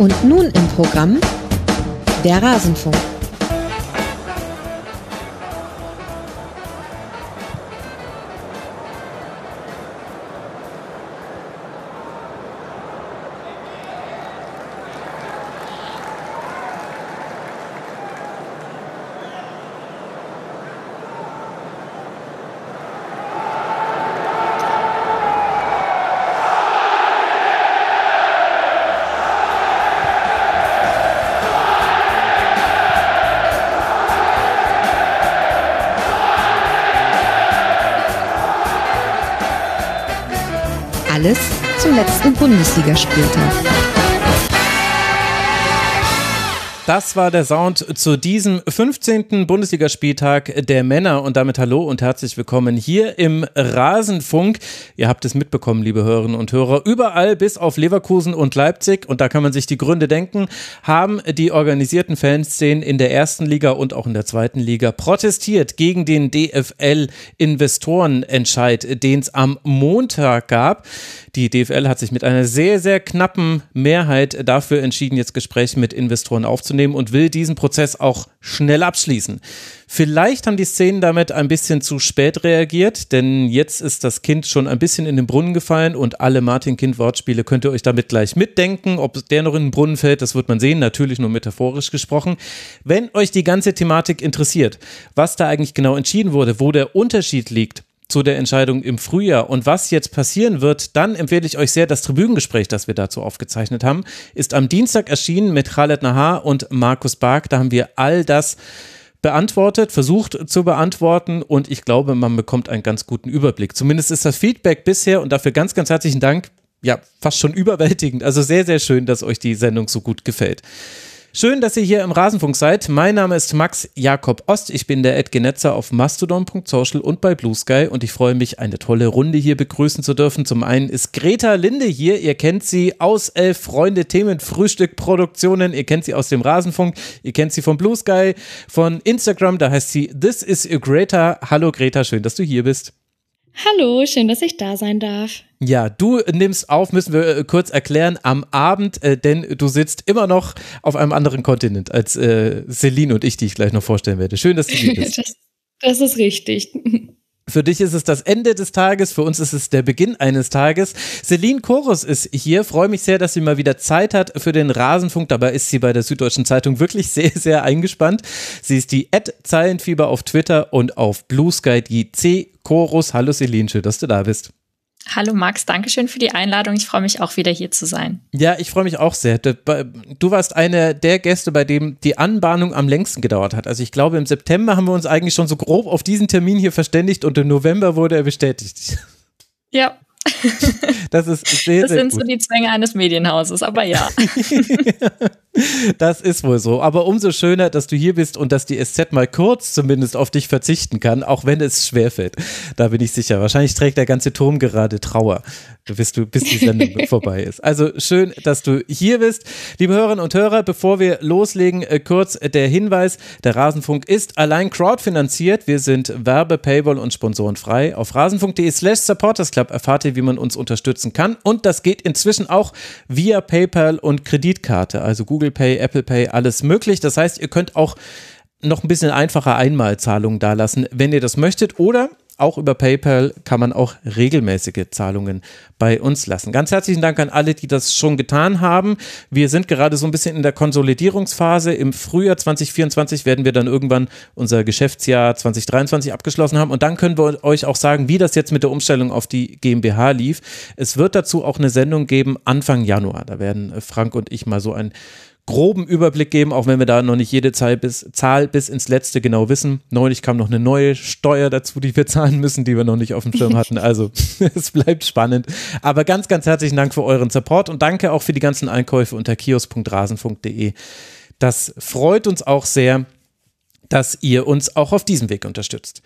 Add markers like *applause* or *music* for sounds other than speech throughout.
Und nun im Programm der Rasenfunk. Bundesligaspieltag. Das war der Sound zu diesem 15. Bundesligaspieltag der Männer und damit hallo und herzlich willkommen hier im Rasenfunk. Ihr habt es mitbekommen, liebe Hörerinnen und Hörer, überall bis auf Leverkusen und Leipzig und da kann man sich die Gründe denken, haben die organisierten Fanszenen in der ersten Liga und auch in der zweiten Liga protestiert gegen den DFL Investorenentscheid, den es am Montag gab. Die DFL hat sich mit einer sehr, sehr knappen Mehrheit dafür entschieden, jetzt Gespräche mit Investoren aufzunehmen und will diesen Prozess auch schnell abschließen. Vielleicht haben die Szenen damit ein bisschen zu spät reagiert, denn jetzt ist das Kind schon ein bisschen in den Brunnen gefallen und alle Martin-Kind-Wortspiele könnt ihr euch damit gleich mitdenken. Ob der noch in den Brunnen fällt, das wird man sehen, natürlich nur metaphorisch gesprochen. Wenn euch die ganze Thematik interessiert, was da eigentlich genau entschieden wurde, wo der Unterschied liegt, zu der Entscheidung im Frühjahr. Und was jetzt passieren wird, dann empfehle ich euch sehr das Tribünengespräch, das wir dazu aufgezeichnet haben, ist am Dienstag erschienen mit Khaled Nahar und Markus Bark. Da haben wir all das beantwortet, versucht zu beantworten und ich glaube, man bekommt einen ganz guten Überblick. Zumindest ist das Feedback bisher und dafür ganz, ganz herzlichen Dank. Ja, fast schon überwältigend. Also sehr, sehr schön, dass euch die Sendung so gut gefällt. Schön, dass ihr hier im Rasenfunk seid. Mein Name ist Max Jakob Ost. Ich bin der Ed Genetzer auf mastodon.social und bei Blue Sky und ich freue mich, eine tolle Runde hier begrüßen zu dürfen. Zum einen ist Greta Linde hier. Ihr kennt sie aus Elf Freunde Themen Frühstück Produktionen. Ihr kennt sie aus dem Rasenfunk. Ihr kennt sie von Blue Sky, von Instagram. Da heißt sie This is Greta. Hallo Greta, schön, dass du hier bist. Hallo, schön, dass ich da sein darf. Ja, du nimmst auf, müssen wir äh, kurz erklären, am Abend, äh, denn du sitzt immer noch auf einem anderen Kontinent als äh, Celine und ich, die ich gleich noch vorstellen werde. Schön, dass du hier *laughs* bist. das, das ist richtig. Für dich ist es das Ende des Tages, für uns ist es der Beginn eines Tages. Celine Chorus ist hier. Freue mich sehr, dass sie mal wieder Zeit hat für den Rasenfunk. Dabei ist sie bei der Süddeutschen Zeitung wirklich sehr, sehr eingespannt. Sie ist die Ad Zeilenfieber auf Twitter und auf Blue Sky die C Chorus. Hallo Celine, schön, dass du da bist. Hallo Max, danke schön für die Einladung. Ich freue mich auch wieder hier zu sein. Ja, ich freue mich auch sehr. Du warst einer der Gäste, bei dem die Anbahnung am längsten gedauert hat. Also ich glaube, im September haben wir uns eigentlich schon so grob auf diesen Termin hier verständigt und im November wurde er bestätigt. Ja, Das ist *laughs* sehr, Das sehr sind gut. so die Zwänge eines Medienhauses, aber ja. *laughs* *laughs* Das ist wohl so. Aber umso schöner, dass du hier bist und dass die SZ mal kurz zumindest auf dich verzichten kann, auch wenn es schwerfällt. Da bin ich sicher. Wahrscheinlich trägt der ganze Turm gerade Trauer, bis, du, bis die Sendung *laughs* vorbei ist. Also schön, dass du hier bist. Liebe Hörerinnen und Hörer, bevor wir loslegen, äh, kurz der Hinweis: Der Rasenfunk ist allein crowdfinanziert. Wir sind Werbe-, Paywall und Sponsoren frei. Auf rasenfunk.de/slash supportersclub erfahrt ihr, wie man uns unterstützen kann. Und das geht inzwischen auch via PayPal und Kreditkarte. Also Google Pay, Apple Pay, alles möglich. Das heißt, ihr könnt auch noch ein bisschen einfacher Einmalzahlungen dalassen, wenn ihr das möchtet. Oder auch über PayPal kann man auch regelmäßige Zahlungen bei uns lassen. Ganz herzlichen Dank an alle, die das schon getan haben. Wir sind gerade so ein bisschen in der Konsolidierungsphase. Im Frühjahr 2024 werden wir dann irgendwann unser Geschäftsjahr 2023 abgeschlossen haben und dann können wir euch auch sagen, wie das jetzt mit der Umstellung auf die GmbH lief. Es wird dazu auch eine Sendung geben Anfang Januar. Da werden Frank und ich mal so ein groben Überblick geben, auch wenn wir da noch nicht jede Zahl bis, Zahl bis ins letzte genau wissen. Neulich kam noch eine neue Steuer dazu, die wir *laughs* zahlen müssen, die wir noch nicht auf dem Schirm hatten. Also *laughs* es bleibt spannend. Aber ganz, ganz herzlichen Dank für euren Support und danke auch für die ganzen Einkäufe unter kios.rasenfunk.de. Das freut uns auch sehr, dass ihr uns auch auf diesem Weg unterstützt.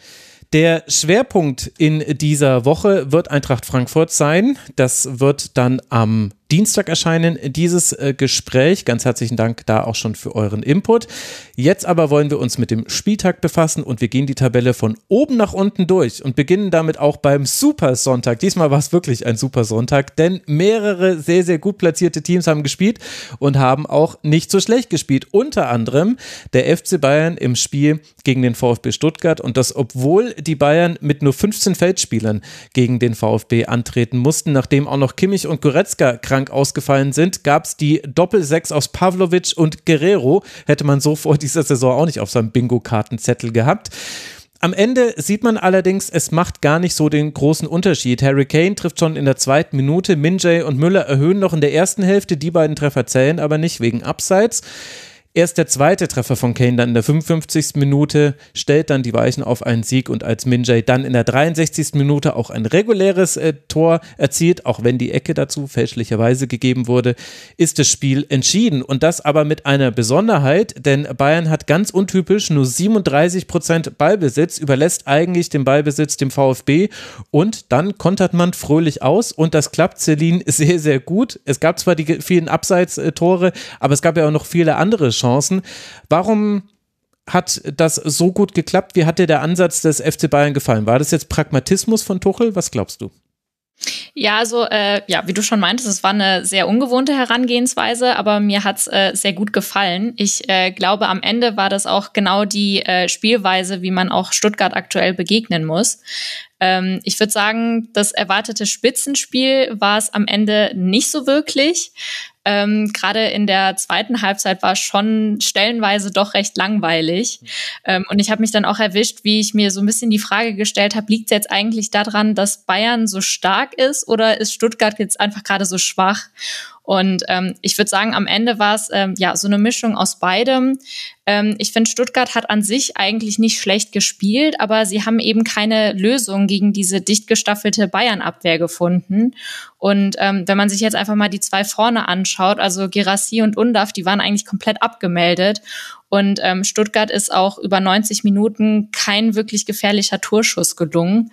Der Schwerpunkt in dieser Woche wird Eintracht Frankfurt sein. Das wird dann am Dienstag erscheinen, dieses äh, Gespräch. Ganz herzlichen Dank da auch schon für euren Input. Jetzt aber wollen wir uns mit dem Spieltag befassen und wir gehen die Tabelle von oben nach unten durch und beginnen damit auch beim Super Sonntag. Diesmal war es wirklich ein Super Sonntag, denn mehrere sehr, sehr gut platzierte Teams haben gespielt und haben auch nicht so schlecht gespielt. Unter anderem der FC Bayern im Spiel gegen den VfB Stuttgart und das, obwohl die Bayern mit nur 15 Feldspielern gegen den VfB antreten mussten, nachdem auch noch Kimmich und Goretzka krank ausgefallen sind, gab es die Doppel-6 aus Pavlovic und Guerrero. Hätte man so vor dieser Saison auch nicht auf seinem Bingo-Kartenzettel gehabt. Am Ende sieht man allerdings, es macht gar nicht so den großen Unterschied. Harry Kane trifft schon in der zweiten Minute, Minjay und Müller erhöhen noch in der ersten Hälfte, die beiden Treffer zählen aber nicht wegen Abseits. Erst der zweite Treffer von Kane dann in der 55. Minute stellt dann die Weichen auf einen Sieg und als Minjay dann in der 63. Minute auch ein reguläres äh, Tor erzielt, auch wenn die Ecke dazu fälschlicherweise gegeben wurde, ist das Spiel entschieden und das aber mit einer Besonderheit, denn Bayern hat ganz untypisch nur 37 Prozent Ballbesitz, überlässt eigentlich den Ballbesitz dem VfB und dann kontert man fröhlich aus und das klappt Celine *laughs* sehr, sehr gut. Es gab zwar die vielen Abseits-Tore, aber es gab ja auch noch viele andere Chancen Chancen. Warum hat das so gut geklappt? Wie hat dir der Ansatz des FC Bayern gefallen? War das jetzt Pragmatismus von Tuchel? Was glaubst du? Ja, also äh, ja, wie du schon meintest, es war eine sehr ungewohnte Herangehensweise, aber mir hat's äh, sehr gut gefallen. Ich äh, glaube, am Ende war das auch genau die äh, Spielweise, wie man auch Stuttgart aktuell begegnen muss. Ähm, ich würde sagen, das erwartete Spitzenspiel war es am Ende nicht so wirklich. Ähm, Gerade in der zweiten Halbzeit war schon stellenweise doch recht langweilig. Mhm. Ähm, und ich habe mich dann auch erwischt, wie ich mir so ein bisschen die Frage gestellt habe, liegt es jetzt eigentlich daran, dass Bayern so stark ist oder ist Stuttgart jetzt einfach gerade so schwach? Und ähm, ich würde sagen, am Ende war es ähm, ja so eine Mischung aus beidem. Ähm, ich finde, Stuttgart hat an sich eigentlich nicht schlecht gespielt, aber sie haben eben keine Lösung gegen diese dicht gestaffelte Bayern-Abwehr gefunden. Und ähm, wenn man sich jetzt einfach mal die zwei vorne anschaut, also Gerassi und Undaf, die waren eigentlich komplett abgemeldet. Und ähm, Stuttgart ist auch über 90 Minuten kein wirklich gefährlicher Torschuss gelungen.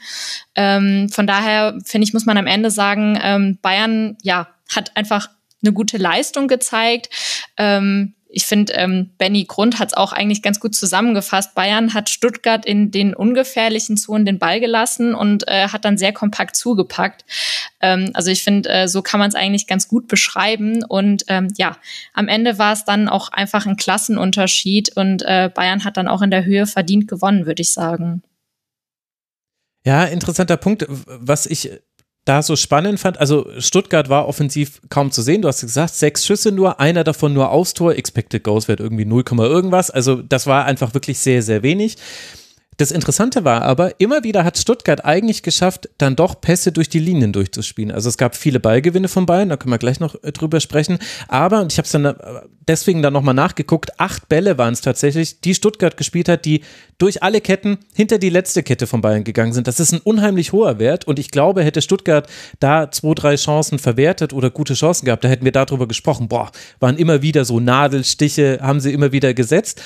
Ähm, von daher finde ich, muss man am Ende sagen, ähm, Bayern ja hat einfach eine gute Leistung gezeigt. Ähm, ich finde, ähm, Benny Grund hat es auch eigentlich ganz gut zusammengefasst. Bayern hat Stuttgart in den ungefährlichen Zonen den Ball gelassen und äh, hat dann sehr kompakt zugepackt. Ähm, also ich finde, äh, so kann man es eigentlich ganz gut beschreiben. Und ähm, ja, am Ende war es dann auch einfach ein Klassenunterschied und äh, Bayern hat dann auch in der Höhe verdient gewonnen, würde ich sagen. Ja, interessanter Punkt. Was ich da so spannend fand, also Stuttgart war offensiv kaum zu sehen. Du hast gesagt, sechs Schüsse nur, einer davon nur aufs Tor. Expected Goals wird irgendwie 0, irgendwas. Also das war einfach wirklich sehr, sehr wenig. Das Interessante war aber, immer wieder hat Stuttgart eigentlich geschafft, dann doch Pässe durch die Linien durchzuspielen. Also es gab viele Ballgewinne von Bayern, da können wir gleich noch äh, drüber sprechen. Aber, und ich habe es dann äh, deswegen dann nochmal nachgeguckt, acht Bälle waren es tatsächlich, die Stuttgart gespielt hat, die durch alle Ketten hinter die letzte Kette von Bayern gegangen sind. Das ist ein unheimlich hoher Wert und ich glaube, hätte Stuttgart da zwei, drei Chancen verwertet oder gute Chancen gehabt, da hätten wir darüber gesprochen. Boah, waren immer wieder so Nadelstiche, haben sie immer wieder gesetzt.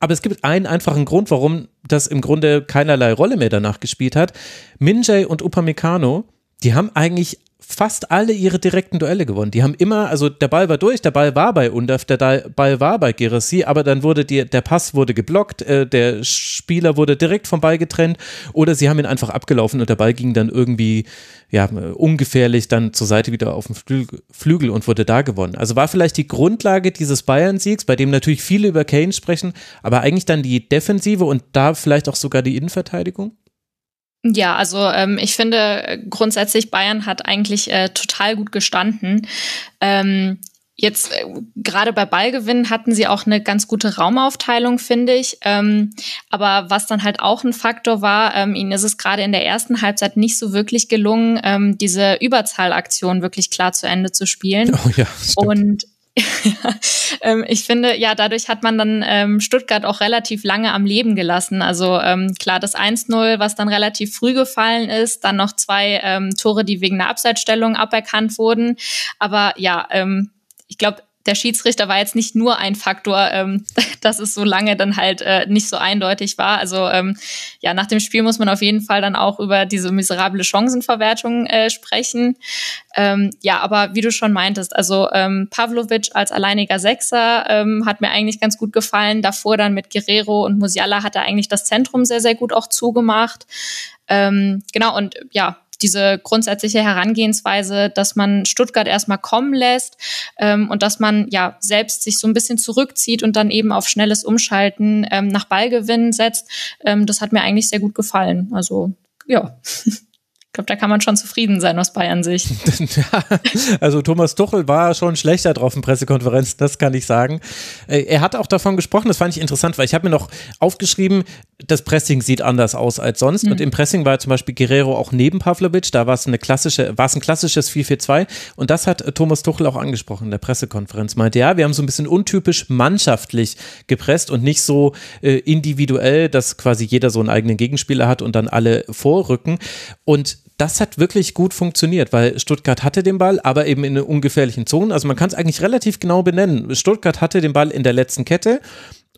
Aber es gibt einen einfachen Grund, warum das im Grunde keinerlei Rolle mehr danach gespielt hat. Minjay und Upamecano, die haben eigentlich fast alle ihre direkten Duelle gewonnen. Die haben immer, also der Ball war durch, der Ball war bei Undaf, der Ball war bei Gerassi, aber dann wurde die, der Pass wurde geblockt, äh, der Spieler wurde direkt vom Ball getrennt oder sie haben ihn einfach abgelaufen und der Ball ging dann irgendwie ja, ungefährlich dann zur Seite wieder auf den Flügel und wurde da gewonnen. Also war vielleicht die Grundlage dieses Bayern-Siegs, bei dem natürlich viele über Kane sprechen, aber eigentlich dann die Defensive und da vielleicht auch sogar die Innenverteidigung? Ja, also ähm, ich finde grundsätzlich Bayern hat eigentlich äh, total gut gestanden. Ähm, Jetzt äh, gerade bei Ballgewinn hatten sie auch eine ganz gute Raumaufteilung, finde ich. Ähm, aber was dann halt auch ein Faktor war, ähm, ihnen ist es gerade in der ersten Halbzeit nicht so wirklich gelungen, ähm, diese Überzahlaktion wirklich klar zu Ende zu spielen. *laughs* Oh ja, stimmt. Und *laughs* ähm, ich finde, ja, dadurch hat man dann ähm, Stuttgart auch relativ lange am Leben gelassen. Also ähm, klar, das 1-0, was dann relativ früh gefallen ist, dann noch zwei ähm, Tore, die wegen einer Abseitsstellung aberkannt wurden. Aber ja, ähm, ich glaube, der Schiedsrichter war jetzt nicht nur ein Faktor, ähm, *laughs* dass es so lange dann halt äh, nicht so eindeutig war. Also ähm, ja, nach dem Spiel muss man auf jeden Fall dann auch über diese miserable Chancenverwertung äh, sprechen. Ähm, ja, aber wie du schon meintest, also ähm, Pavlovic als alleiniger Sechser ähm, hat mir eigentlich ganz gut gefallen. Davor dann mit Guerrero und Musiala hat er eigentlich das Zentrum sehr, sehr gut auch zugemacht. Ähm, genau, und ja, diese grundsätzliche Herangehensweise, dass man Stuttgart erstmal kommen lässt ähm, und dass man ja selbst sich so ein bisschen zurückzieht und dann eben auf schnelles Umschalten ähm, nach Ballgewinn setzt, ähm, das hat mir eigentlich sehr gut gefallen. Also ja. *laughs* glaube, da kann man schon zufrieden sein aus Bayern Sicht. *laughs* ja, also Thomas Tuchel war schon schlechter drauf in Pressekonferenzen, das kann ich sagen. Äh, er hat auch davon gesprochen, das fand ich interessant, weil ich habe mir noch aufgeschrieben, das Pressing sieht anders aus als sonst. Mhm. Und im Pressing war zum Beispiel Guerrero auch neben Pavlovic, da war es eine klassische, war es ein klassisches 4-4-2. Und das hat Thomas Tuchel auch angesprochen in der Pressekonferenz. Meinte, ja, wir haben so ein bisschen untypisch mannschaftlich gepresst und nicht so äh, individuell, dass quasi jeder so einen eigenen Gegenspieler hat und dann alle vorrücken. Und das hat wirklich gut funktioniert, weil Stuttgart hatte den Ball, aber eben in ungefährlichen Zonen. Also man kann es eigentlich relativ genau benennen. Stuttgart hatte den Ball in der letzten Kette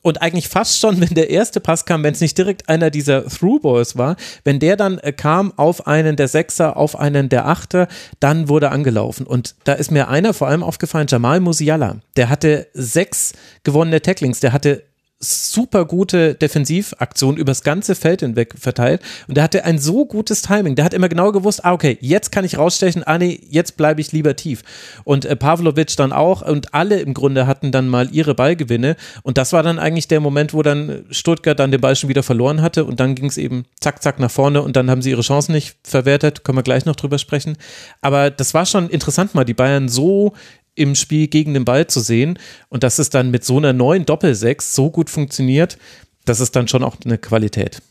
und eigentlich fast schon, wenn der erste Pass kam, wenn es nicht direkt einer dieser Through-Balls war, wenn der dann äh, kam auf einen der Sechser, auf einen der Achter, dann wurde angelaufen. Und da ist mir einer vor allem aufgefallen, Jamal Musiala. Der hatte sechs gewonnene Tacklings, der hatte super gute Defensivaktion übers ganze Feld hinweg verteilt. Und der hatte ein so gutes Timing. Der hat immer genau gewusst, ah, okay, jetzt kann ich rausstechen, ah, nee, jetzt bleibe ich lieber tief. Und äh, Pavlovic dann auch. Und alle im Grunde hatten dann mal ihre Ballgewinne. Und das war dann eigentlich der Moment, wo dann Stuttgart dann den Ball schon wieder verloren hatte. Und dann ging es eben zack, zack nach vorne. Und dann haben sie ihre Chancen nicht verwertet, können wir gleich noch drüber sprechen. Aber das war schon interessant mal, die Bayern so im Spiel gegen den Ball zu sehen. Und dass es dann mit so einer neuen Doppelsechs so gut funktioniert, das ist dann schon auch eine Qualität.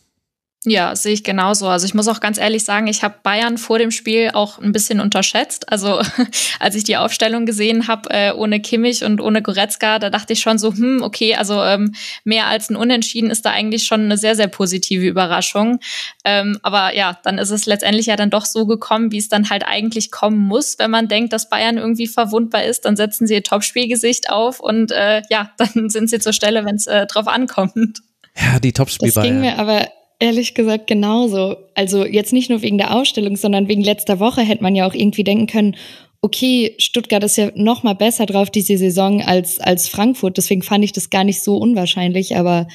Ja, sehe ich genauso. Also ich muss auch ganz ehrlich sagen, ich habe Bayern vor dem Spiel auch ein bisschen unterschätzt. Also *laughs* als ich die Aufstellung gesehen habe, äh, ohne Kimmich und ohne Goretzka, da dachte ich schon so, hm, okay, also ähm, mehr als ein Unentschieden ist da eigentlich schon eine sehr, sehr positive Überraschung. Ähm, aber ja, dann ist es letztendlich ja dann doch so gekommen, wie es dann halt eigentlich kommen muss. Wenn man denkt, dass Bayern irgendwie verwundbar ist, dann setzen sie ihr Topspielgesicht auf und äh, ja, *laughs* dann sind sie zur Stelle, wenn es äh, drauf ankommt. Ja, die Topspiel Das ging mir aber Ehrlich gesagt genauso. Also jetzt nicht nur wegen der Ausstellung, sondern wegen letzter Woche hätte man ja auch irgendwie denken können, okay, Stuttgart ist ja noch mal besser drauf diese Saison als als Frankfurt, deswegen fand ich das gar nicht so unwahrscheinlich, aber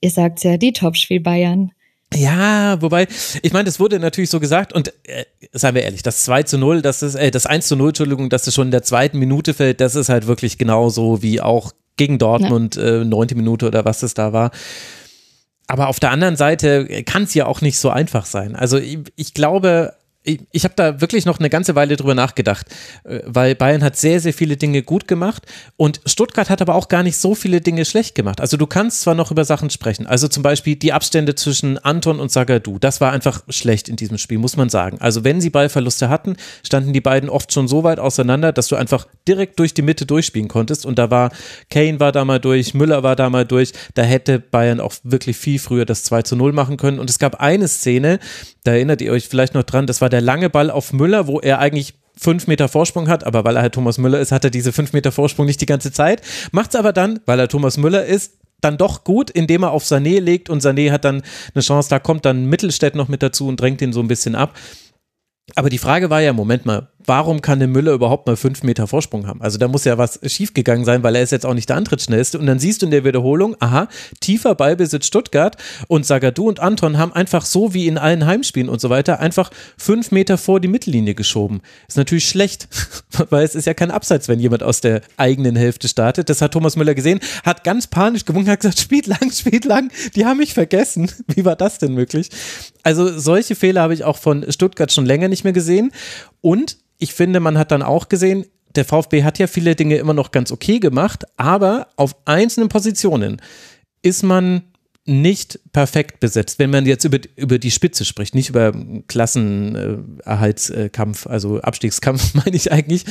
ihr sagt's ja, die Topspiel Bayern. Ja, wobei, ich meine, das wurde natürlich so gesagt und äh, seien wir ehrlich, das 2 zu 0, das ist, äh, das 1 zu 0, Entschuldigung, dass es schon in der zweiten Minute fällt, das ist halt wirklich genauso wie auch gegen Dortmund, ja. äh, neunte Minute oder was es da war aber auf der anderen Seite kann es ja auch nicht so einfach sein. Also ich, ich glaube, ich, ich habe da wirklich noch eine ganze Weile drüber nachgedacht, äh, weil Bayern hat sehr, sehr viele Dinge gut gemacht und Stuttgart hat aber auch gar nicht so viele Dinge schlecht gemacht. Also du kannst zwar noch über Sachen sprechen, also zum Beispiel die Abstände zwischen Anton und Sagadu, das war einfach schlecht in diesem Spiel, muss man sagen. Also wenn sie Ballverluste hatten, standen die beiden oft schon so weit auseinander, dass du einfach direkt durch die Mitte durchspielen konntest und da war, Kane war da mal durch, Müller war da mal durch, da hätte Bayern auch wirklich viel früher das 2 zu 0 machen können und es gab eine Szene, da erinnert ihr euch vielleicht noch dran, das war der lange Ball auf Müller, wo er eigentlich fünf Meter Vorsprung hat, aber weil er halt Thomas Müller ist, hat er diese fünf Meter Vorsprung nicht die ganze Zeit. Macht es aber dann, weil er Thomas Müller ist, dann doch gut, indem er auf Sané legt und Sané hat dann eine Chance, da kommt dann Mittelstädt noch mit dazu und drängt ihn so ein bisschen ab. Aber die Frage war ja, Moment mal, warum kann der Müller überhaupt mal fünf Meter Vorsprung haben? Also da muss ja was schiefgegangen sein, weil er ist jetzt auch nicht der Antrittsschnellste. Und dann siehst du in der Wiederholung, aha, tiefer Ballbesitz Stuttgart und Sagadu und Anton haben einfach so wie in allen Heimspielen und so weiter einfach fünf Meter vor die Mittellinie geschoben. Ist natürlich schlecht, *laughs* weil es ist ja kein Abseits, wenn jemand aus der eigenen Hälfte startet. Das hat Thomas Müller gesehen, hat ganz panisch gewunken, hat gesagt, spielt lang, spielt lang, die haben mich vergessen. *laughs* Wie war das denn möglich? Also solche Fehler habe ich auch von Stuttgart schon länger nicht mehr gesehen. Und ich finde, man hat dann auch gesehen, der VfB hat ja viele Dinge immer noch ganz okay gemacht, aber auf einzelnen Positionen ist man nicht perfekt besetzt, wenn man jetzt über, über die Spitze spricht, nicht über Klassenerhaltskampf, also Abstiegskampf *laughs* meine ich eigentlich.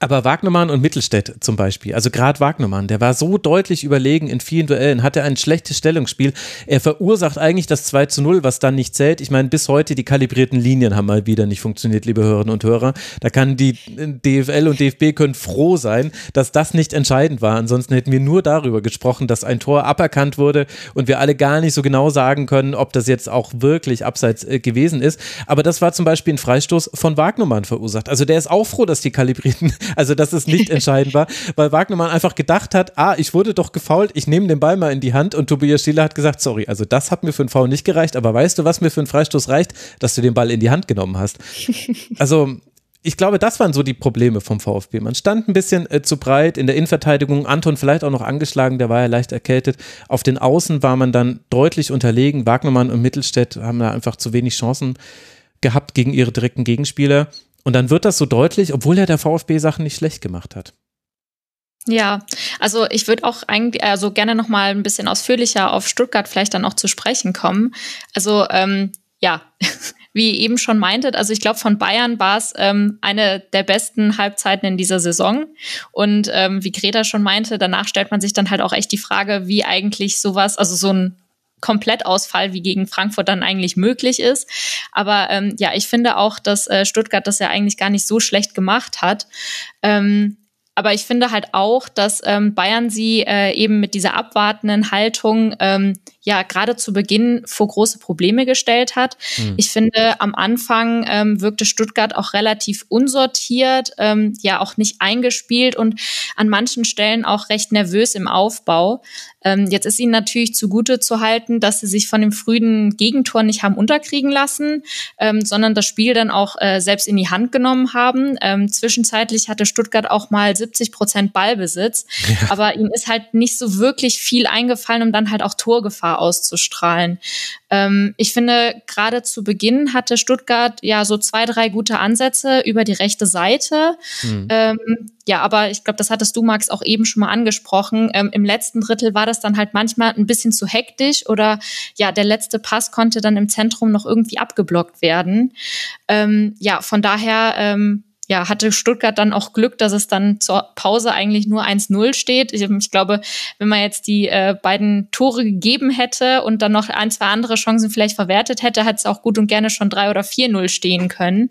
Aber Wagnermann und Mittelstädt zum Beispiel, also gerade Wagnermann, der war so deutlich überlegen in vielen Duellen, hatte ein schlechtes Stellungsspiel. Er verursacht eigentlich das 2 zu 0, was dann nicht zählt. Ich meine, bis heute die kalibrierten Linien haben mal wieder nicht funktioniert, liebe Hörerinnen und Hörer. Da kann die DFL und DFB können froh sein, dass das nicht entscheidend war. Ansonsten hätten wir nur darüber gesprochen, dass ein Tor aberkannt wurde und wir alle gar nicht so genau sagen können, ob das jetzt auch wirklich abseits äh, gewesen ist. Aber das war zum Beispiel ein Freistoß von Wagnermann verursacht. Also der ist auch froh, dass die kalibrierten also, dass es nicht *laughs* entscheidend war, weil Wagnermann einfach gedacht hat, ah, ich wurde doch gefault, ich nehme den Ball mal in die Hand und Tobias Schieler hat gesagt, sorry, also das hat mir für einen Foul nicht gereicht, aber weißt du, was mir für einen Freistoß reicht? Dass du den Ball in die Hand genommen hast. *laughs* Also, ich glaube, das waren so die Probleme vom VfB. Man stand ein bisschen äh, zu breit in der Innenverteidigung. Anton vielleicht auch noch angeschlagen, der war ja leicht erkältet. Auf den Außen war man dann deutlich unterlegen. Wagnermann und Mittelstädt haben da einfach zu wenig Chancen gehabt gegen ihre direkten Gegenspieler. Und dann wird das so deutlich, obwohl er der VfB Sachen nicht schlecht gemacht hat. Ja, also ich würde auch eigentlich also gerne noch mal ein bisschen ausführlicher auf Stuttgart vielleicht dann auch zu sprechen kommen. Also ähm, ja, *laughs* wie ihr eben schon meintet, also ich glaube von Bayern war es ähm, eine der besten Halbzeiten in dieser Saison und ähm, wie Greta schon meinte, danach stellt man sich dann halt auch echt die Frage, wie eigentlich sowas, also so ein Komplettausfall wie gegen Frankfurt dann eigentlich möglich ist. Aber ähm, ja, ich finde auch, dass äh, Stuttgart das ja eigentlich gar nicht so schlecht gemacht hat. Ähm, aber ich finde halt auch, dass ähm, Bayern sie äh, eben mit dieser abwartenden Haltung ähm, ja gerade zu Beginn vor große Probleme gestellt hat. Mhm. Ich finde, am Anfang ähm, wirkte Stuttgart auch relativ unsortiert, ähm, ja auch nicht eingespielt und an manchen Stellen auch recht nervös im Aufbau. Ähm, jetzt ist ihnen natürlich zugute zu halten, dass sie sich von dem frühen Gegentor nicht haben unterkriegen lassen, ähm, sondern das Spiel dann auch äh, selbst in die Hand genommen haben. Ähm, zwischenzeitlich hatte Stuttgart auch mal 70 Prozent Ballbesitz, ja. aber ihnen ist halt nicht so wirklich viel eingefallen, um dann halt auch Torgefahr auszustrahlen. Ähm, ich finde, gerade zu Beginn hatte Stuttgart ja so zwei, drei gute Ansätze über die rechte Seite. Mhm. Ähm, ja, aber ich glaube, das hattest du, Max, auch eben schon mal angesprochen. Ähm, Im letzten Drittel war das dann halt manchmal ein bisschen zu hektisch oder ja, der letzte Pass konnte dann im Zentrum noch irgendwie abgeblockt werden. Ähm, ja, von daher ähm, ja, hatte Stuttgart dann auch Glück, dass es dann zur Pause eigentlich nur 1-0 steht. Ich, ich, glaube, wenn man jetzt die äh, beiden Tore gegeben hätte und dann noch ein, zwei andere Chancen vielleicht verwertet hätte, hätte es auch gut und gerne schon 3 oder 4-0 stehen können.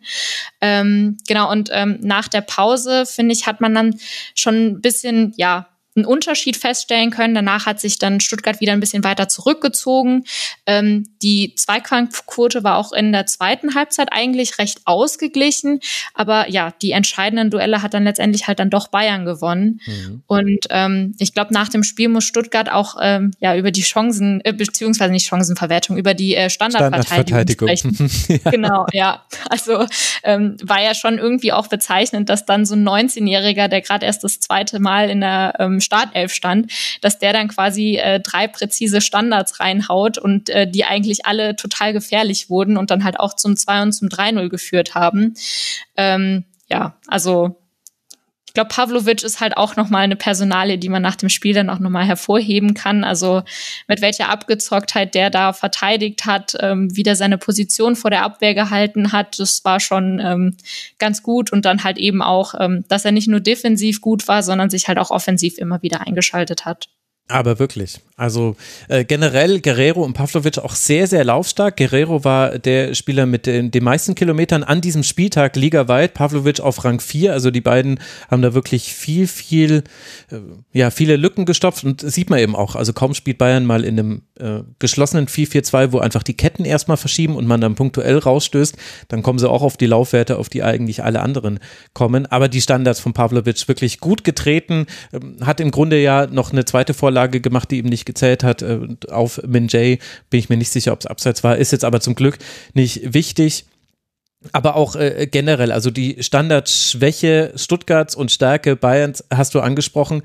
Ähm, genau, und ähm, nach der Pause, finde ich, hat man dann schon ein bisschen, ja, einen Unterschied feststellen können. Danach hat sich dann Stuttgart wieder ein bisschen weiter zurückgezogen. Ähm, die Zweikampfquote war auch in der zweiten Halbzeit eigentlich recht ausgeglichen. Aber ja, die entscheidenden Duelle hat dann letztendlich halt dann doch Bayern gewonnen. Mhm. Und ähm, ich glaube, nach dem Spiel muss Stuttgart auch ähm, ja über die Chancen, äh, beziehungsweise nicht Chancenverwertung, über die äh, Standardverteidigung, Standardverteidigung sprechen. *laughs* ja. Genau, ja. Also ähm, war ja schon irgendwie auch bezeichnend, dass dann so ein 19-Jähriger, der gerade erst das zweite Mal in der ähm, Startelf stand, dass der dann quasi äh, drei präzise Standards reinhaut und äh, die eigentlich alle total gefährlich wurden und dann halt auch zum 2 und zum 3-0 geführt haben. Ähm, ja, also glaube, Pavlovic ist halt auch nochmal eine Personalie, die man nach dem Spiel dann auch nochmal hervorheben kann. Also mit welcher Abgezocktheit der da verteidigt hat, ähm, wie der seine Position vor der Abwehr gehalten hat, das war schon ähm, ganz gut. Und dann halt eben auch, ähm, dass er nicht nur defensiv gut war, sondern sich halt auch offensiv immer wieder eingeschaltet hat. Aber wirklich. Also äh, generell Guerrero und Pavlovic auch sehr, sehr laufstark. Guerrero war der Spieler mit den, den meisten Kilometern an diesem Spieltag ligaweit. Pavlovic auf Rang 4. Also die beiden haben da wirklich viel, viel, äh, ja, viele Lücken gestopft. Und sieht man eben auch. Also kaum spielt Bayern mal in einem äh, geschlossenen 4-4-2, wo einfach die Ketten erstmal verschieben und man dann punktuell rausstößt. Dann kommen sie auch auf die Laufwerte, auf die eigentlich alle anderen kommen. Aber die Standards von Pavlovic wirklich gut getreten. Ähm, hat im Grunde ja noch eine zweite Vorlage Vorlage gemacht, die ihm nicht gezählt hat. Äh, auf Min Jay bin ich mir nicht sicher, ob es abseits war. Ist jetzt aber zum Glück nicht wichtig. Aber auch äh, generell, also die Standardschwäche Stuttgarts und Stärke Bayerns hast du angesprochen.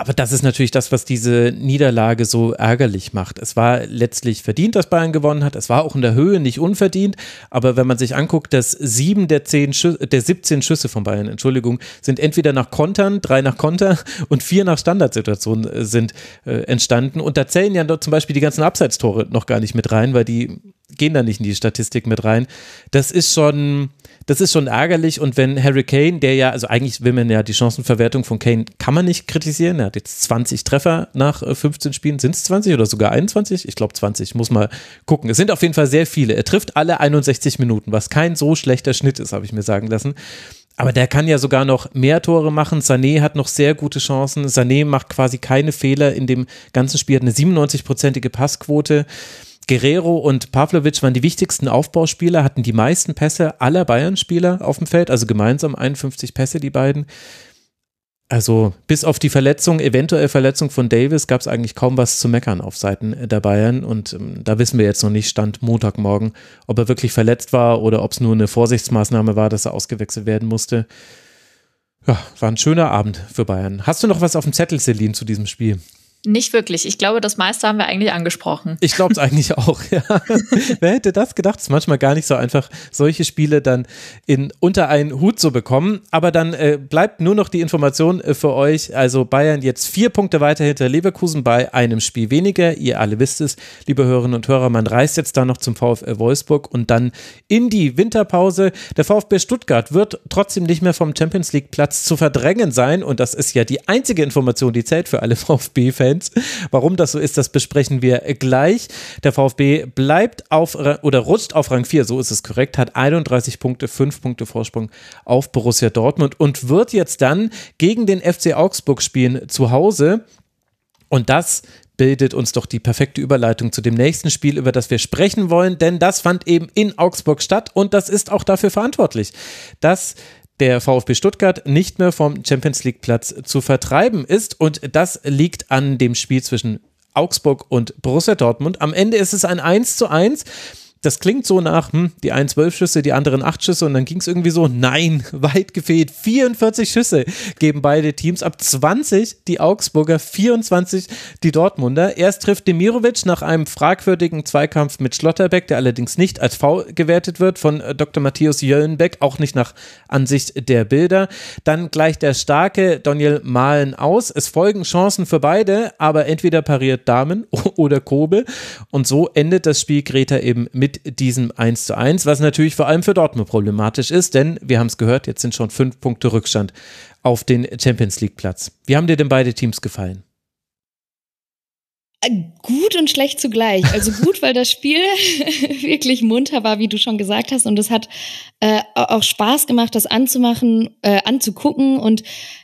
Aber das ist natürlich das, was diese Niederlage so ärgerlich macht. Es war letztlich verdient, dass Bayern gewonnen hat. Es war auch in der Höhe nicht unverdient. Aber wenn man sich anguckt, dass sieben der, zehn Schüsse, der 17 Schüsse von Bayern, Entschuldigung, sind entweder nach Kontern, drei nach Konter *laughs* und vier nach Standardsituationen äh, sind äh, entstanden. Und da zählen ja zum Beispiel die ganzen Abseitstore noch gar nicht mit rein, weil die gehen da nicht in die Statistik mit rein. Das ist schon, das ist schon ärgerlich. Und wenn Harry Kane, der ja, also eigentlich will man ja die Chancenverwertung von Kane, kann man nicht kritisieren. Er hat jetzt 20 Treffer nach 15 äh, Spielen. Sind es 20 oder sogar 21? Ich glaube 20. Muss mal gucken. Es sind auf jeden Fall sehr viele. Er trifft alle 61 Minuten, was kein so schlechter Schnitt ist, habe ich mir sagen lassen. Aber der kann ja sogar noch mehr Tore machen. Sané hat noch sehr gute Chancen. Sané macht quasi keine Fehler in dem ganzen Spiel, hat eine 97-prozentige Passquote. Guerrero und Pavlovic waren die wichtigsten Aufbauspieler, hatten die meisten Pässe aller Bayern-Spieler auf dem Feld, also gemeinsam 51 Pässe, die beiden. Also bis auf die Verletzung, eventuell Verletzung von Davis, gab es eigentlich kaum was zu meckern auf Seiten der Bayern. Und ähm, da wissen wir jetzt noch nicht, Stand Montagmorgen, ob er wirklich verletzt war oder ob es nur eine Vorsichtsmaßnahme war, dass er ausgewechselt werden musste. Ja, war ein schöner Abend für Bayern. Hast du noch was auf dem Zettel, Celine, zu diesem Spiel? Nicht wirklich. Ich glaube, das meiste haben wir eigentlich angesprochen. Ich glaube es *laughs* eigentlich auch, ja. Wer hätte das gedacht? Es ist manchmal gar nicht so einfach, solche Spiele dann in unter einen Hut zu bekommen. Aber dann äh, bleibt nur noch die Information äh, für euch. Also Bayern jetzt vier Punkte weiter hinter Leverkusen bei einem Spiel weniger. Ihr alle wisst es, liebe Hörerinnen und Hörer, man reist jetzt da noch zum VfL Wolfsburg und dann in die Winterpause. Der VfB Stuttgart wird trotzdem nicht mehr vom Champions League Platz zu verdrängen sein. Und das ist ja die einzige Information, die zählt für alle *laughs* VfB-Fans. Fans. Warum das so ist, das besprechen wir gleich. Der VfB bleibt auf oder rutscht auf Rang 4, so ist es korrekt, hat 31 Punkte, 5 Punkte Vorsprung auf Borussia Dortmund und wird jetzt dann gegen den FC Augsburg spielen zu Hause. Und das bildet uns doch die perfekte Überleitung zu dem nächsten Spiel, über das wir sprechen wollen, denn das fand eben in Augsburg statt und das ist auch dafür verantwortlich, dass der VfB Stuttgart nicht mehr vom Champions League Platz zu vertreiben ist. Und das liegt an dem Spiel zwischen Augsburg und Borussia Dortmund. Am Ende ist es ein 1 zu 1 das klingt so nach, hm, die einen zwölf Schüsse, die anderen acht Schüsse und dann ging es irgendwie so, nein, *laughs* weit gefehlt. 44 Schüsse geben beide Teams ab 20 die Augsburger, 24 die Dortmunder. Erst trifft Demirovic nach einem fragwürdigen Zweikampf mit Schlotterbeck, der allerdings nicht als V gewertet wird von äh, Dr. Matthias Jöllenbeck, auch nicht nach Ansicht der Bilder. Dann gleicht der starke Daniel Mahlen aus. Es folgen Chancen für beide, aber entweder pariert Damen *laughs* oder Kobel und so endet das Spiel Greta eben mit mit diesem 1 zu 1, was natürlich vor allem für Dortmund problematisch ist, denn wir haben es gehört, jetzt sind schon fünf Punkte Rückstand auf den Champions League Platz. Wie haben dir denn beide Teams gefallen? Äh, gut und schlecht zugleich. Also gut, weil das Spiel *laughs* wirklich munter war, wie du schon gesagt hast, und es hat äh, auch Spaß gemacht, das anzumachen, äh, anzugucken. Und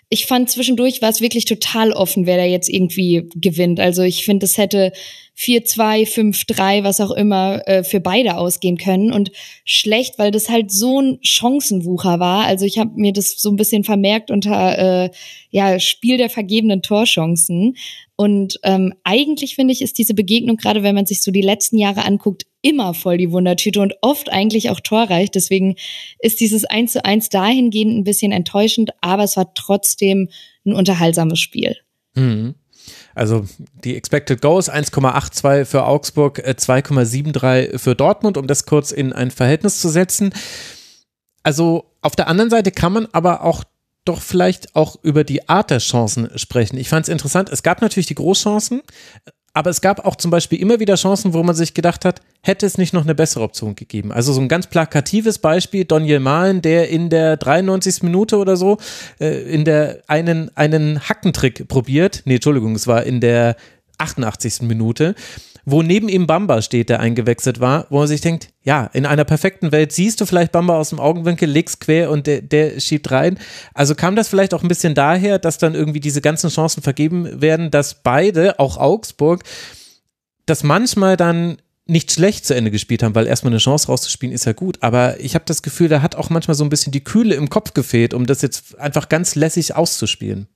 ich fand zwischendurch war es wirklich total offen, wer da jetzt irgendwie gewinnt. Also ich finde, es hätte 4-2, 5-3, was auch immer, äh, für beide ausgehen können. Und schlecht, weil das halt so ein Chancenwucher war. Also ich habe mir das so ein bisschen vermerkt unter äh, ja, Spiel der vergebenen Torchancen. Und ähm, eigentlich finde ich, ist diese Begegnung, gerade wenn man sich so die letzten Jahre anguckt, immer voll die Wundertüte und oft eigentlich auch torreich. Deswegen ist dieses 1 zu 1 dahingehend ein bisschen enttäuschend, aber es war trotzdem ein unterhaltsames Spiel. Mhm. Also die Expected Goals 1,82 für Augsburg, 2,73 äh, für Dortmund, um das kurz in ein Verhältnis zu setzen. Also auf der anderen Seite kann man aber auch doch vielleicht auch über die Art der Chancen sprechen. Ich fand es interessant. Es gab natürlich die Großchancen, aber es gab auch zum Beispiel immer wieder Chancen, wo man sich gedacht hat, hätte es nicht noch eine bessere Option gegeben. Also so ein ganz plakatives Beispiel, Daniel Mahlen, der in der 93. Minute oder so äh, in der einen, einen Hackentrick probiert. Nee, Entschuldigung, es war in der 88. Minute wo neben ihm Bamba steht, der eingewechselt war, wo man sich denkt, ja, in einer perfekten Welt siehst du vielleicht Bamba aus dem Augenwinkel, legst quer und der, der schiebt rein. Also kam das vielleicht auch ein bisschen daher, dass dann irgendwie diese ganzen Chancen vergeben werden, dass beide, auch Augsburg, das manchmal dann nicht schlecht zu Ende gespielt haben, weil erstmal eine Chance rauszuspielen ist ja gut, aber ich habe das Gefühl, da hat auch manchmal so ein bisschen die Kühle im Kopf gefehlt, um das jetzt einfach ganz lässig auszuspielen.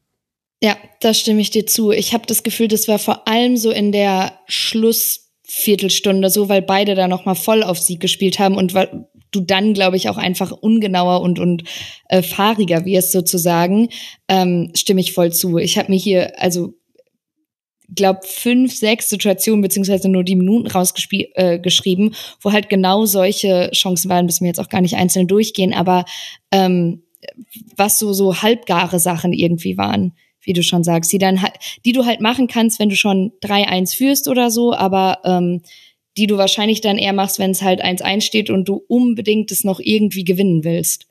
Ja, da stimme ich dir zu. Ich habe das Gefühl, das war vor allem so in der Schlussviertelstunde so, weil beide da noch mal voll auf Sieg gespielt haben und weil du dann, glaube ich, auch einfach ungenauer und und äh, fahriger wirst sozusagen, ähm, stimme ich voll zu. Ich habe mir hier also glaube fünf, sechs Situationen beziehungsweise nur die Minuten rausgeschrieben, äh, wo halt genau solche Chancen waren, müssen wir jetzt auch gar nicht einzeln durchgehen, aber ähm, was so so halbgare Sachen irgendwie waren wie du schon sagst, die dann die du halt machen kannst, wenn du schon 3-1 führst oder so, aber ähm, die du wahrscheinlich dann eher machst, wenn es halt 1-1 steht und du unbedingt es noch irgendwie gewinnen willst.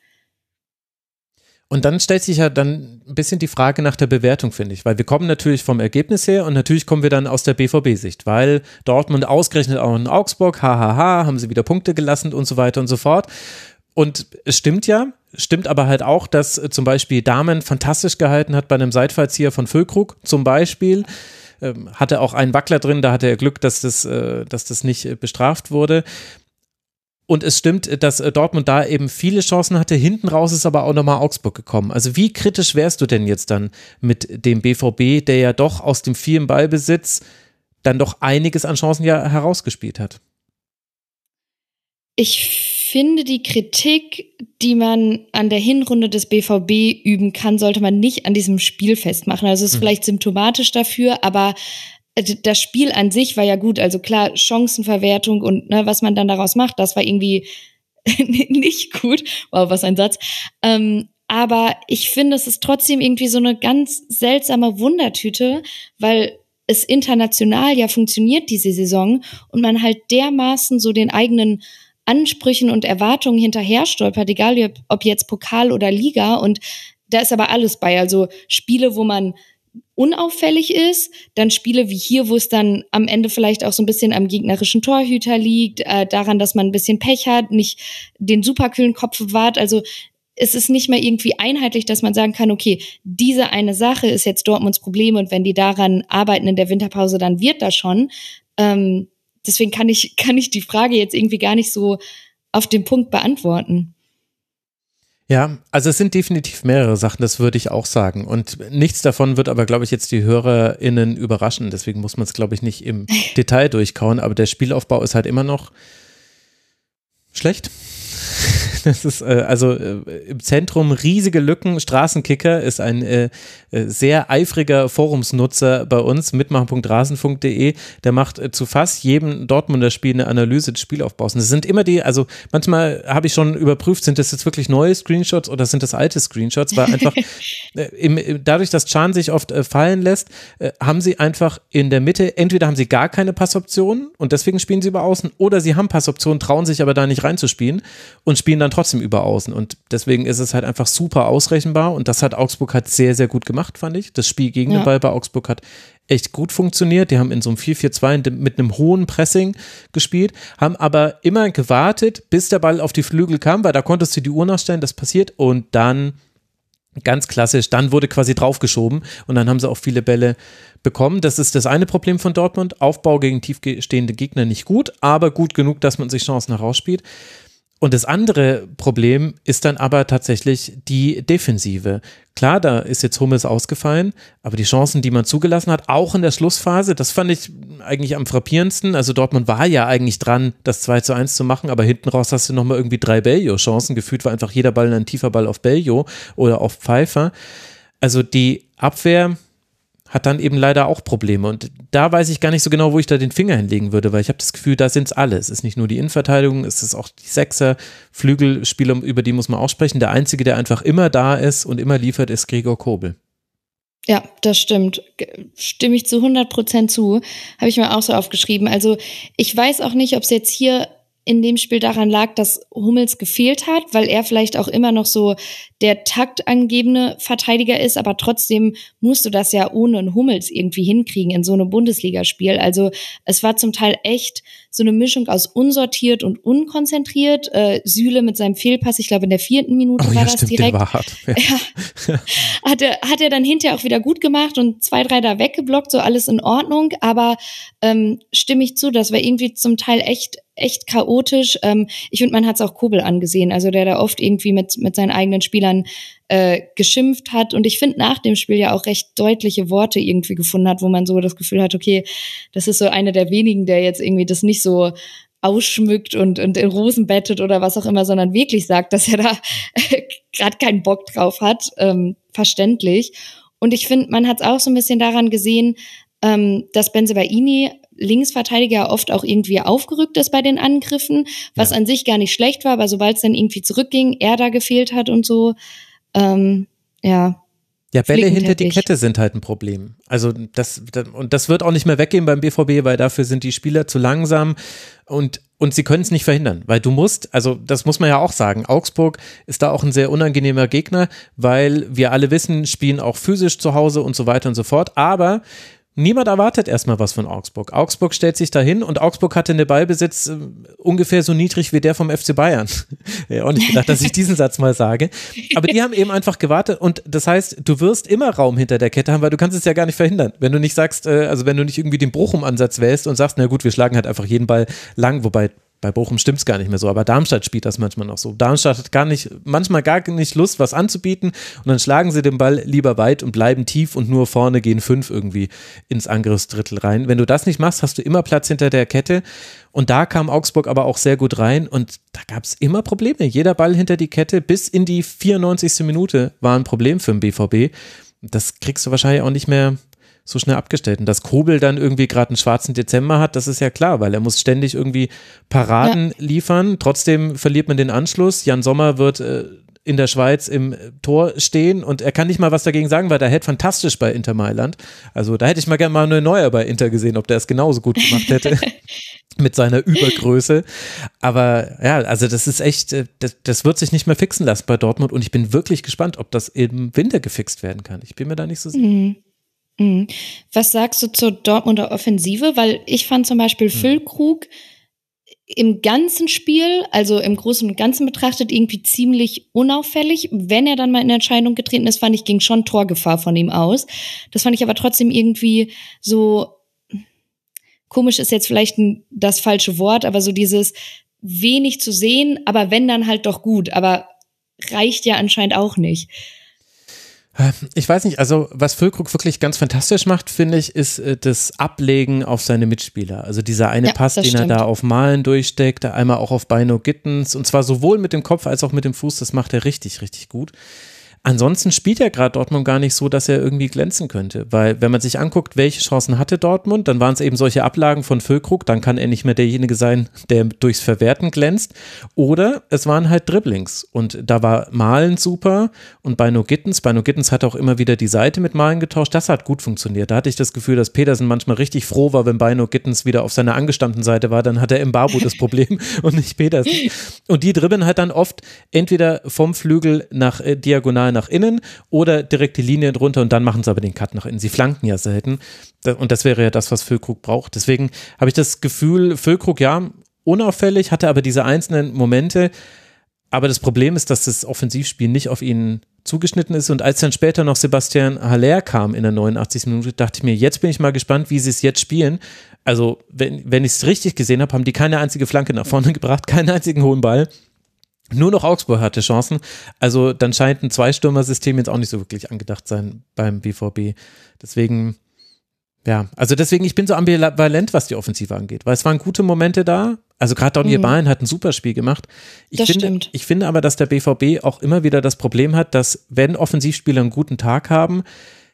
Und dann stellt sich ja dann ein bisschen die Frage nach der Bewertung, finde ich, weil wir kommen natürlich vom Ergebnis her und natürlich kommen wir dann aus der BVB-Sicht, weil Dortmund ausgerechnet auch in Augsburg, hahaha, haben sie wieder Punkte gelassen und so weiter und so fort. Und es stimmt ja, stimmt aber halt auch, dass äh, zum Beispiel Damen fantastisch gehalten hat bei einem Seitfallzieher von Füllkrug zum Beispiel. Ähm, hatte auch einen Wackler drin, da hatte er Glück, dass das, äh, dass das nicht äh, bestraft wurde. Und es stimmt, dass Dortmund da eben viele Chancen hatte. Hinten raus ist aber auch nochmal Augsburg gekommen. Also wie kritisch wärst du denn jetzt dann mit dem BVB, der ja doch aus dem vielen Ballbesitz dann doch einiges an Chancen ja herausgespielt hat? Ich finde die Kritik, die man an der Hinrunde des BVB üben kann, sollte man nicht an diesem Spiel festmachen. Also es ist mhm. vielleicht symptomatisch dafür, aber äh, das Spiel an sich war ja gut. Also klar, Chancenverwertung und ne, was man dann daraus macht, das war irgendwie *laughs* nicht gut. Wow, was ein Satz. Ähm, aber ich finde, es ist trotzdem irgendwie so eine ganz seltsame Wundertüte, weil es international ja funktioniert diese Saison und man halt dermaßen so den eigenen Ansprüchen und Erwartungen hinterher stolpert, egal ob jetzt Pokal oder Liga. Und da ist aber alles bei. Also Spiele, wo man unauffällig ist, dann Spiele wie hier, wo es dann am Ende vielleicht auch so ein bisschen am gegnerischen Torhüter liegt, äh, daran, dass man ein bisschen Pech hat, nicht den superkühlen Kopf bewahrt. Also es ist nicht mehr irgendwie einheitlich, dass man sagen kann, okay, diese eine Sache ist jetzt Dortmunds Problem und wenn die daran arbeiten in der Winterpause, dann wird das schon. Ähm, deswegen kann ich, *laughs* kann ich die Frage jetzt irgendwie gar nicht so auf den Punkt beantworten. Ja, also es sind definitiv mehrere Sachen, das würde ich auch sagen. Und nichts davon wird aber, glaube ich, jetzt die HörerInnen überraschen. Deswegen muss man es, glaube ich, nicht im *laughs* Detail durchkauen. Aber der Spielaufbau ist halt immer noch schlecht. *laughs* Das ist äh, also äh, im Zentrum riesige Lücken. Straßenkicker ist ein äh, äh sehr eifriger Forumsnutzer bei uns, mitmachen.rasenfunk.de. Der macht äh, zu fast jedem Dortmunder Spiel eine Analyse des Spielaufbaus. Und das sind immer die, also manchmal habe ich schon überprüft, sind das jetzt wirklich neue Screenshots oder sind das alte Screenshots, weil einfach *laughs* äh, im, dadurch, dass Chan sich oft fallen lässt, haben sie einfach in der Mitte, entweder haben sie gar keine Passoptionen und deswegen spielen sie über außen oder sie haben Passoptionen, trauen sich aber da nicht reinzuspielen und spielen dann dann trotzdem über außen. Und deswegen ist es halt einfach super ausrechenbar. Und das hat Augsburg halt sehr, sehr gut gemacht, fand ich. Das Spiel gegen ja. den Ball bei Augsburg hat echt gut funktioniert. Die haben in so einem 4-4-2 mit einem hohen Pressing gespielt, haben aber immer gewartet, bis der Ball auf die Flügel kam, weil da konntest du die Uhr nachstellen, das passiert. Und dann ganz klassisch, dann wurde quasi draufgeschoben und dann haben sie auch viele Bälle bekommen. Das ist das eine Problem von Dortmund. Aufbau gegen tiefstehende Gegner nicht gut, aber gut genug, dass man sich Chancen herausspielt. Und das andere Problem ist dann aber tatsächlich die Defensive. Klar, da ist jetzt Hummels ausgefallen, aber die Chancen, die man zugelassen hat, auch in der Schlussphase, das fand ich eigentlich am frappierendsten. Also Dortmund war ja eigentlich dran, das 2 zu 1 zu machen, aber hinten raus hast du nochmal irgendwie drei Bellio-Chancen. Gefühlt war einfach jeder Ball ein tiefer Ball auf Bellio oder auf Pfeiffer. Also die Abwehr, hat dann eben leider auch Probleme. Und da weiß ich gar nicht so genau, wo ich da den Finger hinlegen würde, weil ich habe das Gefühl, da sind es alle. Es ist nicht nur die Innenverteidigung, es ist auch die Sechser, Flügelspieler, über die muss man auch sprechen. Der Einzige, der einfach immer da ist und immer liefert, ist Gregor Kobel. Ja, das stimmt. Stimme ich zu 100 Prozent zu. Habe ich mir auch so aufgeschrieben. Also ich weiß auch nicht, ob es jetzt hier in dem Spiel daran lag, dass Hummels gefehlt hat, weil er vielleicht auch immer noch so der taktangebende Verteidiger ist, aber trotzdem musst du das ja ohne einen Hummels irgendwie hinkriegen in so einem Bundesligaspiel. Also es war zum Teil echt so eine Mischung aus unsortiert und unkonzentriert. Äh, Süle mit seinem Fehlpass, ich glaube in der vierten Minute oh, war ja, das stimmt, direkt. war hart. Ja. ja. *laughs* hat, er, hat er dann hinterher auch wieder gut gemacht und zwei, drei da weggeblockt, so alles in Ordnung. Aber ähm, stimme ich zu, das war irgendwie zum Teil echt echt chaotisch. Ähm, ich finde, man hat es auch Kobel angesehen, also der da oft irgendwie mit, mit seinen eigenen Spielern äh, geschimpft hat. Und ich finde nach dem Spiel ja auch recht deutliche Worte irgendwie gefunden hat, wo man so das Gefühl hat, okay, das ist so einer der wenigen, der jetzt irgendwie das nicht so ausschmückt und, und in Rosen bettet oder was auch immer, sondern wirklich sagt, dass er da *laughs* gerade keinen Bock drauf hat. Ähm, verständlich. Und ich finde, man hat es auch so ein bisschen daran gesehen, ähm, dass Benzebaini Linksverteidiger oft auch irgendwie aufgerückt ist bei den Angriffen, was ja. an sich gar nicht schlecht war, aber sobald es dann irgendwie zurückging, er da gefehlt hat und so, ähm, ja, Ja, Bälle hinter die Kette sind halt ein Problem. Also das, das, und das wird auch nicht mehr weggehen beim BVB, weil dafür sind die Spieler zu langsam und und sie können es nicht verhindern, weil du musst, also das muss man ja auch sagen, Augsburg ist da auch ein sehr unangenehmer Gegner, weil wir alle wissen, spielen auch physisch zu Hause und so weiter und so fort, aber Niemand erwartet erstmal was von Augsburg. Augsburg stellt sich dahin und Augsburg hatte den Ballbesitz äh, ungefähr so niedrig wie der vom FC Bayern. *laughs* ja, auch nicht gedacht, dass ich diesen Satz mal sage. Aber die haben eben einfach gewartet und das heißt, du wirst immer Raum hinter der Kette haben, weil du kannst es ja gar nicht verhindern. Wenn du nicht sagst, äh, also wenn du nicht irgendwie den Bruchum-Ansatz wählst und sagst, na gut, wir schlagen halt einfach jeden Ball lang, wobei bei Bochum stimmt es gar nicht mehr so, aber Darmstadt spielt das manchmal noch so. Darmstadt hat gar nicht, manchmal gar nicht Lust, was anzubieten und dann schlagen sie den Ball lieber weit und bleiben tief und nur vorne gehen fünf irgendwie ins Angriffsdrittel rein. Wenn du das nicht machst, hast du immer Platz hinter der Kette und da kam Augsburg aber auch sehr gut rein und da gab es immer Probleme. Jeder Ball hinter die Kette bis in die 94. Minute war ein Problem für den BVB. Das kriegst du wahrscheinlich auch nicht mehr so schnell abgestellt. Und dass Kobel dann irgendwie gerade einen schwarzen Dezember hat, das ist ja klar, weil er muss ständig irgendwie Paraden ja. liefern. Trotzdem verliert man den Anschluss. Jan Sommer wird äh, in der Schweiz im Tor stehen und er kann nicht mal was dagegen sagen, weil der hätte fantastisch bei Inter Mailand. Also da hätte ich mal gerne mal eine neue bei Inter gesehen, ob der es genauso gut gemacht hätte. *laughs* mit seiner Übergröße. Aber ja, also das ist echt, äh, das, das, wird sich nicht mehr fixen lassen bei Dortmund und ich bin wirklich gespannt, ob das im Winter gefixt werden kann. Ich bin mir da nicht so sicher. Mhm. Mhm. Was sagst du zur Dortmunder Offensive? Weil ich fand zum Beispiel mhm. Füllkrug im ganzen Spiel, also im Großen und Ganzen betrachtet, irgendwie ziemlich unauffällig. Wenn er dann mal in Entscheidung getreten ist, fand ich, ging schon Torgefahr von ihm aus. Das fand ich aber trotzdem irgendwie so komisch ist jetzt vielleicht das falsche Wort, aber so dieses wenig zu sehen, aber wenn dann halt doch gut, aber reicht ja anscheinend auch nicht. Ich weiß nicht, also was Füllkrug wirklich ganz fantastisch macht, finde ich, ist äh, das Ablegen auf seine Mitspieler. Also dieser eine ja, Pass, den stimmt. er da auf Malen durchsteckt, einmal auch auf Beino Gittens und zwar sowohl mit dem Kopf als auch mit dem Fuß, das macht er richtig, richtig gut. Ansonsten spielt ja gerade Dortmund gar nicht so, dass er irgendwie glänzen könnte, weil wenn man sich anguckt, welche Chancen hatte Dortmund, dann waren es eben solche Ablagen von Füllkrug, dann kann er nicht mehr derjenige sein, der durchs Verwerten glänzt. Oder es waren halt Dribblings. Und da war Malen super und bei No Gittens, bei No Gittens hat auch immer wieder die Seite mit Malen getauscht, das hat gut funktioniert. Da hatte ich das Gefühl, dass Petersen manchmal richtig froh war, wenn Beino Gittens wieder auf seiner angestammten Seite war, dann hat er im Barbu das Problem und nicht Petersen. Und die dribbeln halt dann oft entweder vom Flügel nach äh, diagonal diagonal nach innen oder direkt die Linie drunter und dann machen sie aber den Cut nach innen. Sie flanken ja selten. Und das wäre ja das, was Füllkrug braucht. Deswegen habe ich das Gefühl, Füllkrug, ja, unauffällig, hatte aber diese einzelnen Momente. Aber das Problem ist, dass das Offensivspiel nicht auf ihn zugeschnitten ist. Und als dann später noch Sebastian Haller kam in der 89. Minute, dachte ich mir, jetzt bin ich mal gespannt, wie sie es jetzt spielen. Also, wenn, wenn ich es richtig gesehen habe, haben die keine einzige Flanke nach vorne *laughs* gebracht, keinen einzigen hohen Ball. Nur noch Augsburg hatte Chancen. Also dann scheint ein Zweistürmer-System jetzt auch nicht so wirklich angedacht sein beim BVB. Deswegen, ja, also deswegen, ich bin so ambivalent, was die Offensive angeht, weil es waren gute Momente da. Also gerade Donny mhm. Bahn hat ein super Spiel gemacht. Ich das finde, stimmt. ich finde aber, dass der BVB auch immer wieder das Problem hat, dass wenn Offensivspieler einen guten Tag haben,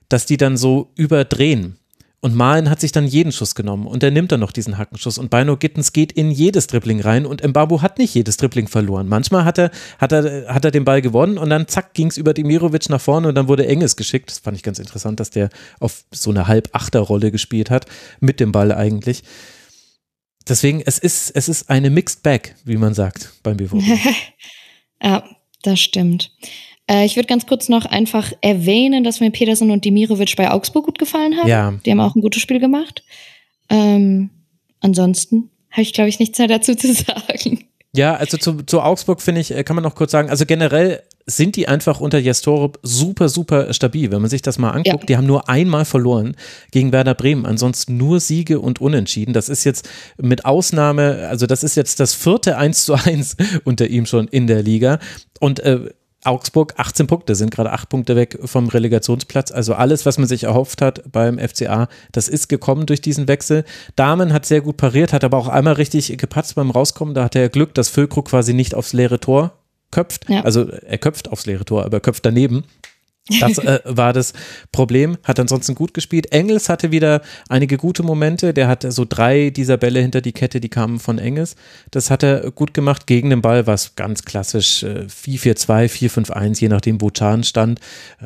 dass die dann so überdrehen. Und Malen hat sich dann jeden Schuss genommen und er nimmt dann noch diesen Hackenschuss. Und Bino Gittens geht in jedes Dribbling rein und Mbabu hat nicht jedes Dribbling verloren. Manchmal hat er, hat er, hat er den Ball gewonnen und dann zack ging es über Dimirovic nach vorne und dann wurde Enges geschickt. Das fand ich ganz interessant, dass der auf so eine Halb-Achter-Rolle gespielt hat, mit dem Ball eigentlich. Deswegen, es ist, es ist eine Mixed Bag, wie man sagt beim BVB. *laughs* ja, das stimmt. Äh, ich würde ganz kurz noch einfach erwähnen, dass mir Petersen und Dimirovic bei Augsburg gut gefallen haben. Ja. Die haben auch ein gutes Spiel gemacht. Ähm, ansonsten habe ich, glaube ich, nichts mehr dazu *laughs* zu sagen. Ja, also zu, zu Augsburg finde ich, äh, kann man noch kurz sagen, also generell sind die einfach unter Jastorup super, super stabil. Wenn man sich das mal anguckt, ja. die haben nur einmal verloren gegen Werder Bremen, ansonsten nur Siege und Unentschieden. Das ist jetzt mit Ausnahme, also das ist jetzt das vierte 1 zu 1 *laughs* unter ihm schon in der Liga. Und äh, Augsburg 18 Punkte, sind gerade acht Punkte weg vom Relegationsplatz. Also alles, was man sich erhofft hat beim FCA, das ist gekommen durch diesen Wechsel. Damen hat sehr gut pariert, hat aber auch einmal richtig gepatzt beim Rauskommen. Da hatte er Glück, dass Füllkrug quasi nicht aufs leere Tor köpft. Ja. Also er köpft aufs leere Tor, aber er köpft daneben. Das äh, war das Problem, hat ansonsten gut gespielt. Engels hatte wieder einige gute Momente. Der hatte so drei dieser Bälle hinter die Kette, die kamen von Engels. Das hat er gut gemacht. Gegen den Ball war es ganz klassisch äh, 4-4-2, 4-5-1, je nachdem, wo Chan stand.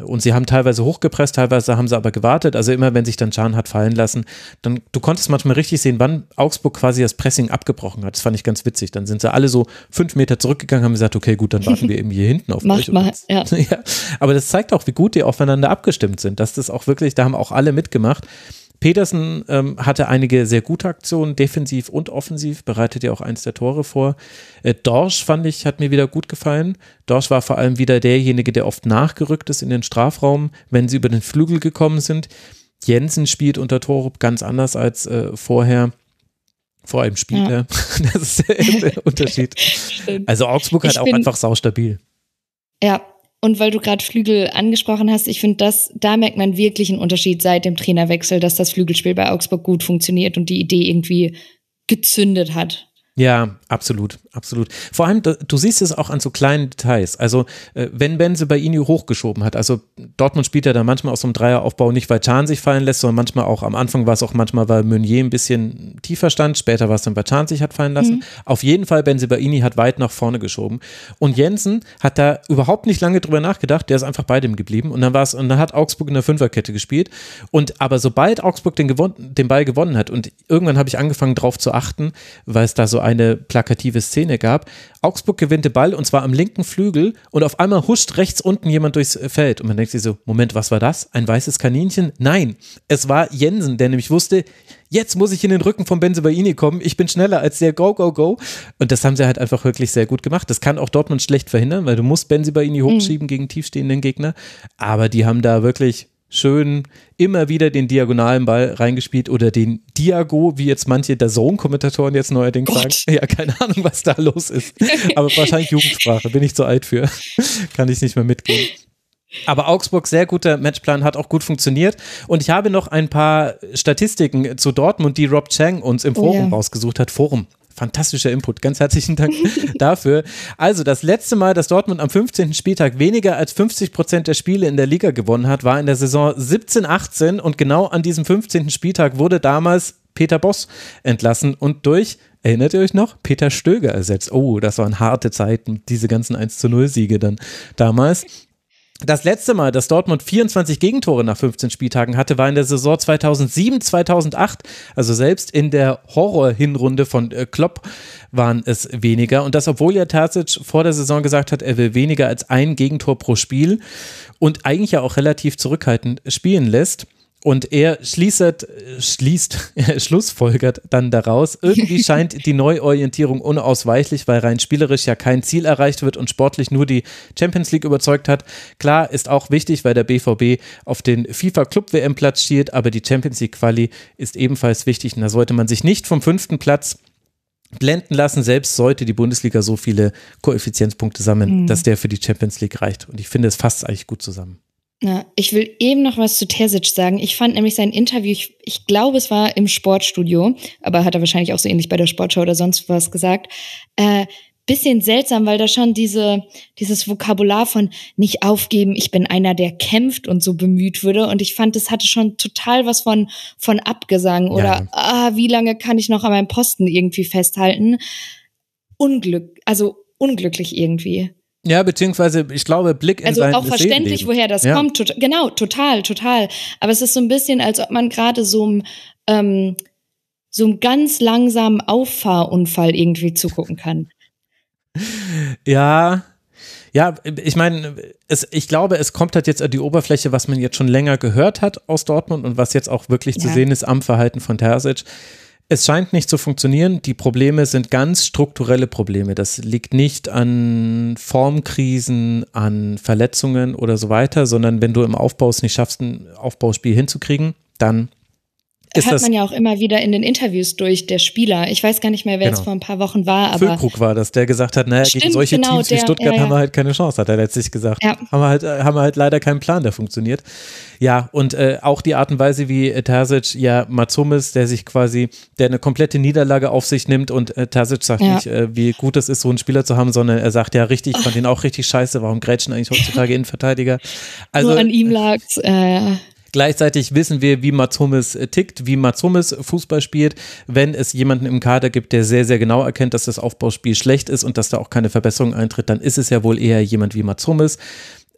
Und sie haben teilweise hochgepresst, teilweise haben sie aber gewartet. Also immer, wenn sich dann Chan hat fallen lassen, dann du konntest manchmal richtig sehen, wann Augsburg quasi das Pressing abgebrochen hat. Das fand ich ganz witzig. Dann sind sie alle so fünf Meter zurückgegangen, haben gesagt, okay, gut, dann warten wir eben hier hinten auf Mach euch. mal, ja. *laughs* ja. Aber das zeigt auch, wie gut die aufeinander abgestimmt sind. Dass das auch wirklich, da haben auch alle mitgemacht. Petersen ähm, hatte einige sehr gute Aktionen, defensiv und offensiv, bereitet ja auch eins der Tore vor. Äh, Dorsch fand ich, hat mir wieder gut gefallen. Dorsch war vor allem wieder derjenige, der oft nachgerückt ist in den Strafraum, wenn sie über den Flügel gekommen sind. Jensen spielt unter Torup ganz anders als äh, vorher. Vor allem spielt Ja. er. *laughs* Das ist der Unterschied. *laughs* Also Augsburg hat auch einfach saustabil. Ja, und weil du gerade Flügel angesprochen hast, ich finde, das, da merkt man wirklich einen Unterschied seit dem Trainerwechsel, dass das Flügelspiel bei Augsburg gut funktioniert und die Idee irgendwie gezündet hat. Ja, absolut, absolut. Vor allem, du, du siehst es auch an so kleinen Details. Also, äh, wenn Benze bei Ini hochgeschoben hat, also Dortmund spielt ja da manchmal aus so einem Dreieraufbau nicht, weil Chan sich fallen lässt, sondern manchmal auch, am Anfang war es auch manchmal, weil Meunier ein bisschen tiefer stand, später war es dann, weil Chan sich hat fallen lassen. Auf jeden Fall, Benze bei Ini hat weit nach vorne geschoben. Und Jensen hat da überhaupt nicht lange drüber nachgedacht, der ist einfach bei dem geblieben. Und dann war es, und dann hat Augsburg in der Fünferkette gespielt. Und aber sobald Augsburg den, gewon den Ball gewonnen hat, und irgendwann habe ich angefangen drauf zu achten, weil es da so eine plakative Szene gab. Augsburg gewinnt den Ball und zwar am linken Flügel und auf einmal huscht rechts unten jemand durchs Feld und man denkt sich so, Moment, was war das? Ein weißes Kaninchen? Nein, es war Jensen, der nämlich wusste, jetzt muss ich in den Rücken von Benzebaini kommen, ich bin schneller als der, go, go, go. Und das haben sie halt einfach wirklich sehr gut gemacht. Das kann auch Dortmund schlecht verhindern, weil du musst Benzebaini hochschieben gegen tiefstehenden Gegner, aber die haben da wirklich schön immer wieder den diagonalen Ball reingespielt oder den Diago, wie jetzt manche der Zone-Kommentatoren jetzt neuerdings Gott. sagen. Ja, keine Ahnung, was da los ist. Aber wahrscheinlich Jugendsprache, bin ich zu alt für. Kann ich nicht mehr mitgehen. Aber Augsburg, sehr guter Matchplan, hat auch gut funktioniert. Und ich habe noch ein paar Statistiken zu Dortmund, die Rob Chang uns im Oh Forum ja. rausgesucht hat. Forum. Fantastischer Input. Ganz herzlichen Dank *laughs* dafür. Also, das letzte Mal, dass Dortmund am 15. Spieltag weniger als 50 Prozent der Spiele in der Liga gewonnen hat, war in der Saison 17-18. Und genau an diesem 15. Spieltag wurde damals Peter Boss entlassen und durch, erinnert ihr euch noch, Peter Stöger ersetzt. Oh, das waren harte Zeiten, diese ganzen 1 zu 0 Siege dann damals. Das letzte Mal, dass Dortmund 24 Gegentore nach 15 Spieltagen hatte, war in der Saison 2007, 2008. Also selbst in der Horror-Hinrunde von äh, Klopp waren es weniger. Und das, obwohl ja Terzic vor der Saison gesagt hat, er will weniger als ein Gegentor pro Spiel und eigentlich ja auch relativ zurückhaltend spielen lässt. Und er schließt, schließt, *laughs* schlussfolgert dann daraus, irgendwie *laughs* scheint die Neuorientierung unausweichlich, weil rein spielerisch ja kein Ziel erreicht wird und sportlich nur die Champions League überzeugt hat. Klar, ist auch wichtig, weil der BVB auf den FIFA Club WM Platz schielt, aber die Champions League Quali ist ebenfalls wichtig und da sollte man sich nicht vom fünften Platz blenden lassen, selbst sollte die Bundesliga so viele Koeffizienzpunkte sammeln, dass der für die Champions League reicht. Und ich finde, es fasst eigentlich gut zusammen. Na, ich will eben noch was zu Terzic sagen. Ich fand nämlich sein Interview, ich, ich glaube, es war im Sportstudio, aber hat er wahrscheinlich auch so ähnlich bei der Sportschau oder sonst was gesagt. Äh, bisschen seltsam, weil da schon diese, dieses Vokabular von nicht aufgeben, ich bin einer, der kämpft und so bemüht würde. Und ich fand, das hatte schon total was von, von Abgesang oder, Ja. ah, wie lange kann ich noch an meinem Posten irgendwie festhalten? Unglück, also unglücklich irgendwie. Ja, beziehungsweise ich glaube, Blick in Also sein auch verständlich, woher das Ja. kommt. Tot, genau, total, total. Aber es ist so ein bisschen, als ob man gerade so einem, ähm, so einem ganz langsamen Auffahrunfall irgendwie zugucken kann. Ja, ja, ich meine, es, ich glaube, es kommt halt jetzt an die Oberfläche, was man jetzt schon länger gehört hat aus Dortmund und was jetzt auch wirklich zu Ja. sehen ist am Verhalten von Terzic. Es scheint nicht zu funktionieren. Die Probleme sind ganz strukturelle Probleme. Das liegt nicht an Formkrisen, an Verletzungen oder so weiter, sondern wenn du im Aufbau es nicht schaffst, ein Aufbauspiel hinzukriegen, dann ist hört man ja auch immer wieder in den Interviews durch, der Spieler. Ich weiß gar nicht mehr, wer genau. es vor ein paar Wochen war, aber. Füllkrug war das, der gesagt hat, naja, Stimmt, gegen solche genau, Teams wie der, Stuttgart ja, ja. haben wir halt keine Chance, hat er letztlich gesagt. Ja. Haben, wir halt, äh, haben wir halt leider keinen Plan, der funktioniert. Ja, und äh, auch die Art und Weise, wie äh, Terzic ja Matsumis, der sich quasi, der eine komplette Niederlage auf sich nimmt und äh, Terzic sagt nicht, äh, wie gut es ist, so einen Spieler zu haben, sondern er sagt ja richtig, ich fand ihn auch richtig scheiße, warum grätschen eigentlich heutzutage Innenverteidiger? Also, Nur an ihm lag's. Äh, Gleichzeitig wissen wir, wie Mats Hummels äh, tickt, wie Mats Hummels Fußball spielt. Wenn es jemanden im Kader gibt, der sehr, sehr genau erkennt, dass das Aufbauspiel schlecht ist und dass da auch keine Verbesserung eintritt, dann ist es ja wohl eher jemand wie Mats Hummels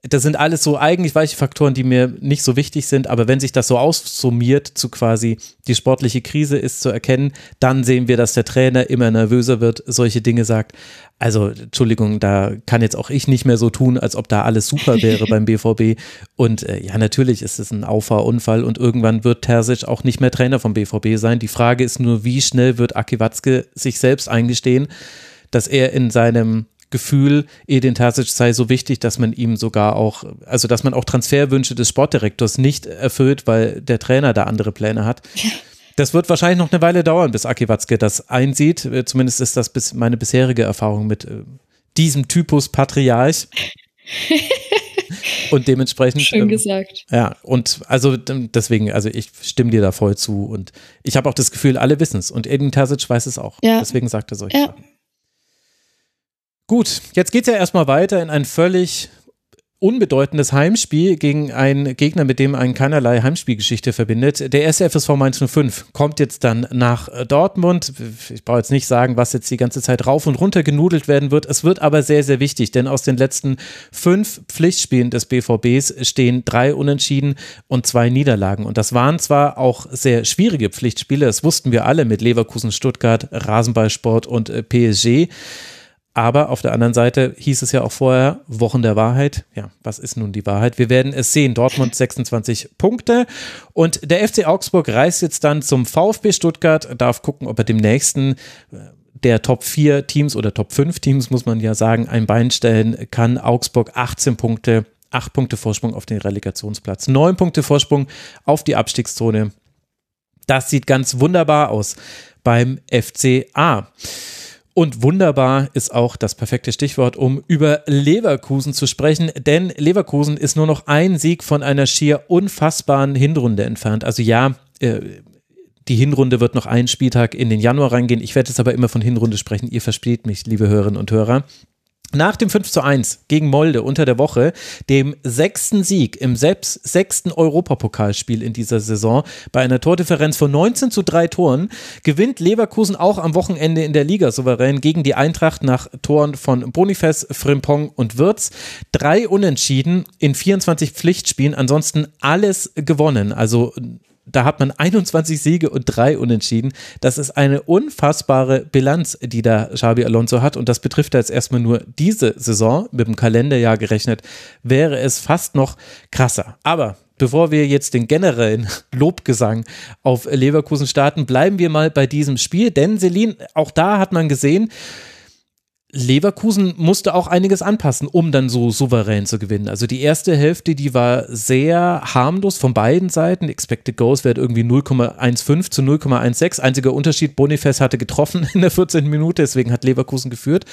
das sind alles so eigentlich weiche Faktoren, die mir nicht so wichtig sind, aber wenn sich das so aussummiert zu quasi die sportliche Krise ist zu erkennen, dann sehen wir, dass der Trainer immer nervöser wird, solche Dinge sagt. Also, Entschuldigung, da kann jetzt auch ich nicht mehr so tun, als ob da alles super wäre *laughs* beim BVB. Und äh, ja, natürlich ist es ein Auffahrunfall und irgendwann wird Terzic auch nicht mehr Trainer vom BVB sein. Die Frage ist nur, wie schnell wird Aki Watzke sich selbst eingestehen, dass er in seinem Gefühl, Edin Terzic sei so wichtig, dass man ihm sogar auch, also dass man auch Transferwünsche des Sportdirektors nicht erfüllt, weil der Trainer da andere Pläne hat. Das wird wahrscheinlich noch eine Weile dauern, bis Aki Watzke das einsieht. Äh, zumindest ist das bis meine bisherige Erfahrung mit äh, diesem Typus Patriarch. *laughs* und dementsprechend. Schön ähm, gesagt. Ja, und also deswegen, also ich stimme dir da voll zu und ich habe auch das Gefühl, alle wissen es und Edin Terzic weiß es auch. Ja. Deswegen sagt er solche ja. Sachen. Gut, jetzt geht es ja erstmal weiter in ein völlig unbedeutendes Heimspiel gegen einen Gegner, mit dem ein keinerlei Heimspielgeschichte verbindet. Der erste FSV Mainz 05 kommt jetzt dann nach Dortmund. Ich brauche jetzt nicht sagen, was jetzt die ganze Zeit rauf und runter genudelt werden wird. Es wird aber sehr, sehr wichtig, denn aus den letzten fünf Pflichtspielen des BVBs stehen drei Unentschieden und zwei Niederlagen. Und das waren zwar auch sehr schwierige Pflichtspiele, das wussten wir alle mit Leverkusen, Stuttgart, Rasenballsport und äh, PSG. Aber auf der anderen Seite hieß es ja auch vorher, Wochen der Wahrheit. Ja, was ist nun die Wahrheit? Wir werden es sehen. Dortmund 26 Punkte. Und der FC Augsburg reist jetzt dann zum VfB Stuttgart, darf gucken, ob er dem nächsten äh, der Top 4 Teams oder Top 5 Teams, muss man ja sagen, ein Bein stellen kann. Augsburg 18 Punkte, 8 Punkte Vorsprung auf den Relegationsplatz, 9 Punkte Vorsprung auf die Abstiegszone. Das sieht ganz wunderbar aus beim FCA. Und wunderbar ist auch das perfekte Stichwort, um über Leverkusen zu sprechen, denn Leverkusen ist nur noch ein Sieg von einer schier unfassbaren Hinrunde entfernt. Also ja, äh, die Hinrunde wird noch einen Spieltag in den Januar reingehen. Ich werde jetzt aber immer von Hinrunde sprechen. Ihr versteht mich, liebe Hörerinnen und Hörer. Nach dem 5 zu 1 gegen Molde unter der Woche, dem sechsten Sieg im selbst sechsten Europapokalspiel in dieser Saison, bei einer Tordifferenz von 19 zu 3 Toren, gewinnt Leverkusen auch am Wochenende in der Liga souverän gegen die Eintracht nach Toren von Boniface, Frimpong und Wirtz. Drei Unentschieden in 24 Pflichtspielen, ansonsten alles gewonnen. Also da hat man 21 Siege und drei Unentschieden. Das ist eine unfassbare Bilanz, die da Xabi Alonso hat. Und das betrifft jetzt erstmal nur diese Saison. Mit dem Kalenderjahr gerechnet wäre es fast noch krasser. Aber bevor wir jetzt den generellen *laughs* Lobgesang auf Leverkusen starten, bleiben wir mal bei diesem Spiel. Denn Selin, auch da hat man gesehen, Leverkusen musste auch einiges anpassen, um dann so souverän zu gewinnen. Also die erste Hälfte, die war sehr harmlos von beiden Seiten. Expected Goals wäre irgendwie 0,15 zu 0,16. Einziger Unterschied, Boniface hatte getroffen *laughs* in der 14. Minute, deswegen hat Leverkusen geführt.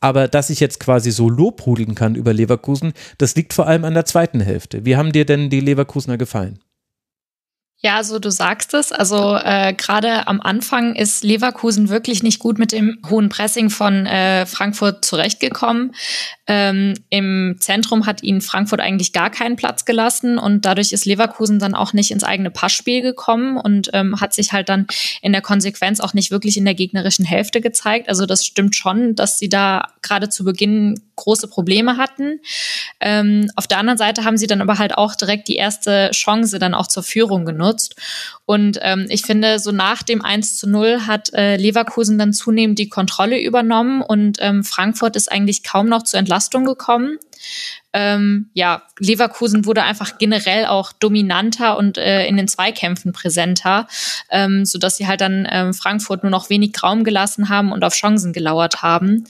Aber dass ich jetzt quasi so lobhudeln kann über Leverkusen, das liegt vor allem an der zweiten Hälfte. Wie haben dir denn die Leverkusener gefallen? Ja, also du sagst es. Also äh, gerade am Anfang ist Leverkusen wirklich nicht gut mit dem hohen Pressing von äh, Frankfurt zurechtgekommen. Ähm, Im Zentrum hat ihnen Frankfurt eigentlich gar keinen Platz gelassen und dadurch ist Leverkusen dann auch nicht ins eigene Passspiel gekommen und ähm, hat sich halt dann in der Konsequenz auch nicht wirklich in der gegnerischen Hälfte gezeigt. Also das stimmt schon, dass sie da gerade zu Beginn große Probleme hatten. Ähm, auf der anderen Seite haben sie dann aber halt auch direkt die erste Chance dann auch zur Führung genutzt. Und ähm, ich finde, so nach dem 1 zu 0 hat äh, Leverkusen dann zunehmend die Kontrolle übernommen und ähm, Frankfurt ist eigentlich kaum noch zur Entlastung gekommen. Ähm, ja, Leverkusen wurde einfach generell auch dominanter und äh, in den Zweikämpfen präsenter, ähm, so dass sie halt dann ähm, Frankfurt nur noch wenig Raum gelassen haben und auf Chancen gelauert haben.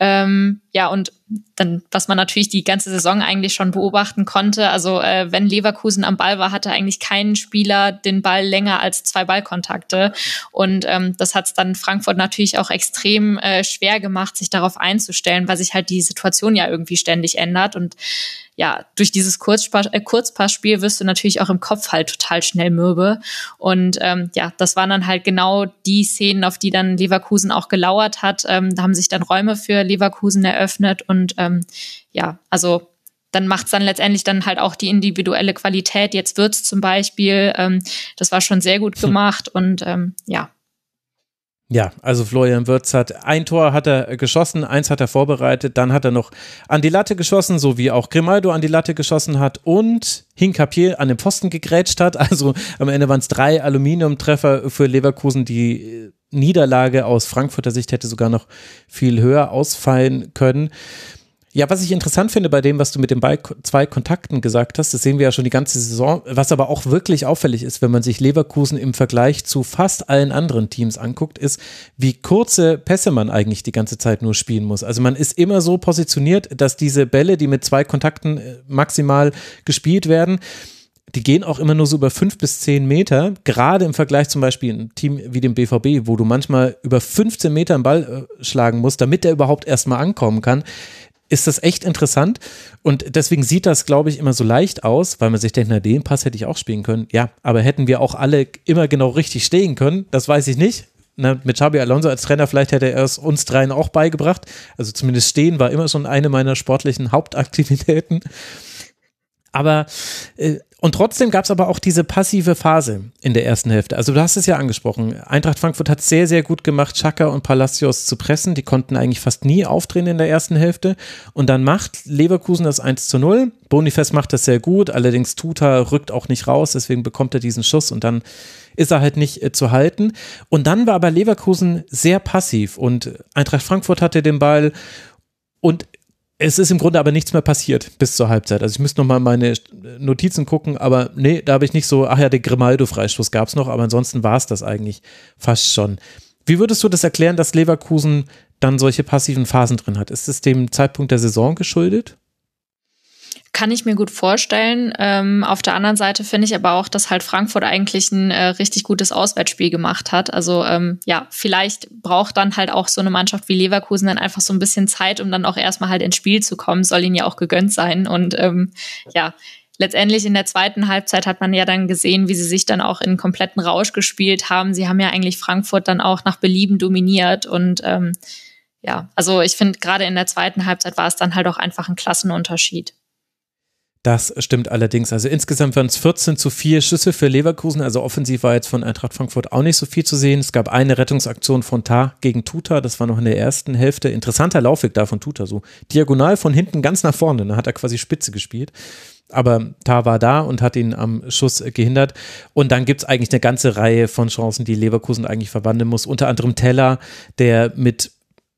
Ähm, ja, und dann, was man natürlich die ganze Saison eigentlich schon beobachten konnte, also äh, wenn Leverkusen am Ball war, hatte eigentlich kein Spieler den Ball länger als zwei Ballkontakte. Und ähm, das hat es dann Frankfurt natürlich auch extrem äh, schwer gemacht, sich darauf einzustellen, weil sich halt die Situation ja irgendwie ständig ändert. Und ja, durch dieses Kurzpass, äh, Kurzpassspiel wirst du natürlich auch im Kopf halt total schnell mürbe. Und ähm, ja, das waren dann halt genau die Szenen, auf die dann Leverkusen auch gelauert hat. Ähm, da haben sich dann Räume für Leverkusen eröffnet und ähm, ja, also dann macht's dann letztendlich dann halt auch die individuelle Qualität. Jetzt wird's zum Beispiel, ähm, das war schon sehr gut *laughs* gemacht und ähm, ja, ja, also Florian Wirtz hat ein Tor hat er geschossen, eins hat er vorbereitet, dann hat er noch an die Latte geschossen, so wie auch Grimaldo an die Latte geschossen hat und Hinkapier an den Pfosten gegrätscht hat. *laughs* Also am Ende waren es drei Aluminiumtreffer für Leverkusen. Die Niederlage aus Frankfurter Sicht hätte sogar noch viel höher ausfallen können. Ja, was ich interessant finde bei dem, was du mit den zwei Kontakten gesagt hast, das sehen wir ja schon die ganze Saison, was aber auch wirklich auffällig ist, wenn man sich Leverkusen im Vergleich zu fast allen anderen Teams anguckt, ist, wie kurze Pässe man eigentlich die ganze Zeit nur spielen muss. Also man ist immer so positioniert, dass diese Bälle, die mit zwei Kontakten äh, maximal gespielt werden, die gehen auch immer nur so über fünf bis zehn Meter, gerade im Vergleich zum Beispiel ein Team wie dem BVB, wo du manchmal über 15 Meter einen Ball äh, schlagen musst, damit der überhaupt erstmal ankommen kann ist das echt interessant und deswegen sieht das, glaube ich, immer so leicht aus, weil man sich denkt, na, den Pass hätte ich auch spielen können. Ja, aber hätten wir auch alle immer genau richtig stehen können, das weiß ich nicht. Na, mit Xabi Alonso als Trainer, vielleicht hätte er es uns dreien auch beigebracht. Also zumindest stehen war immer schon eine meiner sportlichen Hauptaktivitäten. Aber äh, und trotzdem gab es aber auch diese passive Phase in der ersten Hälfte. Also du hast es ja angesprochen. Eintracht Frankfurt hat sehr, sehr gut gemacht, Chaka und Palacios zu pressen. Die konnten eigentlich fast nie aufdrehen in der ersten Hälfte. Und dann macht Leverkusen das 1 zu 0. Bonifest macht das sehr gut, allerdings Tuta rückt auch nicht raus, deswegen bekommt er diesen Schuss und dann ist er halt nicht äh, zu halten. Und dann war aber Leverkusen sehr passiv und Eintracht Frankfurt hatte den Ball und es ist im Grunde aber nichts mehr passiert bis zur Halbzeit. Also ich müsste nochmal meine Notizen gucken, aber nee, da habe ich nicht so, ach ja, den Grimaldo-Freistoß gab es noch, aber ansonsten war es das eigentlich fast schon. Wie würdest du das erklären, dass Leverkusen dann solche passiven Phasen drin hat? Ist es dem Zeitpunkt der Saison geschuldet? Kann ich mir gut vorstellen. Ähm, auf der anderen Seite finde ich aber auch, dass halt Frankfurt eigentlich ein äh, richtig gutes Auswärtsspiel gemacht hat. Also ähm, ja, vielleicht braucht dann halt auch so eine Mannschaft wie Leverkusen dann einfach so ein bisschen Zeit, um dann auch erstmal halt ins Spiel zu kommen. Soll ihnen ja auch gegönnt sein. Und ähm, ja, letztendlich in der zweiten Halbzeit hat man ja dann gesehen, wie sie sich dann auch in kompletten Rausch gespielt haben. Sie haben ja eigentlich Frankfurt dann auch nach Belieben dominiert und ähm, ja, also ich finde, gerade in der zweiten Halbzeit war es dann halt auch einfach ein Klassenunterschied. Das stimmt allerdings. Also insgesamt waren es 14 zu 4 Schüsse für Leverkusen. Also offensiv war jetzt von Eintracht Frankfurt auch nicht so viel zu sehen. Es gab eine Rettungsaktion von Tar gegen Tuta. Das war noch in der ersten Hälfte. Interessanter Laufweg da von Tuta. So diagonal von hinten ganz nach vorne. Da hat er quasi Spitze gespielt. Aber Tar war da und hat ihn am Schuss gehindert. Und dann gibt es eigentlich eine ganze Reihe von Chancen, die Leverkusen eigentlich verwandeln muss. Unter anderem Teller, der mit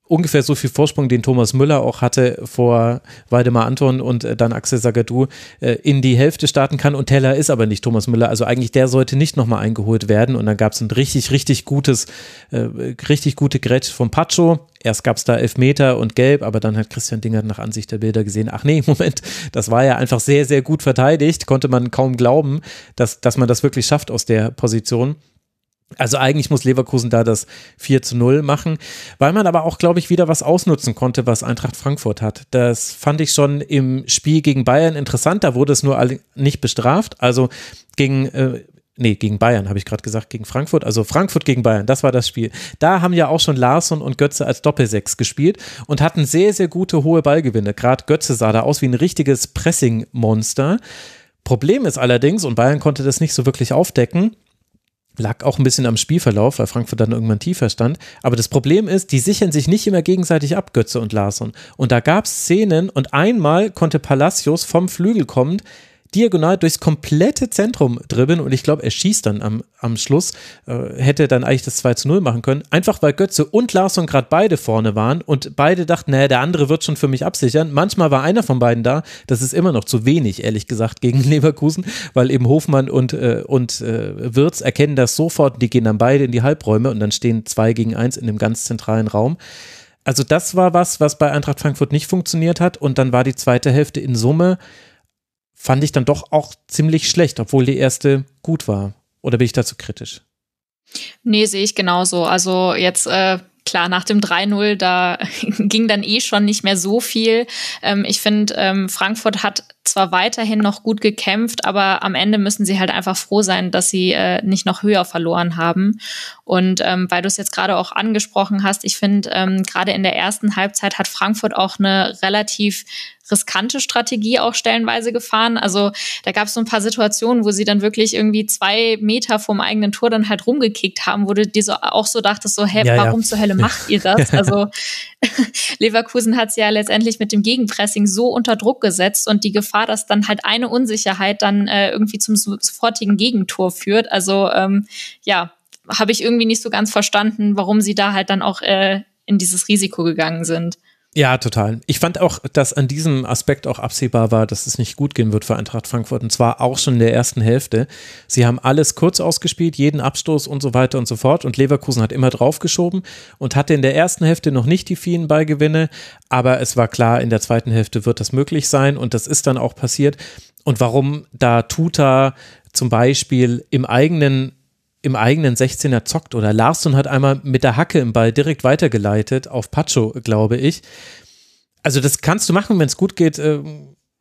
ungefähr so viel Vorsprung, den Thomas Müller auch hatte vor Waldemar Anton und äh, dann Axel Sagadou äh, in die Hälfte starten kann. Und Teller ist aber nicht Thomas Müller. Also eigentlich der sollte nicht nochmal eingeholt werden. Und dann gab es ein richtig, richtig gutes, äh, richtig gute Grätsch von Pacho. Erst gab es da Elfmeter und Gelb, aber dann hat Christian Dinger nach Ansicht der Bilder gesehen, ach nee, *laughs* Moment, das war ja einfach sehr, sehr gut verteidigt. Konnte man kaum glauben, dass, dass man das wirklich schafft aus der Position. Also eigentlich muss Leverkusen da das 4 zu 0 machen, weil man aber auch, glaube ich, wieder was ausnutzen konnte, was Eintracht Frankfurt hat. Das fand ich schon im Spiel gegen Bayern interessant, da wurde es nur nicht bestraft. Also gegen, äh, nee, gegen Bayern habe ich gerade gesagt, gegen Frankfurt. Also Frankfurt gegen Bayern, das war das Spiel. Da haben ja auch schon Larsson und Götze als Doppelsechs gespielt und hatten sehr, sehr gute hohe Ballgewinne. Gerade Götze sah da aus wie ein richtiges Pressing-Monster. Problem ist allerdings, und Bayern konnte das nicht so wirklich aufdecken, Lag auch ein bisschen am Spielverlauf, weil Frankfurt dann irgendwann tiefer stand. Aber das Problem ist, die sichern sich nicht immer gegenseitig ab, Götze und Larsson. Und da gab es Szenen und einmal konnte Palacios vom Flügel kommend diagonal durchs komplette Zentrum dribbeln und ich glaube, er schießt dann am, am Schluss, äh, hätte dann eigentlich das 2 zu 0 machen können. Einfach weil Götze und Larsson gerade beide vorne waren und beide dachten, naja, der andere wird schon für mich absichern. Manchmal war einer von beiden da. Das ist immer noch zu wenig, ehrlich gesagt, gegen *laughs* Leverkusen, weil eben Hofmann und, äh, und äh, Wirtz erkennen das sofort. Die gehen dann beide in die Halbräume und dann stehen zwei gegen eins in dem ganz zentralen Raum. Also das war was, was bei Eintracht Frankfurt nicht funktioniert hat und dann war die zweite Hälfte in Summe fand ich dann doch auch ziemlich schlecht, obwohl die erste gut war. Oder bin ich dazu kritisch? Nee, sehe ich genauso. Also jetzt äh, klar, nach dem 3-0, da *laughs* ging dann eh schon nicht mehr so viel. Ähm, ich finde, ähm, Frankfurt hat zwar weiterhin noch gut gekämpft, aber am Ende müssen sie halt einfach froh sein, dass sie äh, nicht noch höher verloren haben. Und ähm, weil du es jetzt gerade auch angesprochen hast, ich finde, ähm, gerade in der ersten Halbzeit hat Frankfurt auch eine relativ riskante Strategie auch stellenweise gefahren. Also da gab es so ein paar Situationen, wo sie dann wirklich irgendwie zwei Meter vom eigenen Tor dann halt rumgekickt haben, wo du dir so auch so dachtest, so, hä, ja, warum ja. zur Hölle macht ihr das? *laughs* Also *laughs* Leverkusen hat es ja letztendlich mit dem Gegenpressing so unter Druck gesetzt und die Gefahr, dass dann halt eine Unsicherheit dann äh, irgendwie zum sofortigen Gegentor führt. Also ähm, ja, habe ich irgendwie nicht so ganz verstanden, warum sie da halt dann auch äh, in dieses Risiko gegangen sind. Ja, total. Ich fand auch, dass an diesem Aspekt auch absehbar war, dass es nicht gut gehen wird für Eintracht Frankfurt. Und zwar auch schon in der ersten Hälfte. Sie haben alles kurz ausgespielt, jeden Abstoß und so weiter und so fort. Und Leverkusen hat immer draufgeschoben und hatte in der ersten Hälfte noch nicht die vielen Beigewinne. Aber es war klar, in der zweiten Hälfte wird das möglich sein. Und das ist dann auch passiert. Und warum da Tuta zum Beispiel im eigenen im eigenen 16er zockt oder Larsson hat einmal mit der Hacke im Ball direkt weitergeleitet auf Pacho, glaube ich. Also das kannst du machen, wenn es gut geht, äh,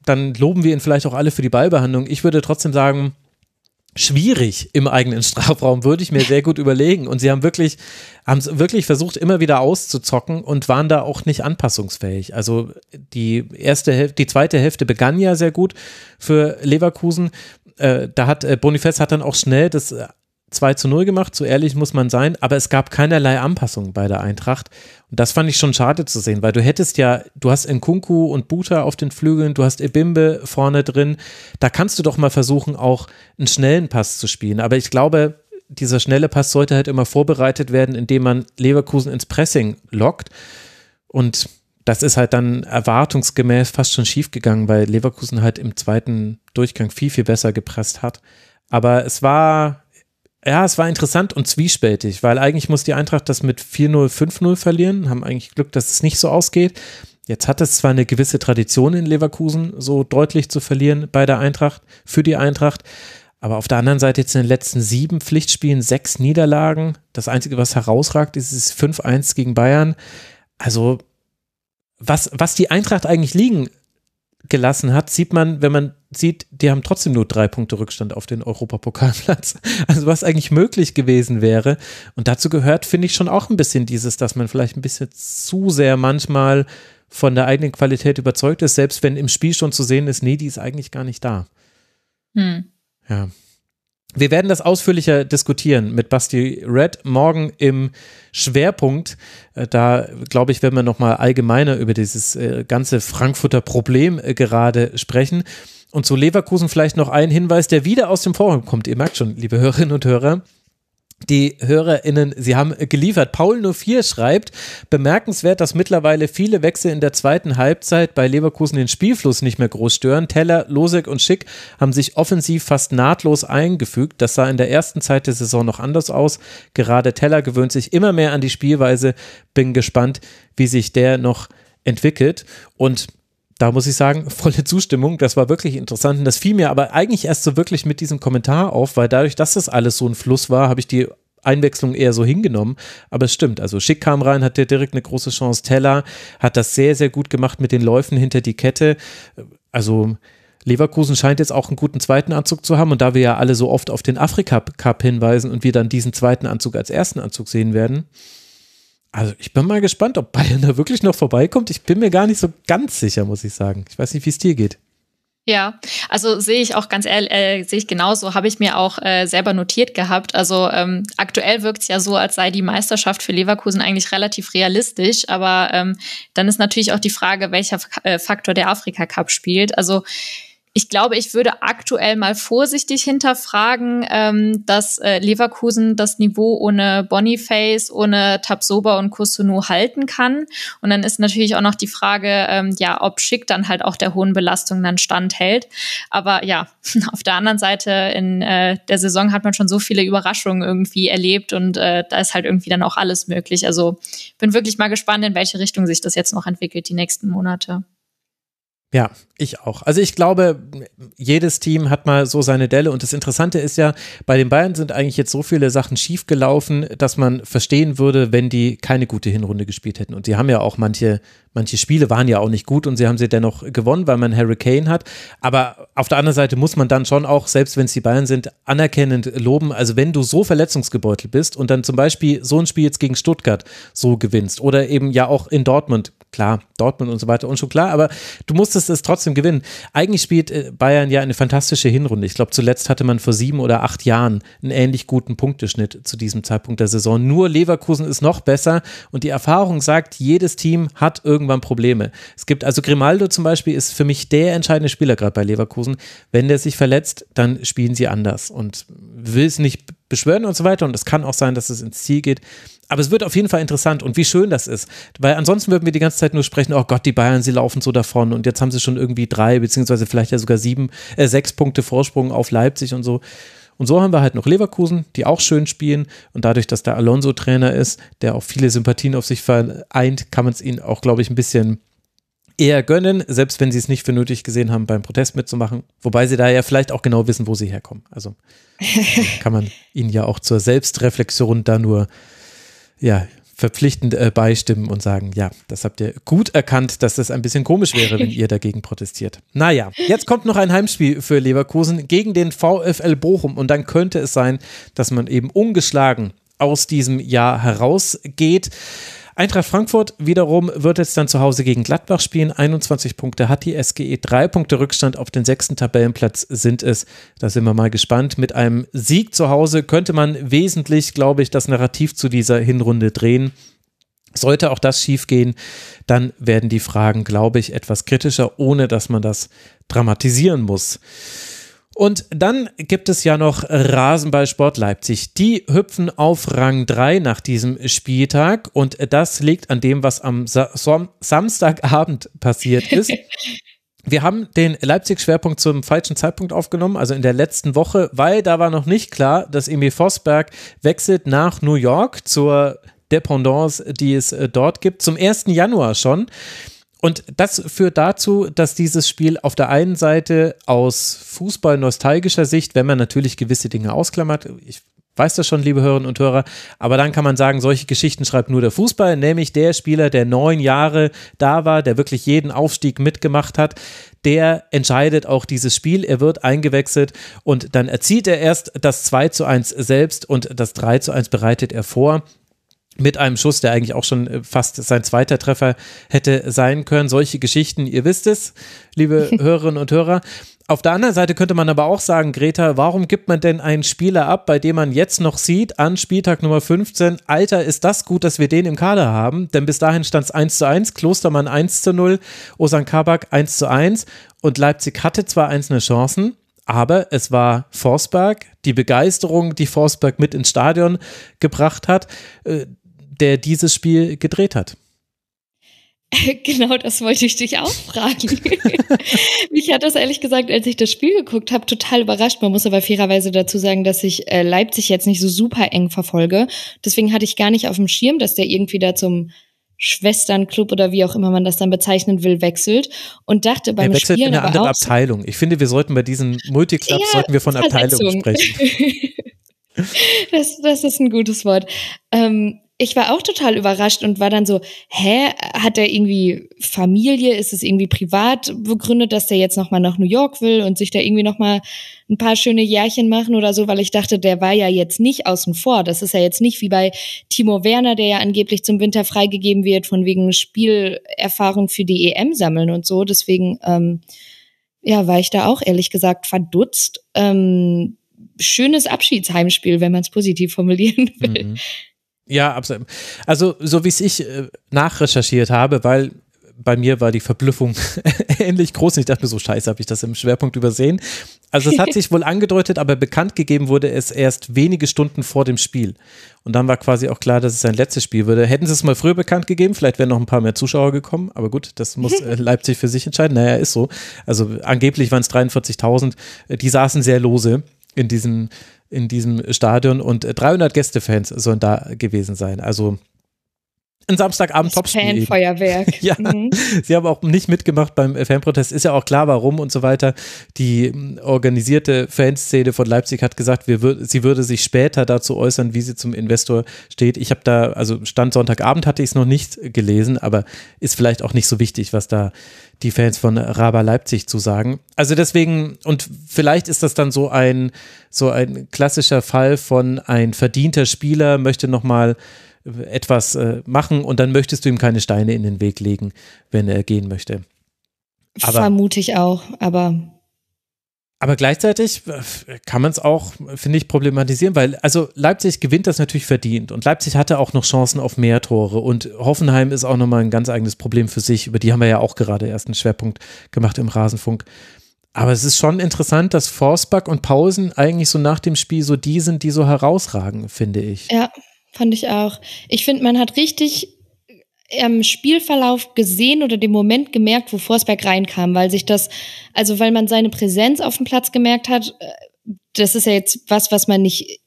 dann loben wir ihn vielleicht auch alle für die Ballbehandlung. Ich würde trotzdem sagen, schwierig im eigenen *laughs* Strafraum, würde ich mir sehr gut überlegen. Und sie haben wirklich, haben wirklich versucht, immer wieder auszuzocken und waren da auch nicht anpassungsfähig. Also die erste Hälfte, die zweite Hälfte begann ja sehr gut für Leverkusen. Äh, da hat äh, Boniface hat dann auch schnell das 2 zu 0 gemacht, so ehrlich muss man sein, aber es gab keinerlei Anpassung bei der Eintracht. Und das fand ich schon schade zu sehen, weil du hättest ja, du hast Nkunku und Buta auf den Flügeln, du hast Ebimbe vorne drin. Da kannst du doch mal versuchen, auch einen schnellen Pass zu spielen. Aber ich glaube, dieser schnelle Pass sollte halt immer vorbereitet werden, indem man Leverkusen ins Pressing lockt. Und das ist halt dann erwartungsgemäß fast schon schief gegangen, weil Leverkusen halt im zweiten Durchgang viel, viel besser gepresst hat. Aber es war ja, es war interessant und zwiespältig, weil eigentlich muss die Eintracht das mit 4-0, 5-0 verlieren, haben eigentlich Glück, dass es nicht so ausgeht. Jetzt hat es zwar eine gewisse Tradition in Leverkusen, so deutlich zu verlieren bei der Eintracht, für die Eintracht, aber auf der anderen Seite jetzt in den letzten sieben Pflichtspielen sechs Niederlagen. Das Einzige, was herausragt, ist es 5-1 gegen Bayern. Also, was, was die Eintracht eigentlich liegen gelassen hat, sieht man, wenn man sieht, die haben trotzdem nur drei Punkte Rückstand auf den Europapokalplatz. *laughs* Also was eigentlich möglich gewesen wäre. Und dazu gehört, finde ich, schon auch ein bisschen dieses, dass man vielleicht ein bisschen zu sehr manchmal von der eigenen Qualität überzeugt ist, selbst wenn im Spiel schon zu sehen ist, nee, die ist eigentlich gar nicht da. Hm. Ja. Wir werden das ausführlicher diskutieren mit Basti Red morgen im Schwerpunkt. Äh, da, glaube ich, werden wir nochmal allgemeiner über dieses äh, ganze Frankfurter Problem äh, gerade sprechen. Und zu Leverkusen vielleicht noch ein Hinweis, der wieder aus dem Forum kommt. Ihr merkt schon, liebe Hörerinnen und Hörer, die HörerInnen, sie haben geliefert. Paul04 schreibt, bemerkenswert, dass mittlerweile viele Wechsel in der zweiten Halbzeit bei Leverkusen den Spielfluss nicht mehr groß stören. Teller, Losek und Schick haben sich offensiv fast nahtlos eingefügt. Das sah in der ersten Zeit der Saison noch anders aus. Gerade Teller gewöhnt sich immer mehr an die Spielweise. Bin gespannt, wie sich der noch entwickelt. Und da muss ich sagen, *laughs* volle Zustimmung. Das war wirklich interessant. Und das fiel mir aber eigentlich erst so wirklich mit diesem Kommentar auf, weil dadurch, dass das alles so ein Fluss war, habe ich die Einwechslung eher so hingenommen. Aber es stimmt. Also Schick kam rein, hat der direkt eine große Chance. Teller hat das sehr, sehr gut gemacht mit den Läufen hinter die Kette. Also Leverkusen scheint jetzt auch einen guten zweiten Anzug zu haben. Und da wir ja alle so oft auf den Afrika Cup hinweisen und wir dann diesen zweiten Anzug als ersten Anzug sehen werden, also ich bin mal gespannt, ob Bayern da wirklich noch vorbeikommt. Ich bin mir gar nicht so ganz sicher, muss ich sagen. Ich weiß nicht, wie es dir geht. Ja, also sehe ich auch ganz ehrlich, äh, sehe ich genauso, habe ich mir auch äh, selber notiert gehabt. Also ähm, aktuell wirkt es ja so, als sei die Meisterschaft für Leverkusen eigentlich relativ realistisch, aber ähm, dann ist natürlich auch die Frage, welcher äh, Faktor der Afrika Cup spielt. Also ich glaube, ich würde aktuell mal vorsichtig hinterfragen, ähm, dass äh, Leverkusen das Niveau ohne Boniface, ohne Tabsoba und Kusunu halten kann. Und dann ist natürlich auch noch die Frage, ähm, ja, ob Schick dann halt auch der hohen Belastung dann standhält. Aber ja, *laughs* auf der anderen Seite in äh, der Saison hat man schon so viele Überraschungen irgendwie erlebt und äh, da ist halt irgendwie dann auch alles möglich. Also bin wirklich mal gespannt, in welche Richtung sich das jetzt noch entwickelt die nächsten Monate. Ja, ich auch. Also ich glaube, jedes Team hat mal so seine Delle und das Interessante ist ja, bei den Bayern sind eigentlich jetzt so viele Sachen schiefgelaufen, dass man verstehen würde, wenn die keine gute Hinrunde gespielt hätten. Und sie haben ja auch manche, manche Spiele waren ja auch nicht gut und sie haben sie dennoch gewonnen, weil man Harry Kane hat. Aber auf der anderen Seite muss man dann schon auch, selbst wenn es die Bayern sind, anerkennend loben. Also wenn du so verletzungsgebeutelt bist und dann zum Beispiel so ein Spiel jetzt gegen Stuttgart so gewinnst oder eben ja auch in Dortmund klar, Dortmund und so weiter und schon klar, aber du musstest es trotzdem gewinnen. Eigentlich spielt äh, Bayern ja eine fantastische Hinrunde. Ich glaube, zuletzt hatte man vor sieben oder acht Jahren einen ähnlich guten Punkteschnitt zu diesem Zeitpunkt der Saison. Nur Leverkusen ist noch besser und die Erfahrung sagt, jedes Team hat irgendwann Probleme. Es gibt also Grimaldo zum Beispiel ist für mich der entscheidende Spieler gerade bei Leverkusen. Wenn der sich verletzt, dann spielen sie anders und will es nicht beschwören und so weiter. Und es kann auch sein, dass es ins Ziel geht. Aber es wird auf jeden Fall interessant und wie schön das ist. Weil ansonsten würden wir die ganze Zeit nur sprechen, oh Gott, die Bayern, sie laufen so davon und jetzt haben sie schon irgendwie drei, beziehungsweise vielleicht ja sogar sieben, äh, sechs Punkte Vorsprung auf Leipzig und so. Und so haben wir halt noch Leverkusen, die auch schön spielen. Und dadurch, dass der Alonso Trainer ist, der auch viele Sympathien auf sich vereint, kann man es ihnen auch, glaube ich, ein bisschen eher gönnen, selbst wenn sie es nicht für nötig gesehen haben, beim Protest mitzumachen. Wobei sie da ja vielleicht auch genau wissen, wo sie herkommen. Also *laughs* kann man ihnen ja auch zur Selbstreflexion da nur ja, verpflichtend äh, beistimmen und sagen, ja, das habt ihr gut erkannt, dass das ein bisschen komisch wäre, wenn ihr dagegen protestiert. Naja, jetzt kommt noch ein Heimspiel für Leverkusen gegen den VfL Bochum und dann könnte es sein, dass man eben ungeschlagen aus diesem Jahr herausgeht. Eintracht Frankfurt wiederum wird jetzt dann zu Hause gegen Gladbach spielen. 21 Punkte hat die SGE, drei Punkte Rückstand auf den sechsten Tabellenplatz sind es. Da sind wir mal gespannt. Mit einem Sieg zu Hause könnte man wesentlich, glaube ich, das Narrativ zu dieser Hinrunde drehen. Sollte auch das schiefgehen, dann werden die Fragen, glaube ich, etwas kritischer, ohne dass man das dramatisieren muss. Und dann gibt es ja noch Rasenballsport Leipzig. Die hüpfen auf Rang 3 nach diesem Spieltag und das liegt an dem, was am Sa Samstagabend passiert ist. *laughs* Wir haben den Leipzig-Schwerpunkt zum falschen Zeitpunkt aufgenommen, also in der letzten Woche, weil da war noch nicht klar, dass Emil Vosberg wechselt nach New York zur Dependance, die es äh, dort gibt, zum 1. Januar schon. Und das führt dazu, dass dieses Spiel auf der einen Seite aus Fußball-nostalgischer Sicht, wenn man natürlich gewisse Dinge ausklammert, ich weiß das schon, liebe Hörerinnen und Hörer, aber dann kann man sagen, solche Geschichten schreibt nur der Fußball, nämlich der Spieler, der neun Jahre da war, der wirklich jeden Aufstieg mitgemacht hat, der entscheidet auch dieses Spiel. Er wird eingewechselt und dann erzielt er erst das 2 zu 1 selbst und das 3 zu 1 bereitet er vor mit einem Schuss, der eigentlich auch schon äh, fast sein zweiter Treffer hätte sein können. Solche Geschichten, ihr wisst es, liebe *laughs* Hörerinnen und Hörer. Auf der anderen Seite könnte man aber auch sagen, Greta, warum gibt man denn einen Spieler ab, bei dem man jetzt noch sieht, an Spieltag Nummer 15, Alter, ist das gut, dass wir den im Kader haben? Denn bis dahin stand es 1 zu 1, Klostermann 1 zu 0, Osan Kabak 1 zu 1 und Leipzig hatte zwar einzelne Chancen, aber es war Forsberg, die Begeisterung, die Forsberg mit ins Stadion gebracht hat, äh, der dieses Spiel gedreht hat. *laughs* Genau, das wollte ich dich auch fragen. *laughs* Mich hat das ehrlich gesagt, als ich das Spiel geguckt habe, total überrascht. Man muss aber fairerweise dazu sagen, dass ich äh, Leipzig jetzt nicht so super eng verfolge. Deswegen hatte ich gar nicht auf dem Schirm, dass der irgendwie da zum Schwesternclub oder wie auch immer man das dann bezeichnen will, wechselt und dachte beim er wechselt Spielen in eine andere Abteilung. Ich finde, wir sollten bei diesen Multiclubs Ja, sollten wir von Abteilung Versetzung. sprechen. *laughs* das, das ist ein gutes Wort. Ähm, ich war auch total überrascht und war dann so, hä, hat er irgendwie Familie? Ist es irgendwie privat begründet, dass der jetzt nochmal nach New York will und sich da irgendwie nochmal ein paar schöne Jährchen machen oder so? Weil ich dachte, der war ja jetzt nicht außen vor. Das ist ja jetzt nicht wie bei Timo Werner, der ja angeblich zum Winter freigegeben wird, von wegen Spielerfahrung für die EM sammeln und so. Deswegen, ähm, ja, war ich da auch ehrlich gesagt verdutzt. Ähm, schönes Abschiedsheimspiel, wenn man es positiv formulieren *laughs* will. Mhm. Ja, absolut. Also, so wie es ich äh, nachrecherchiert habe, weil bei mir war die Verblüffung *laughs* ähnlich groß. Ich dachte mir so, scheiße, habe ich das im Schwerpunkt übersehen. Also es hat *laughs* sich wohl angedeutet, aber bekannt gegeben wurde es erst wenige Stunden vor dem Spiel. Und dann war quasi auch klar, dass es sein letztes Spiel würde. Hätten sie es mal früher bekannt gegeben, vielleicht wären noch ein paar mehr Zuschauer gekommen. Aber gut, das muss *laughs* äh, Leipzig für sich entscheiden. Naja, ist so. Also angeblich waren es 43.000. Die saßen sehr lose in diesem, in diesem Stadion und 300 Gästefans sollen da gewesen sein. Also ein Samstagabend Topspiel. Fanfeuerwerk. *laughs* ja, mhm. sie haben auch nicht mitgemacht beim Fanprotest. Ist ja auch klar, warum und so weiter. Die organisierte Fanszene von Leipzig hat gesagt, wir, sie würde sich später dazu äußern, wie sie zum Investor steht. Ich habe da, also Stand Sonntagabend hatte ich es noch nicht gelesen, aber ist vielleicht auch nicht so wichtig, was da die Fans von Raba Leipzig zu sagen. Also deswegen, und vielleicht ist das dann so ein, so ein klassischer Fall von ein verdienter Spieler möchte nochmal mal etwas äh, machen und dann möchtest du ihm keine Steine in den Weg legen, wenn er gehen möchte. Aber, Vermute ich auch, aber. Aber gleichzeitig äh, kann man es auch, finde ich, problematisieren, weil also Leipzig gewinnt das natürlich verdient und Leipzig hatte auch noch Chancen auf mehr Tore und Hoffenheim ist auch nochmal ein ganz eigenes Problem für sich. Über die haben wir ja auch gerade erst einen Schwerpunkt gemacht im Rasenfunk. Aber es ist schon interessant, dass Forsberg und Pausen eigentlich so nach dem Spiel so die sind, die so herausragen, finde ich. Ja, Fand ich auch. Ich finde, man hat richtig im Spielverlauf gesehen oder den Moment gemerkt, wo Forsberg reinkam, weil sich das, also weil man seine Präsenz auf dem Platz gemerkt hat, äh, das ist ja jetzt was, was man nicht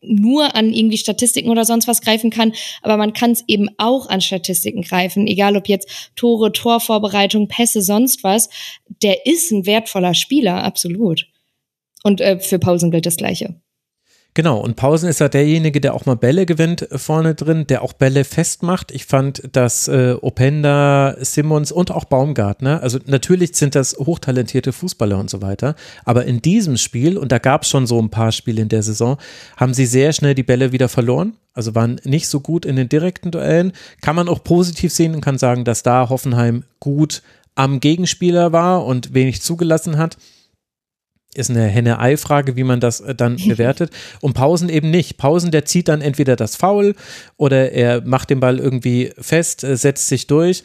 nur an irgendwie Statistiken oder sonst was greifen kann, aber man kann es eben auch an Statistiken greifen, egal ob jetzt Tore, Torvorbereitung, Pässe, sonst was. Der ist ein wertvoller Spieler, absolut. Und äh, für Pausen gilt das Gleiche. Genau, und Pausen ist ja derjenige, der auch mal Bälle gewinnt äh, vorne drin, der auch Bälle festmacht. Ich fand, dass äh, Openda, Simmons und auch Baumgartner, also natürlich sind das hochtalentierte Fußballer und so weiter, aber in diesem Spiel, und da gab es schon so ein paar Spiele in der Saison, haben sie sehr schnell die Bälle wieder verloren. Also waren nicht so gut in den direkten Duellen. Kann man auch positiv sehen und kann sagen, dass da Hoffenheim gut am Gegenspieler war und wenig zugelassen hat ist eine Henne-Ei-Frage, wie man das äh, dann *laughs* bewertet. Und Pausen eben nicht. Pausen, der zieht dann entweder das Foul oder er macht den Ball irgendwie fest, äh, setzt sich durch.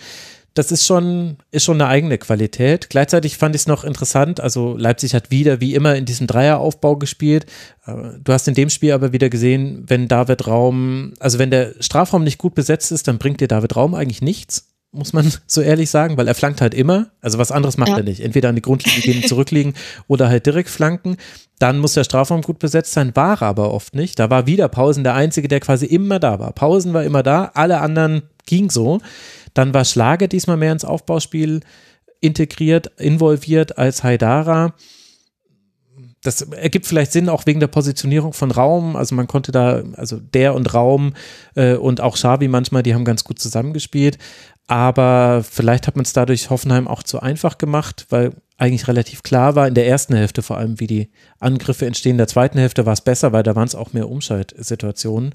Das ist schon, ist schon eine eigene Qualität. Gleichzeitig fand ich es noch interessant. Also Leipzig hat wieder wie immer in diesem Dreieraufbau gespielt. Äh, du hast in dem Spiel aber wieder gesehen, wenn David Raum, also wenn der Strafraum nicht gut besetzt ist, dann bringt dir David Raum eigentlich nichts muss man *laughs* so ehrlich sagen, weil er flankt halt immer. Also was anderes macht ja. er nicht. Entweder an die Grundlinie gehen, zurückliegen oder halt direkt flanken. Dann muss der Strafraum gut besetzt sein, war er aber oft nicht. Da war wieder Pausen der Einzige, der quasi immer da war. Pausen war immer da, alle anderen ging so. Dann war Schlage diesmal mehr ins Aufbauspiel integriert, involviert als Haidara das ergibt vielleicht Sinn, auch wegen der Positionierung von Raum. Also man konnte da, also der und Raum äh, und auch Xavi manchmal, die haben ganz gut zusammengespielt. Aber vielleicht hat man es dadurch Hoffenheim auch zu einfach gemacht, weil eigentlich relativ klar war in der ersten Hälfte vor allem, wie die Angriffe entstehen. In der zweiten Hälfte war es besser, weil da waren es auch mehr Umschaltsituationen.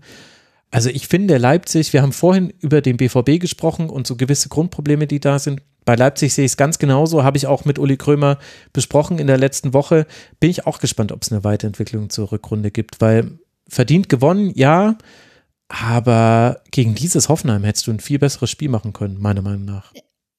Also ich finde Leipzig, wir haben vorhin über den BVB gesprochen und so gewisse Grundprobleme, die da sind. Bei Leipzig sehe ich es ganz genauso, habe ich auch mit Uli Krömer besprochen in der letzten Woche. Bin ich auch gespannt, ob es eine Weiterentwicklung zur Rückrunde gibt, weil verdient gewonnen, ja, aber gegen dieses Hoffenheim hättest du ein viel besseres Spiel machen können, meiner Meinung nach.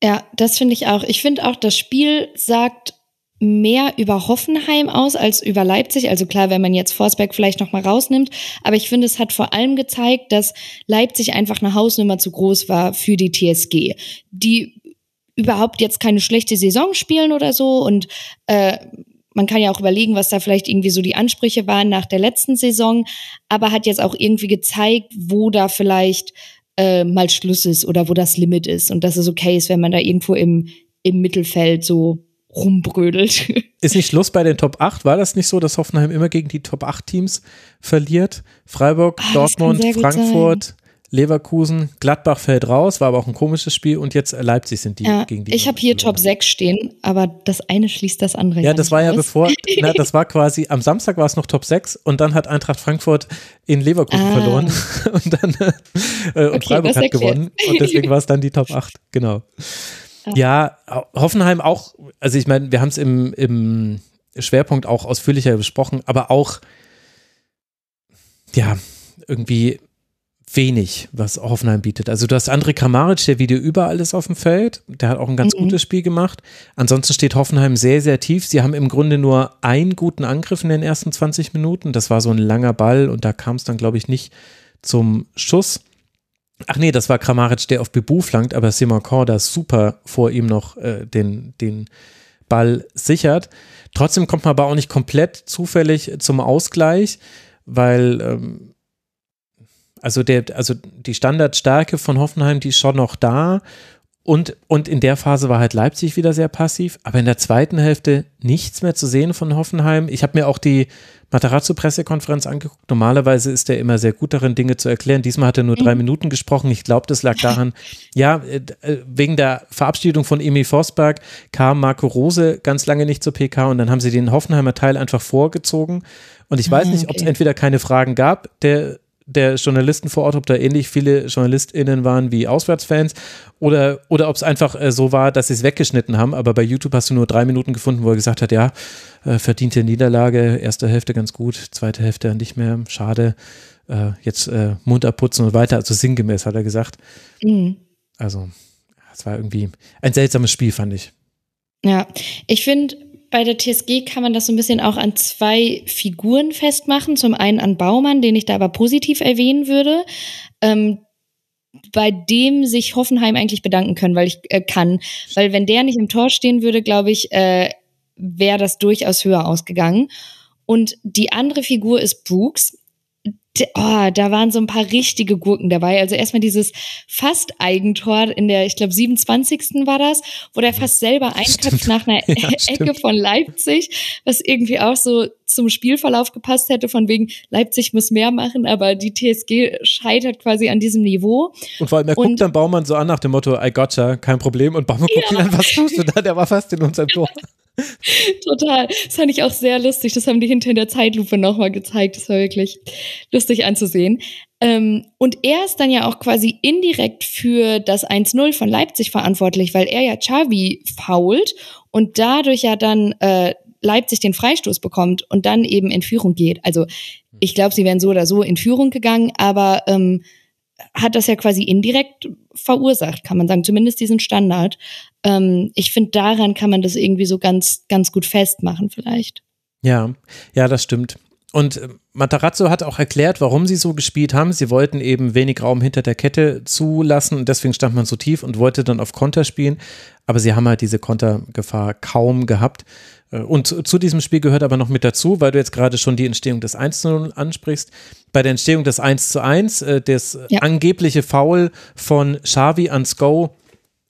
Ja, das finde ich auch. Ich finde auch, das Spiel sagt mehr über Hoffenheim aus als über Leipzig. Also klar, wenn man jetzt Forsberg vielleicht noch mal rausnimmt, aber ich finde, es hat vor allem gezeigt, dass Leipzig einfach eine Hausnummer zu groß war für die TSG, die überhaupt jetzt keine schlechte Saison spielen oder so und äh, man kann ja auch überlegen, was da vielleicht irgendwie so die Ansprüche waren nach der letzten Saison, aber hat jetzt auch irgendwie gezeigt, wo da vielleicht äh, mal Schluss ist oder wo das Limit ist und dass es okay ist, wenn man da irgendwo im, im Mittelfeld so rumbrödelt. *laughs* Ist nicht Schluss bei den Top 8? War das nicht so, dass Hoffenheim immer gegen die Top 8 Teams verliert? Freiburg, ah, Dortmund, Frankfurt, Leverkusen, Gladbach fällt raus, war aber auch ein komisches Spiel und jetzt Leipzig sind die ja, gegen die. Ich habe hier Top 6 stehen, aber das eine schließt das andere. Ja, das war ja bevor, *laughs* na, das war quasi, am Samstag war es noch Top 6 und dann hat Eintracht Frankfurt in Leverkusen ah. verloren *laughs* und dann äh, und okay, Freiburg hat gewonnen und deswegen war es dann die Top 8, *laughs* genau. Ja, ja Hoffenheim auch, also ich meine, wir haben es im, im Schwerpunkt auch ausführlicher besprochen, aber auch, ja, irgendwie wenig, was Hoffenheim bietet. Also du hast André Kramaric, der wieder überall ist auf dem Feld. Der hat auch ein ganz mhm. gutes Spiel gemacht. Ansonsten steht Hoffenheim sehr, sehr tief. Sie haben im Grunde nur einen guten Angriff in den ersten 20 Minuten. Das war so ein langer Ball und da kam es dann, glaube ich, nicht zum Schuss. Ach nee, das war Kramaric, der auf Bibu flankt, aber Simon Korda super vor ihm noch äh, den, den Ball sichert. Trotzdem kommt man aber auch nicht komplett zufällig zum Ausgleich, weil ähm, also, der, also die Standardstärke von Hoffenheim, die ist schon noch da. Und, und in der Phase war halt Leipzig wieder sehr passiv, aber in der zweiten Hälfte nichts mehr zu sehen von Hoffenheim. Ich habe mir auch die Matarazzo-Pressekonferenz angeguckt. Normalerweise ist er immer sehr gut darin, Dinge zu erklären. Diesmal hat er nur drei mhm. Minuten gesprochen. Ich glaube, das lag daran, ja, äh, äh, wegen der Verabschiedung von Emil Forsberg kam Marco Rose ganz lange nicht zur PK und dann haben sie den Hoffenheimer Teil einfach vorgezogen. Und ich weiß ah, nicht, ob es entweder keine Fragen gab, der der Journalisten vor Ort, ob da ähnlich viele JournalistInnen waren wie Auswärtsfans oder, oder ob es einfach äh, so war, dass sie es weggeschnitten haben. Aber bei YouTube hast du nur drei Minuten gefunden, wo er gesagt hat, ja, äh, verdiente Niederlage, erste Hälfte ganz gut, zweite Hälfte nicht mehr, schade, äh, jetzt Mund abputzen und weiter. Also sinngemäß hat er gesagt. Mhm. Also, es war irgendwie ein seltsames Spiel, fand ich. Ja, ich finde, bei der TSG kann man das so ein bisschen auch an zwei Figuren festmachen. Zum einen an Baumann, den ich da aber positiv erwähnen würde, ähm, bei dem sich Hoffenheim eigentlich bedanken können, weil ich äh, kann. Weil wenn der nicht im Tor stehen würde, glaube ich, äh, wäre das durchaus höher ausgegangen. Und die andere Figur ist Brooks oh, da waren so ein paar richtige Gurken dabei. Also erstmal dieses fast Eigentor in der, ich glaube, 27. war das, wo der fast selber einköpft nach einer *laughs* ja, *laughs* Ecke von Leipzig, was irgendwie auch so zum Spielverlauf gepasst hätte, von wegen Leipzig muss mehr machen, aber die TSG scheitert quasi an diesem Niveau. Und vor allem, er und, guckt dann Baumann so an nach dem Motto, I gotcha, kein Problem. Und Baumann ja. guckt ihn an, was tust du da? Der war fast in unserem Tor. *laughs* Total. Das fand ich auch sehr lustig. Das haben die hinter in der Zeitlupe nochmal gezeigt. Das war wirklich lustig anzusehen. Ähm, und er ist dann ja auch quasi indirekt für das 1-0 von Leipzig verantwortlich, weil er ja Xavi fault und dadurch ja dann äh, Leipzig den Freistoß bekommt und dann eben in Führung geht. Also ich glaube, sie wären so oder so in Führung gegangen, aber ähm, hat das ja quasi indirekt verursacht, kann man sagen, zumindest diesen Standard. Ähm, ich finde, daran kann man das irgendwie so ganz, ganz gut festmachen, vielleicht. Ja, ja, das stimmt. Und äh, Matarazzo hat auch erklärt, warum sie so gespielt haben. Sie wollten eben wenig Raum hinter der Kette zulassen und deswegen stand man so tief und wollte dann auf Konter spielen. Aber sie haben halt diese Kontergefahr kaum gehabt. Äh, und zu diesem Spiel gehört aber noch mit dazu, weil du jetzt gerade schon die Entstehung des 1 zu 0 ansprichst. Bei der Entstehung des 1 zu 1, äh, das ja. angebliche Foul von Xavi an Sko,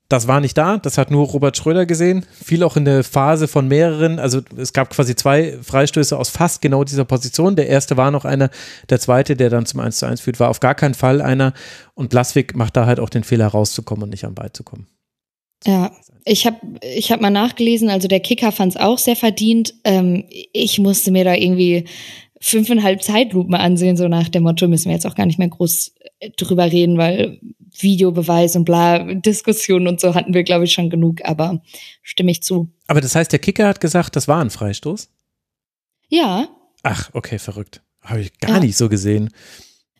das war nicht da, das hat nur Robert Schröder gesehen. Fiel auch in der Phase von mehreren, also es gab quasi zwei Freistöße aus fast genau dieser Position. Der erste war noch einer, der zweite, der dann zum 1 zu 1 führt, war auf gar keinen Fall einer. Und Blaswig macht da halt auch den Fehler rauszukommen und nicht am Ball zu kommen. Ja, ich habe ich hab mal nachgelesen, also der Kicker fand es auch sehr verdient. Ähm, ich musste mir da irgendwie fünfeinhalb Zeitlupen ansehen, so nach dem Motto, müssen wir jetzt auch gar nicht mehr groß äh, drüber reden, weil Videobeweis und bla, Diskussionen und so hatten wir, glaube ich, schon genug, aber stimme ich zu. Aber das heißt, der Kicker hat gesagt, das war ein Freistoß? Ja. Ach, okay, verrückt. Habe ich gar ja. nicht so gesehen.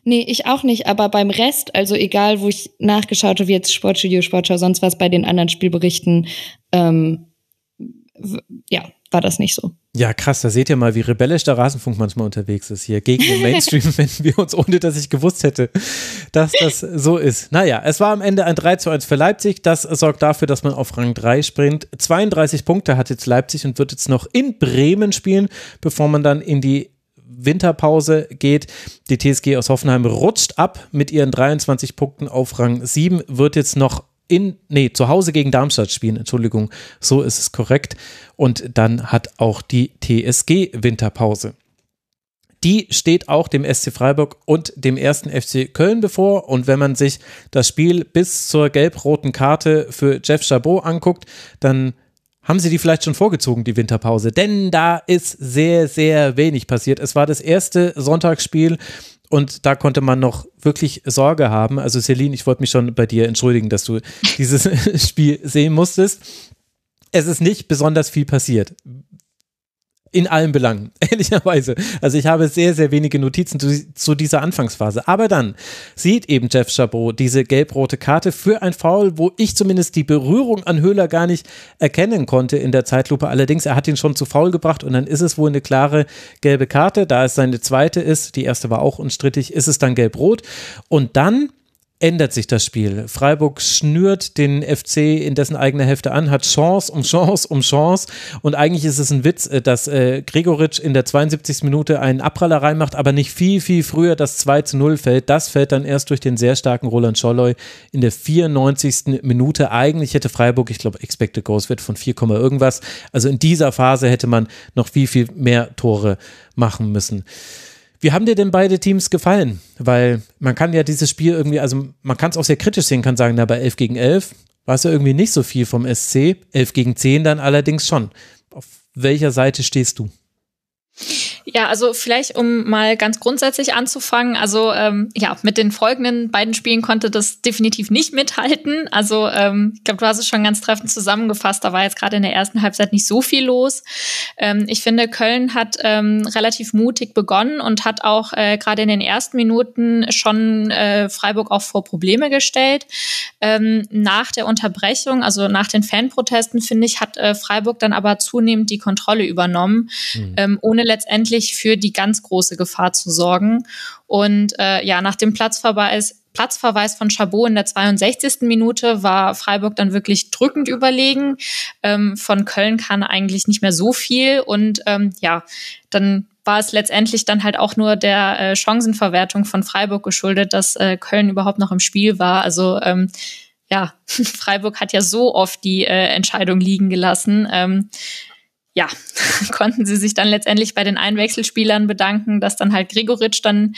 Nee, ich auch nicht, aber beim Rest, also egal, wo ich nachgeschaut habe, wie jetzt Sportstudio, Sportschau, sonst was bei den anderen Spielberichten, ähm, ja, war das nicht so. Ja, krass, da seht ihr mal, wie rebellisch der Rasenfunk manchmal unterwegs ist hier. Gegen den Mainstream *laughs* wenden wir uns, ohne dass ich gewusst hätte, dass das so ist. Naja, es war am Ende ein 3 zu 1 für Leipzig. Das sorgt dafür, dass man auf Rang 3 springt. 32 Punkte hat jetzt Leipzig und wird jetzt noch in Bremen spielen, bevor man dann in die Winterpause geht. Die TSG aus Hoffenheim rutscht ab mit ihren 23 Punkten auf Rang 7, wird jetzt noch in, nee, zu Hause gegen Darmstadt spielen, Entschuldigung, so ist es korrekt. Und dann hat auch die TSG Winterpause. Die steht auch dem SC Freiburg und dem ersten FC Köln bevor. Und wenn man sich das Spiel bis zur gelb-roten Karte für Jeff Chabot anguckt, dann haben sie die vielleicht schon vorgezogen, die Winterpause? Denn da ist sehr, sehr wenig passiert. Es war das erste Sonntagsspiel und da konnte man noch wirklich Sorge haben. Also Celine, ich wollte mich schon bei dir entschuldigen, dass du dieses *laughs* Spiel sehen musstest. Es ist nicht besonders viel passiert. In allen Belangen, *laughs* ehrlicherweise. Also ich habe sehr, sehr wenige Notizen zu, zu, dieser Anfangsphase. Aber dann sieht eben Jeff Chabot diese gelb-rote Karte für ein Foul, wo ich zumindest die Berührung an Höhler gar nicht erkennen konnte in der Zeitlupe. Allerdings, er hat ihn schon zu faul gebracht und dann ist es wohl eine klare gelbe Karte. Da es seine zweite ist, die erste war auch unstrittig, ist es dann gelb-rot. Und dann ändert sich das Spiel. Freiburg schnürt den FC in dessen eigene Hälfte an, hat Chance um Chance um Chance und eigentlich ist es ein Witz, äh, dass äh, Gregoritsch in der 72. Minute einen Abpraller reinmacht, aber nicht viel, viel früher das 2 zu 0 fällt. Das fällt dann erst durch den sehr starken Roland Scholloy in der 94. Minute. Eigentlich hätte Freiburg, ich glaube, Expected Goals wird von 4, irgendwas. Also in dieser Phase hätte man noch viel, viel mehr Tore machen müssen. Wie haben dir denn beide Teams gefallen? Weil man kann ja dieses Spiel irgendwie, also man kann es auch sehr kritisch sehen, kann sagen, na, bei 11 gegen 11 war es ja irgendwie nicht so viel vom SC, 11 gegen 10 dann allerdings schon. Auf welcher Seite stehst du? Ja, also vielleicht um mal ganz grundsätzlich anzufangen. Also ähm, ja, mit den folgenden beiden Spielen konnte das definitiv nicht mithalten. Also ähm, ich glaube, du hast es schon ganz treffend zusammengefasst. Da war jetzt gerade in der ersten Halbzeit nicht so viel los. Ähm, ich finde, Köln hat ähm, relativ mutig begonnen und hat auch äh, gerade in den ersten Minuten schon äh, Freiburg auch vor Probleme gestellt. Ähm, nach der Unterbrechung, also nach den Fanprotesten, finde ich, hat äh, Freiburg dann aber zunehmend die Kontrolle übernommen, mhm. ähm, ohne letztendlich für die ganz große Gefahr zu sorgen. Und äh, ja, nach dem Platzverweis, Platzverweis von Chabot in der 62. Minute war Freiburg dann wirklich drückend überlegen. Ähm, von Köln kann eigentlich nicht mehr so viel. Und ähm, ja, dann war es letztendlich dann halt auch nur der äh, Chancenverwertung von Freiburg geschuldet, dass äh, Köln überhaupt noch im Spiel war. Also ähm, ja, *laughs* Freiburg hat ja so oft die äh, Entscheidung liegen gelassen. Ähm, ja, *laughs* konnten sie sich dann letztendlich bei den Einwechselspielern bedanken, dass dann halt Gregoritsch dann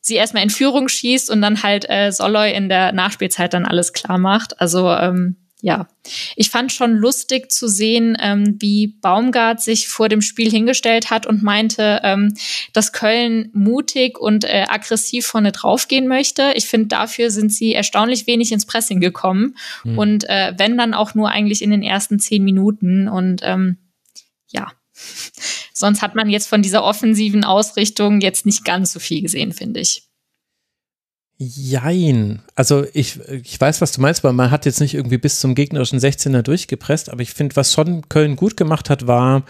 sie erstmal in Führung schießt und dann halt äh, Soloy in der Nachspielzeit dann alles klar macht. Also ähm, ja, ich fand schon lustig zu sehen, ähm, wie Baumgart sich vor dem Spiel hingestellt hat und meinte, ähm, dass Köln mutig und äh, aggressiv vorne draufgehen möchte. Ich finde, dafür sind sie erstaunlich wenig ins Pressing gekommen mhm. und äh, wenn dann auch nur eigentlich in den ersten zehn Minuten und ähm, ja. Sonst hat man jetzt von dieser offensiven Ausrichtung jetzt nicht ganz so viel gesehen, finde ich. Jein. Also ich, ich weiß, was du meinst, weil man hat jetzt nicht irgendwie bis zum gegnerischen 16er durchgepresst, aber ich finde, was schon Köln gut gemacht hat, war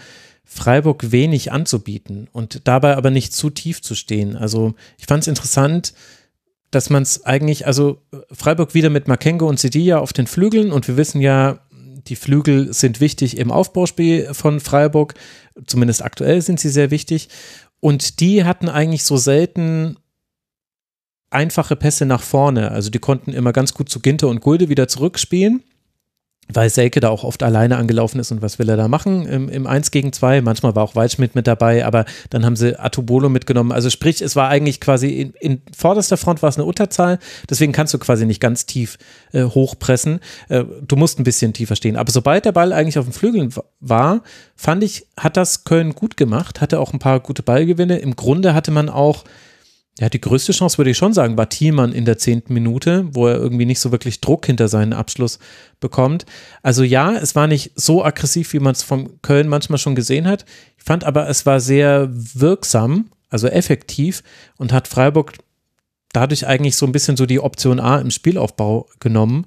Freiburg wenig anzubieten und dabei aber nicht zu tief zu stehen. Also ich fand es interessant, dass man es eigentlich, also Freiburg wieder mit Makengo und Sedilla auf den Flügeln und wir wissen ja, die Flügel sind wichtig im Aufbauspiel von Freiburg. Zumindest aktuell sind sie sehr wichtig. Und die hatten eigentlich so selten einfache Pässe nach vorne. Also die konnten immer ganz gut zu Ginter und Gulde wieder zurückspielen weil Selke da auch oft alleine angelaufen ist und was will er da machen im, im 1 gegen 2. Manchmal war auch Waldschmidt mit dabei, aber dann haben sie Atubolo mitgenommen. Also sprich, es war eigentlich quasi in, in vorderster Front war es eine Unterzahl, deswegen kannst du quasi nicht ganz tief äh, hochpressen. Äh, du musst ein bisschen tiefer stehen. Aber sobald der Ball eigentlich auf den Flügeln war, fand ich, hat das Köln gut gemacht, hatte auch ein paar gute Ballgewinne. Im Grunde hatte man auch ja, die größte Chance würde ich schon sagen, war Thielmann in der zehnten Minute, wo er irgendwie nicht so wirklich Druck hinter seinen Abschluss bekommt. Also ja, es war nicht so aggressiv, wie man es von Köln manchmal schon gesehen hat. Ich fand aber, es war sehr wirksam, also effektiv und hat Freiburg dadurch eigentlich so ein bisschen so die Option A im Spielaufbau genommen.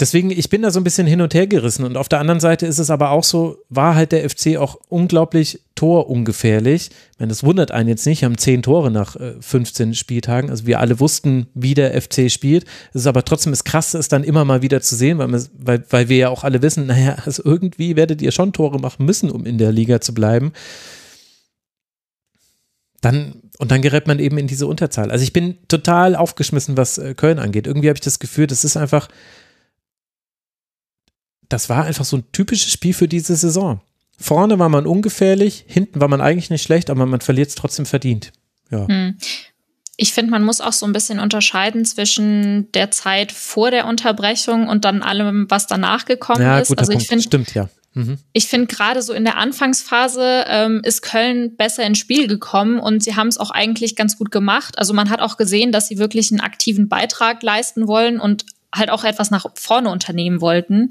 Deswegen, ich bin da so ein bisschen hin und her gerissen. Und auf der anderen Seite ist es aber auch so, war halt der FC auch unglaublich torungefährlich. Ich meine, das wundert einen jetzt nicht, haben zehn Tore nach 15 äh, Spieltagen. Also wir alle wussten, wie der FC spielt. Es ist aber trotzdem das Krasse, es dann immer mal wieder zu sehen, weil, weil, weil wir ja auch alle wissen, naja, also irgendwie werdet ihr schon Tore machen müssen, um in der Liga zu bleiben. Dann, und dann gerät man eben in diese Unterzahl. Also ich bin total aufgeschmissen, was äh, Köln angeht. Irgendwie habe ich das Gefühl, das ist einfach das war einfach so ein typisches Spiel für diese Saison. Vorne war man ungefährlich, hinten war man eigentlich nicht schlecht, aber man verliert es trotzdem verdient. Ja. Hm. Ich finde, man muss auch so ein bisschen unterscheiden zwischen der Zeit vor der Unterbrechung und dann allem, was danach gekommen ja, ist. Also ich finde, stimmt ja. Mhm. Ich finde gerade so in der Anfangsphase ähm, ist Köln besser ins Spiel gekommen und sie haben es auch eigentlich ganz gut gemacht. Also man hat auch gesehen, dass sie wirklich einen aktiven Beitrag leisten wollen und halt auch etwas nach vorne unternehmen wollten.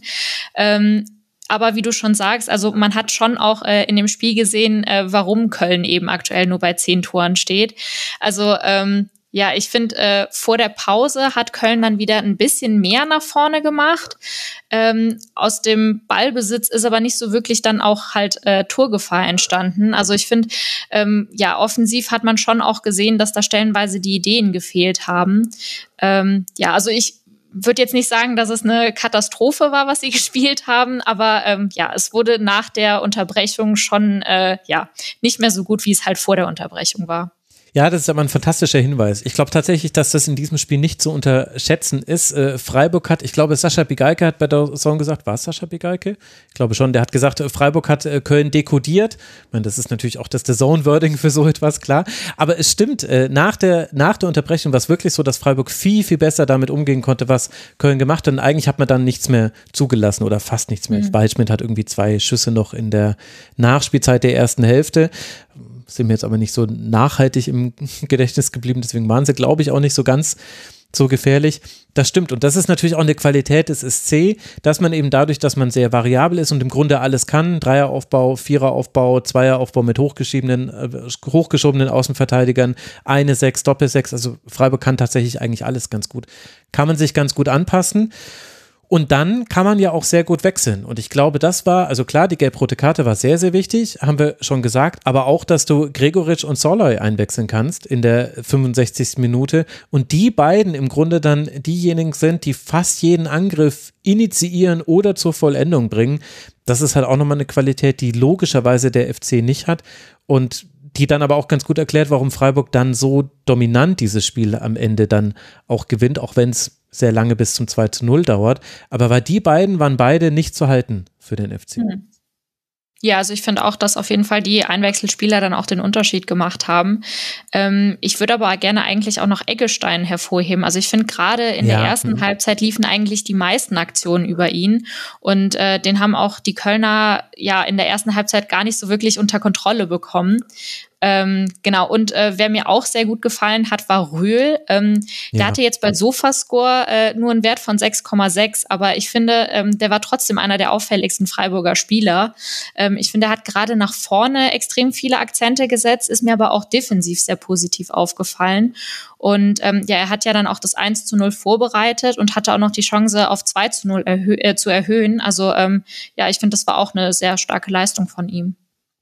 Ähm, aber wie du schon sagst, also man hat schon auch äh, in dem Spiel gesehen, äh, warum Köln eben aktuell nur bei zehn Toren steht. Also ähm, ja, ich finde, äh, vor der Pause hat Köln dann wieder ein bisschen mehr nach vorne gemacht. Ähm, aus dem Ballbesitz ist aber nicht so wirklich dann auch halt äh, Torgefahr entstanden. Also ich finde, ähm, ja, offensiv hat man schon auch gesehen, dass da stellenweise die Ideen gefehlt haben. Ähm, ja, also ich würde jetzt nicht sagen, dass es eine Katastrophe war, was sie *laughs* gespielt haben, aber ähm, ja, es wurde nach der Unterbrechung schon äh, ja nicht mehr so gut, wie es halt vor der Unterbrechung war. Ja, das ist aber ein fantastischer Hinweis. Ich glaube tatsächlich, dass das in diesem Spiel nicht zu unterschätzen ist. Äh, Freiburg hat, ich glaube, Sascha Bigalke hat bei der Song gesagt, war es Sascha Bigalke? Ich glaube schon, der hat gesagt, äh, Freiburg hat äh, Köln dekodiert. Ich meine, das ist natürlich auch das The Zone-Wording für so *laughs* etwas, klar. Aber es stimmt, äh, nach, der, nach der Unterbrechung war es wirklich so, dass Freiburg viel, viel besser damit umgehen konnte, was Köln gemacht hat. Und eigentlich hat man dann nichts mehr zugelassen oder fast nichts mehr. Mhm. Waldschmidt hat irgendwie zwei Schüsse noch in der Nachspielzeit der ersten Hälfte sind mir jetzt aber nicht so nachhaltig im *laughs* Gedächtnis geblieben, deswegen waren sie, glaube ich, auch nicht so ganz so gefährlich. Das stimmt. Und das ist natürlich auch eine Qualität des SC, dass man eben dadurch, dass man sehr variabel ist und im Grunde alles kann, Dreieraufbau, Viereraufbau, Zweieraufbau mit hochgeschobenen, äh, hochgeschobenen Außenverteidigern, eine Sechs, Doppelsechs, also Freiburg kann tatsächlich eigentlich alles ganz gut. Kann man sich ganz gut anpassen. Und dann kann man ja auch sehr gut wechseln. Und ich glaube, das war, also klar, die gelb-rote Karte war sehr, sehr wichtig, haben wir schon gesagt, aber auch, dass du Gregoritsch und Soloy einwechseln kannst in der 65. Minute und die beiden im Grunde dann diejenigen sind, die fast jeden Angriff initiieren oder zur Vollendung bringen. Das ist halt auch nochmal eine Qualität, die logischerweise der FC nicht hat und die dann aber auch ganz gut erklärt, warum Freiburg dann so dominant dieses Spiel am Ende dann auch gewinnt, auch wenn es sehr lange bis zum 2 zu 0 dauert. Aber weil die beiden waren beide nicht zu halten für den FC. Mhm. Ja, also ich finde auch, dass auf jeden Fall die Einwechselspieler dann auch den Unterschied gemacht haben. Ähm, ich würde aber gerne eigentlich auch noch Eggestein hervorheben. Also ich finde gerade in ja. der ersten. Halbzeit liefen eigentlich die meisten Aktionen über ihn und äh, den haben auch die Kölner ja in der ersten Halbzeit gar nicht so wirklich unter Kontrolle bekommen. Ähm, genau, und äh, wer mir auch sehr gut gefallen hat, war Röhl. Ähm, der hatte jetzt bei Sofascore äh, nur einen Wert von 6,6, aber ich finde, ähm, der war trotzdem einer der auffälligsten Freiburger Spieler. Ähm, ich finde, er hat gerade nach vorne extrem viele Akzente gesetzt, ist mir aber auch defensiv sehr positiv aufgefallen. Und ähm, ja, er hat ja dann auch das 1 zu 0 vorbereitet und hatte auch noch die Chance, auf 2 zu 0 erhö äh, zu erhöhen. Also ähm, ja, ich finde, das war auch eine sehr starke Leistung von ihm.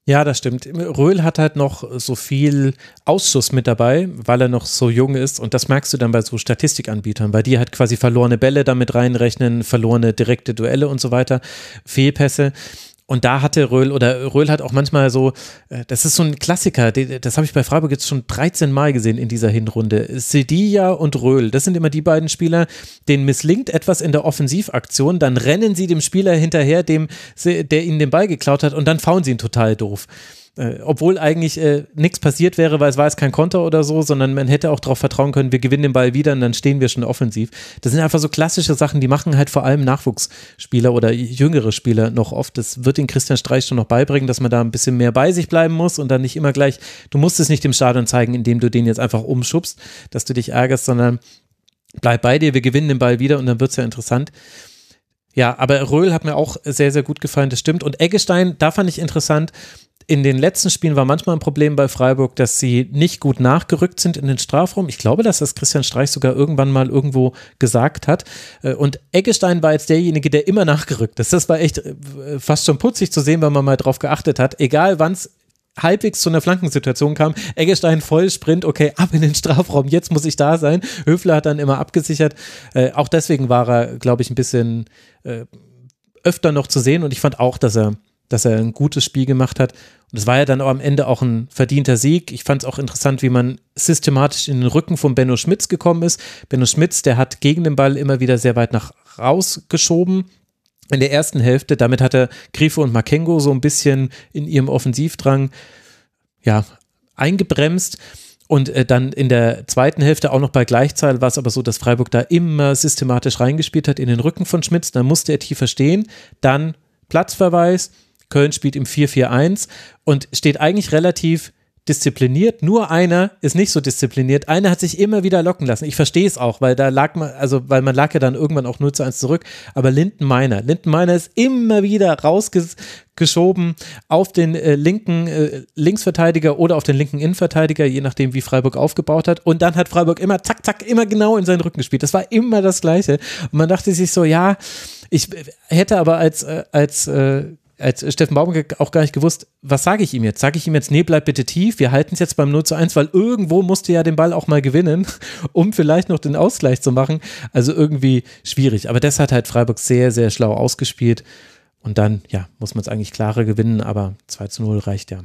Ja, das stimmt. Röhl hat halt noch so viel Ausschuss mit dabei, weil er noch so jung ist. Und das merkst du dann bei so Statistikanbietern, weil die halt quasi verlorene Bälle damit reinrechnen, verlorene direkte Duelle und so weiter, Fehlpässe. Und da hatte Röhl oder Röhl hat auch manchmal so, äh, das ist so ein Klassiker, das habe ich bei Freiburg jetzt schon 13 Mal gesehen in dieser Hinrunde. Sedilla und Röhl, das sind immer die beiden Spieler, denen misslingt etwas in der Offensivaktion, dann rennen sie dem Spieler hinterher, dem, der ihnen den Ball geklaut hat und dann fauen sie ihn total doof. Äh, obwohl eigentlich äh, nichts passiert wäre, weil es war jetzt kein Konter oder so, sondern man hätte auch darauf vertrauen können, wir gewinnen den Ball wieder und dann stehen wir schon offensiv. Das sind einfach so klassische Sachen, die machen halt vor allem Nachwuchsspieler oder jüngere Spieler noch oft. Das wird den Christian Streich schon noch beibringen, dass man da ein bisschen mehr bei sich bleiben muss und dann nicht immer gleich, du musst es nicht dem Stadion zeigen, indem du den jetzt einfach umschubst, dass du dich ärgerst, sondern bleib bei dir, wir gewinnen den Ball wieder und dann wird es ja interessant. Ja, aber Röhl hat mir auch sehr, sehr gut gefallen, das stimmt. Und Eggestein, da fand ich interessant, in den letzten Spielen war manchmal ein Problem bei Freiburg, dass sie nicht gut nachgerückt sind in den Strafraum. Ich glaube, dass das Christian Streich sogar irgendwann mal irgendwo gesagt hat. Äh, und Eggestein war jetzt derjenige, der immer nachgerückt ist. Das war echt äh, fast schon putzig zu sehen, wenn man mal drauf geachtet hat. Egal wann es halbwegs zu einer Flankensituation kam. Eggestein voll Sprint, okay, ab in den Strafraum, jetzt muss ich da sein. Höfler hat dann immer abgesichert. Äh, auch deswegen war er, glaube ich, ein bisschen öfter noch zu sehen und ich fand auch, dass er dass er ein gutes Spiel gemacht hat. Und es war ja dann am Ende auch ein verdienter Sieg. Ich fand es auch interessant, wie man systematisch in den Rücken von Benno Schmitz gekommen ist. Benno Schmitz, der hat gegen den Ball immer wieder sehr weit nach rausgeschoben in der ersten Hälfte. Damit hat er Grifo und Makengo so ein bisschen in ihrem Offensivdrang ja, eingebremst. Und äh, dann in der zweiten Hälfte auch noch bei Gleichzahl war es aber so, dass Freiburg da immer systematisch reingespielt hat in den Rücken von Schmitz. Dann musste er tiefer stehen. Dann Platzverweis, Köln spielt im 4-4-1 und steht eigentlich relativ diszipliniert, nur einer ist nicht so diszipliniert. Einer hat sich immer wieder locken lassen. Ich verstehe es auch, weil da lag man, also weil man lag ja dann irgendwann auch 0 zu 1 zurück. Aber Linden Meiner, Linden Meiner ist immer wieder rausgeschoben auf den äh, linken äh, Linksverteidiger oder auf den linken Innenverteidiger, je nachdem, wie Freiburg aufgebaut hat. Und dann hat Freiburg immer zack, zack, immer genau in seinen Rücken gespielt. Das war immer das Gleiche. Und man dachte sich so, ja, ich hätte aber als, äh, als äh, als Steffen Baumgart auch gar nicht gewusst, was sage ich ihm jetzt? Sage ich ihm jetzt, nee, bleib bitte tief, wir halten es jetzt beim 0 zu 1, weil irgendwo musste ja den Ball auch mal gewinnen, *laughs* um vielleicht noch den Ausgleich zu machen. Also irgendwie schwierig. Aber das hat halt Freiburg sehr, sehr schlau ausgespielt. Und dann, ja, muss man es eigentlich klarer gewinnen, aber 2 zu 0 reicht ja.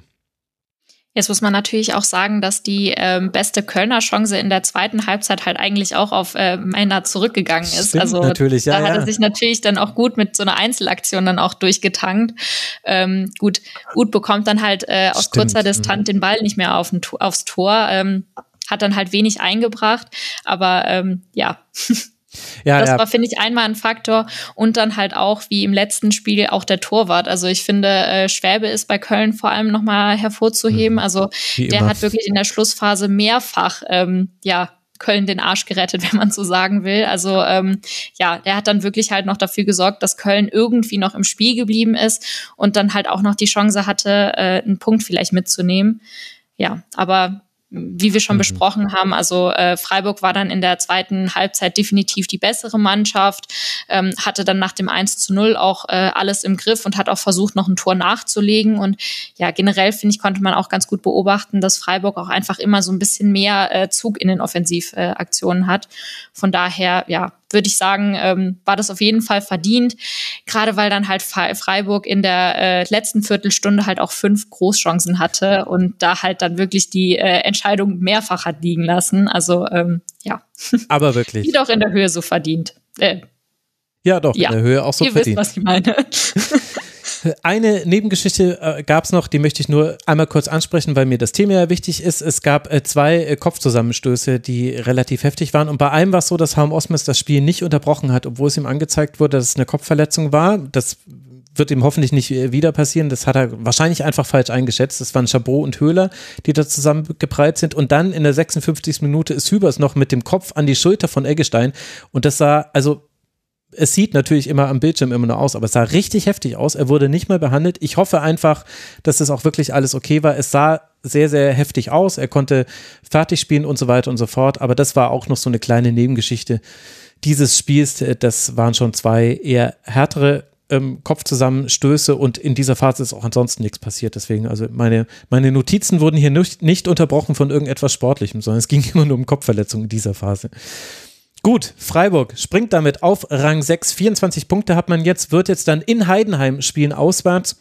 Jetzt muss man natürlich auch sagen, dass die ähm, beste Kölner Chance in der zweiten Halbzeit halt eigentlich auch auf äh, Meiner zurückgegangen ist. Stimmt, also natürlich, ja, da hat er ja. sich natürlich dann auch gut mit so einer Einzelaktion dann auch durchgetankt. Ähm, gut, Uth bekommt dann halt äh, aus Stimmt, kurzer Distanz mhm. den Ball nicht mehr auf aufs Tor. Ähm, hat dann halt wenig eingebracht, aber ähm, ja, *laughs* Ja, das ja. war, finde ich, einmal ein Faktor. Und dann halt auch, wie im letzten Spiel, auch der Torwart. Also ich finde, äh, Schwäbe ist bei Köln vor allem nochmal hervorzuheben. Also Mhm. Wie der immer. hat wirklich in der Schlussphase mehrfach, ähm, ja, Köln den Arsch gerettet, *laughs* wenn man so sagen will. Also ähm, ja, der hat dann wirklich halt noch dafür gesorgt, dass Köln irgendwie noch im Spiel geblieben ist und dann halt auch noch die Chance hatte, äh, einen Punkt vielleicht mitzunehmen. Ja, aber wie wir schon Mhm. besprochen haben, also äh, Freiburg war dann in der zweiten Halbzeit definitiv die bessere Mannschaft, ähm, hatte dann nach dem 1 zu 0 auch äh, alles im Griff und hat auch versucht, noch ein Tor nachzulegen. Und ja, generell finde ich, konnte man auch ganz gut beobachten, dass Freiburg auch einfach immer so ein bisschen mehr äh, Zug in den Offensivaktionen äh, hat. Von daher, ja, würde ich sagen, ähm, war das auf jeden Fall verdient. Gerade weil dann halt Fre- Freiburg in der äh, letzten Viertelstunde halt auch fünf Großchancen hatte und da halt dann wirklich die äh, Entscheidung mehrfach hat liegen lassen. Also ähm, ja, *laughs* Aber wirklich. die doch in der Höhe so verdient. Äh, Ja, doch, Ja. in der Höhe auch so ihr verdient. wisst, was ich meine. *laughs* Eine Nebengeschichte äh, gab es noch, die möchte ich nur einmal kurz ansprechen, weil mir das Thema ja wichtig ist. Es gab äh, zwei äh, Kopfzusammenstöße, die relativ heftig waren. Und bei einem war es so, dass Harm Osmes das Spiel nicht unterbrochen hat, obwohl es ihm angezeigt wurde, dass es eine Kopfverletzung war. Das wird ihm hoffentlich nicht äh, wieder passieren. Das hat er wahrscheinlich einfach falsch eingeschätzt. Das waren Chabot und Höhler, die da zusammengeprallt sind. Und dann in der 56. Minute ist Hübers noch mit dem Kopf an die Schulter von Eggestein. Und das sah, also es sieht natürlich immer am Bildschirm immer nur aus, aber es sah richtig heftig aus. Er wurde nicht mal behandelt. Ich hoffe einfach, dass das auch wirklich alles okay war. Es sah sehr, sehr heftig aus. Er konnte fertig spielen und so weiter und so fort. Aber das war auch noch so eine kleine Nebengeschichte dieses Spiels. Das waren schon zwei eher härtere ähm, Kopfzusammenstöße und in dieser Phase ist auch ansonsten nichts passiert. Deswegen, also meine, meine Notizen wurden hier nicht, nicht unterbrochen von irgendetwas Sportlichem, sondern es ging *laughs* immer nur um Kopfverletzungen in dieser Phase. Gut, Freiburg springt damit auf Rang 6. 24 Punkte hat man jetzt, wird jetzt dann in Heidenheim spielen auswärts.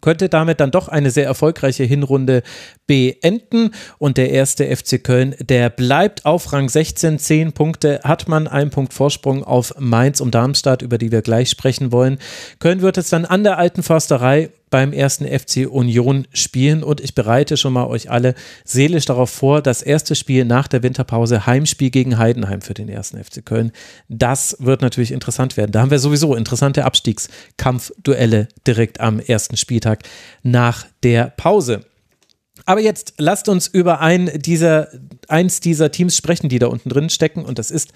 Könnte damit dann doch eine sehr erfolgreiche Hinrunde beenden. Und der erste FC Köln, der bleibt auf Rang 16. 10 Punkte hat man, einen Punkt Vorsprung auf Mainz und Darmstadt, über die wir gleich sprechen wollen. Köln wird jetzt dann an der alten Försterei beim ersten FC Union spielen und ich bereite schon mal euch alle seelisch darauf vor, das erste Spiel nach der Winterpause, Heimspiel gegen Heidenheim für den ersten FC Köln. Das wird natürlich interessant werden. Da haben wir sowieso interessante Abstiegskampfduelle direkt am ersten Spieltag nach der Pause. Aber jetzt lasst uns über ein dieser, eins dieser Teams sprechen, die da unten drin stecken. Und das ist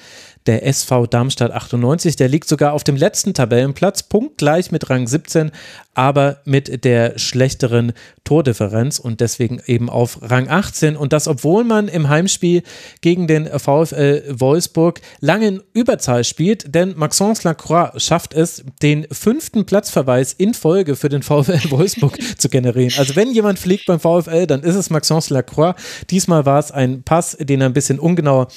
der SV Darmstadt 98. Der liegt sogar auf dem letzten Tabellenplatz, punktgleich mit Rang 17, aber mit der schlechteren Tordifferenz und deswegen eben auf Rang 18. Und das, obwohl man im Heimspiel gegen den VfL Wolfsburg lange in Überzahl spielt, denn Maxence Lacroix schafft es, den fünften Platzverweis in Folge für den VfL Wolfsburg *laughs* zu generieren. Also wenn jemand fliegt beim VfL, dann ist es Maxence Lacroix. Diesmal war es ein Pass, den er ein bisschen ungenauer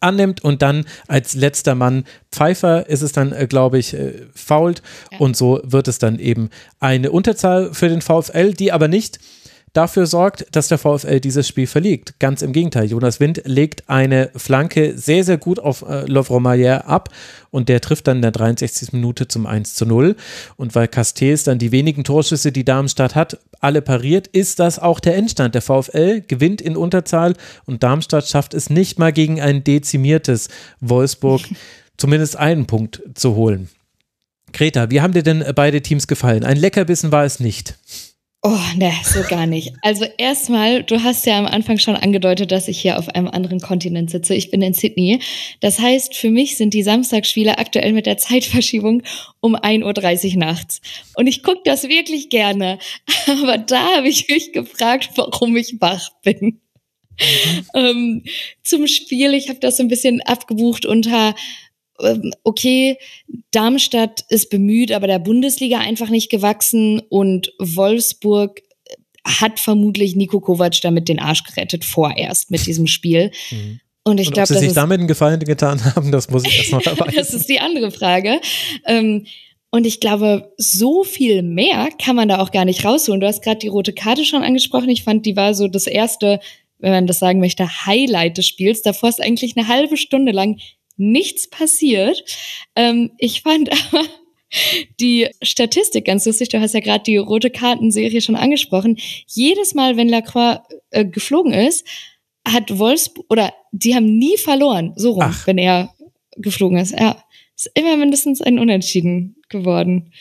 annimmt und dann als letzter Mann Pfeiffer ist es dann, äh, glaube ich, äh, fault. Und so wird es dann eben eine Unterzahl für den VfL, die aber nicht dafür sorgt, dass der VfL dieses Spiel verliegt. Ganz im Gegenteil. Jonas Wind legt eine Flanke sehr, sehr gut auf äh, Lovromayer ab und der trifft dann in der 63. Minute zum 1 zu 0. Und weil Castells dann die wenigen Torschüsse, die Darmstadt hat, alle pariert, ist das auch der Endstand. Der VfL gewinnt in Unterzahl und Darmstadt schafft es nicht mal gegen ein dezimiertes Wolfsburg *laughs* zumindest einen Punkt zu holen. Greta, wie haben dir denn beide Teams gefallen? Ein Leckerbissen war es nicht. Oh, ne, so gar nicht. Also erstmal, du hast ja am Anfang schon angedeutet, dass ich hier auf einem anderen Kontinent sitze. Ich bin in Sydney. Das heißt, für mich sind die Samstagsspiele aktuell mit der Zeitverschiebung um 1.30 Uhr nachts. Und ich gucke das wirklich gerne. Aber da habe ich mich gefragt, warum ich wach bin. Mhm. Ähm, zum Spiel, ich habe das so ein bisschen abgebucht unter okay, Darmstadt ist bemüht, aber der Bundesliga einfach nicht gewachsen und Wolfsburg hat vermutlich Nico Kovac damit den Arsch gerettet, vorerst mit diesem Spiel. Mhm. Und ich glaube, dass sie sich damit einen Gefallen getan *laughs* haben, das muss ich erst noch *laughs* erweisen. das ist die andere Frage. Ähm, und ich glaube, so viel mehr kann man da auch gar nicht rausholen. Du hast gerade die rote Karte schon angesprochen. Ich fand, die war so das erste, wenn man das sagen möchte, Highlight des Spiels. Davor ist eigentlich eine halbe Stunde lang nichts passiert. Ähm, ich fand *laughs* aber die Statistik ganz lustig. Du hast ja gerade die rote Kartenserie schon angesprochen. Jedes Mal, wenn Lacroix äh, geflogen ist, hat Wolfsburg oder die haben nie verloren, so rum, Ach. wenn er geflogen ist. Ja, ist immer mindestens ein Unentschieden geworden.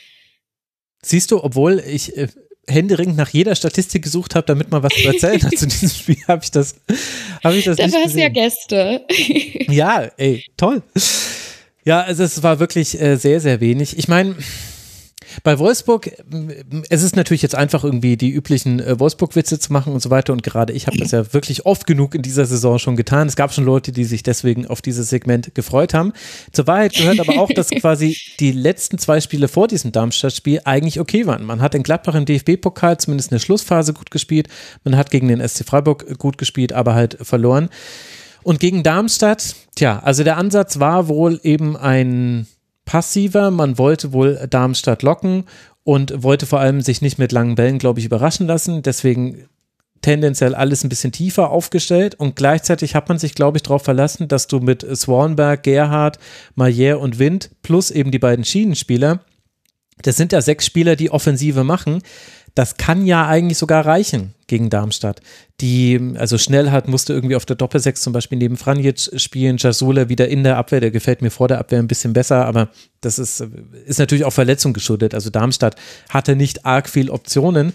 Siehst du, obwohl ich äh, händeringend nach jeder Statistik gesucht habe, damit man was zu erzählen hat zu diesem Spiel, habe ich das, habe ich das Dafür nicht hast du ja Gäste. ja, ey, toll. Ja, also es war wirklich äh, sehr, sehr wenig. Ich meine, bei Wolfsburg, es ist natürlich jetzt einfach irgendwie die üblichen äh, Wolfsburg-Witze zu machen und so weiter. Und gerade ich habe das ja wirklich oft genug in dieser Saison schon getan. Es gab schon Leute, die sich deswegen auf dieses Segment gefreut haben. Zur Wahrheit gehört aber auch, dass *laughs* quasi die letzten zwei Spiele vor diesem Darmstadt-Spiel eigentlich okay waren. Man hat in Gladbach im DFB-Pokal zumindest in der Schlussphase gut gespielt. Man hat gegen den SC Freiburg gut gespielt, aber halt verloren. Und gegen Darmstadt, tja, also der Ansatz war wohl eben ein passiver. Man wollte wohl Darmstadt locken und wollte vor allem sich nicht mit langen Bällen, glaube ich, überraschen lassen. Deswegen tendenziell alles ein bisschen tiefer aufgestellt und gleichzeitig hat man sich, glaube ich, darauf verlassen, dass du mit Swanberg, Gerhard, Maillère und Wind plus eben die beiden Schienenspieler, das sind ja sechs Spieler, die Offensive machen, das kann ja eigentlich sogar reichen gegen Darmstadt. Die, also Schnellhardt musste irgendwie auf der Doppelsechs zum Beispiel neben Franjic spielen, Jasula wieder in der Abwehr, der gefällt mir vor der Abwehr ein bisschen besser, aber das ist, ist natürlich auch Verletzung geschuldet. Also Darmstadt hatte nicht arg viel Optionen.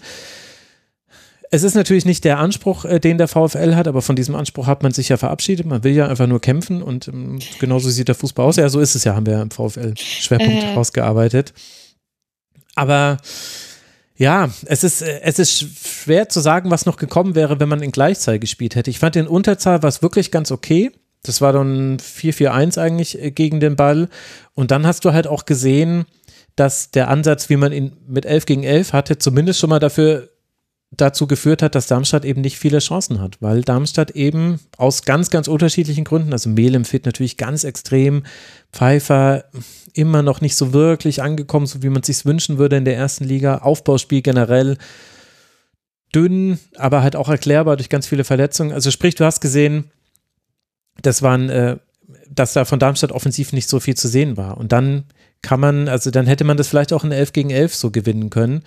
Es ist natürlich nicht der Anspruch, äh, den der VfL hat, aber von diesem Anspruch hat man sich ja verabschiedet. Man will ja einfach nur kämpfen und ähm, genauso sieht der Fußball aus. Ja, so ist es ja, haben wir im VfL Schwerpunkt äh. rausgearbeitet. Aber ja, es ist, es ist schwer zu sagen, was noch gekommen wäre, wenn man in Gleichzahl gespielt hätte. Ich fand in Unterzahl war es wirklich ganz okay. Das war dann 4-4-1 eigentlich äh, gegen den Ball. Und dann hast du halt auch gesehen, dass der Ansatz, wie man ihn mit 11 gegen 11 hatte, zumindest schon mal dafür dazu geführt hat, dass Darmstadt eben nicht viele Chancen hat, weil Darmstadt eben aus ganz, ganz unterschiedlichen Gründen, also Melem fehlt natürlich ganz extrem, Pfeiffer immer noch nicht so wirklich angekommen, so wie man es sich wünschen würde in der ersten Liga, Aufbauspiel generell dünn, aber halt auch erklärbar durch ganz viele Verletzungen. Also sprich, du hast gesehen, das waren, äh, dass da von Darmstadt offensiv nicht so viel zu sehen war. Und dann kann man, also dann hätte man das vielleicht auch in 11 gegen 11 so gewinnen können.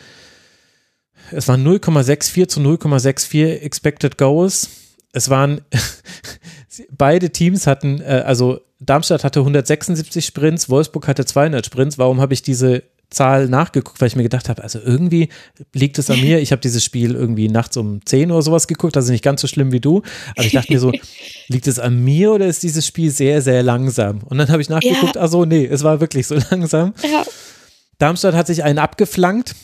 Es waren 0,64 zu 0,64 Expected Goals. Es waren, *laughs* beide Teams hatten, äh, also Darmstadt hatte 176 Sprints, Wolfsburg hatte 200 Sprints. Warum habe ich diese Zahl nachgeguckt, weil ich mir gedacht habe, also irgendwie liegt es an mir. Ich habe dieses Spiel irgendwie nachts um 10 oder sowas geguckt, also nicht ganz so schlimm wie du. Aber ich dachte mir so, *laughs* liegt es an mir oder ist dieses Spiel sehr, sehr langsam? Und dann habe ich nachgeguckt, ja. also nee, es war wirklich so *laughs* langsam. Ja. Darmstadt hat sich einen abgeflankt.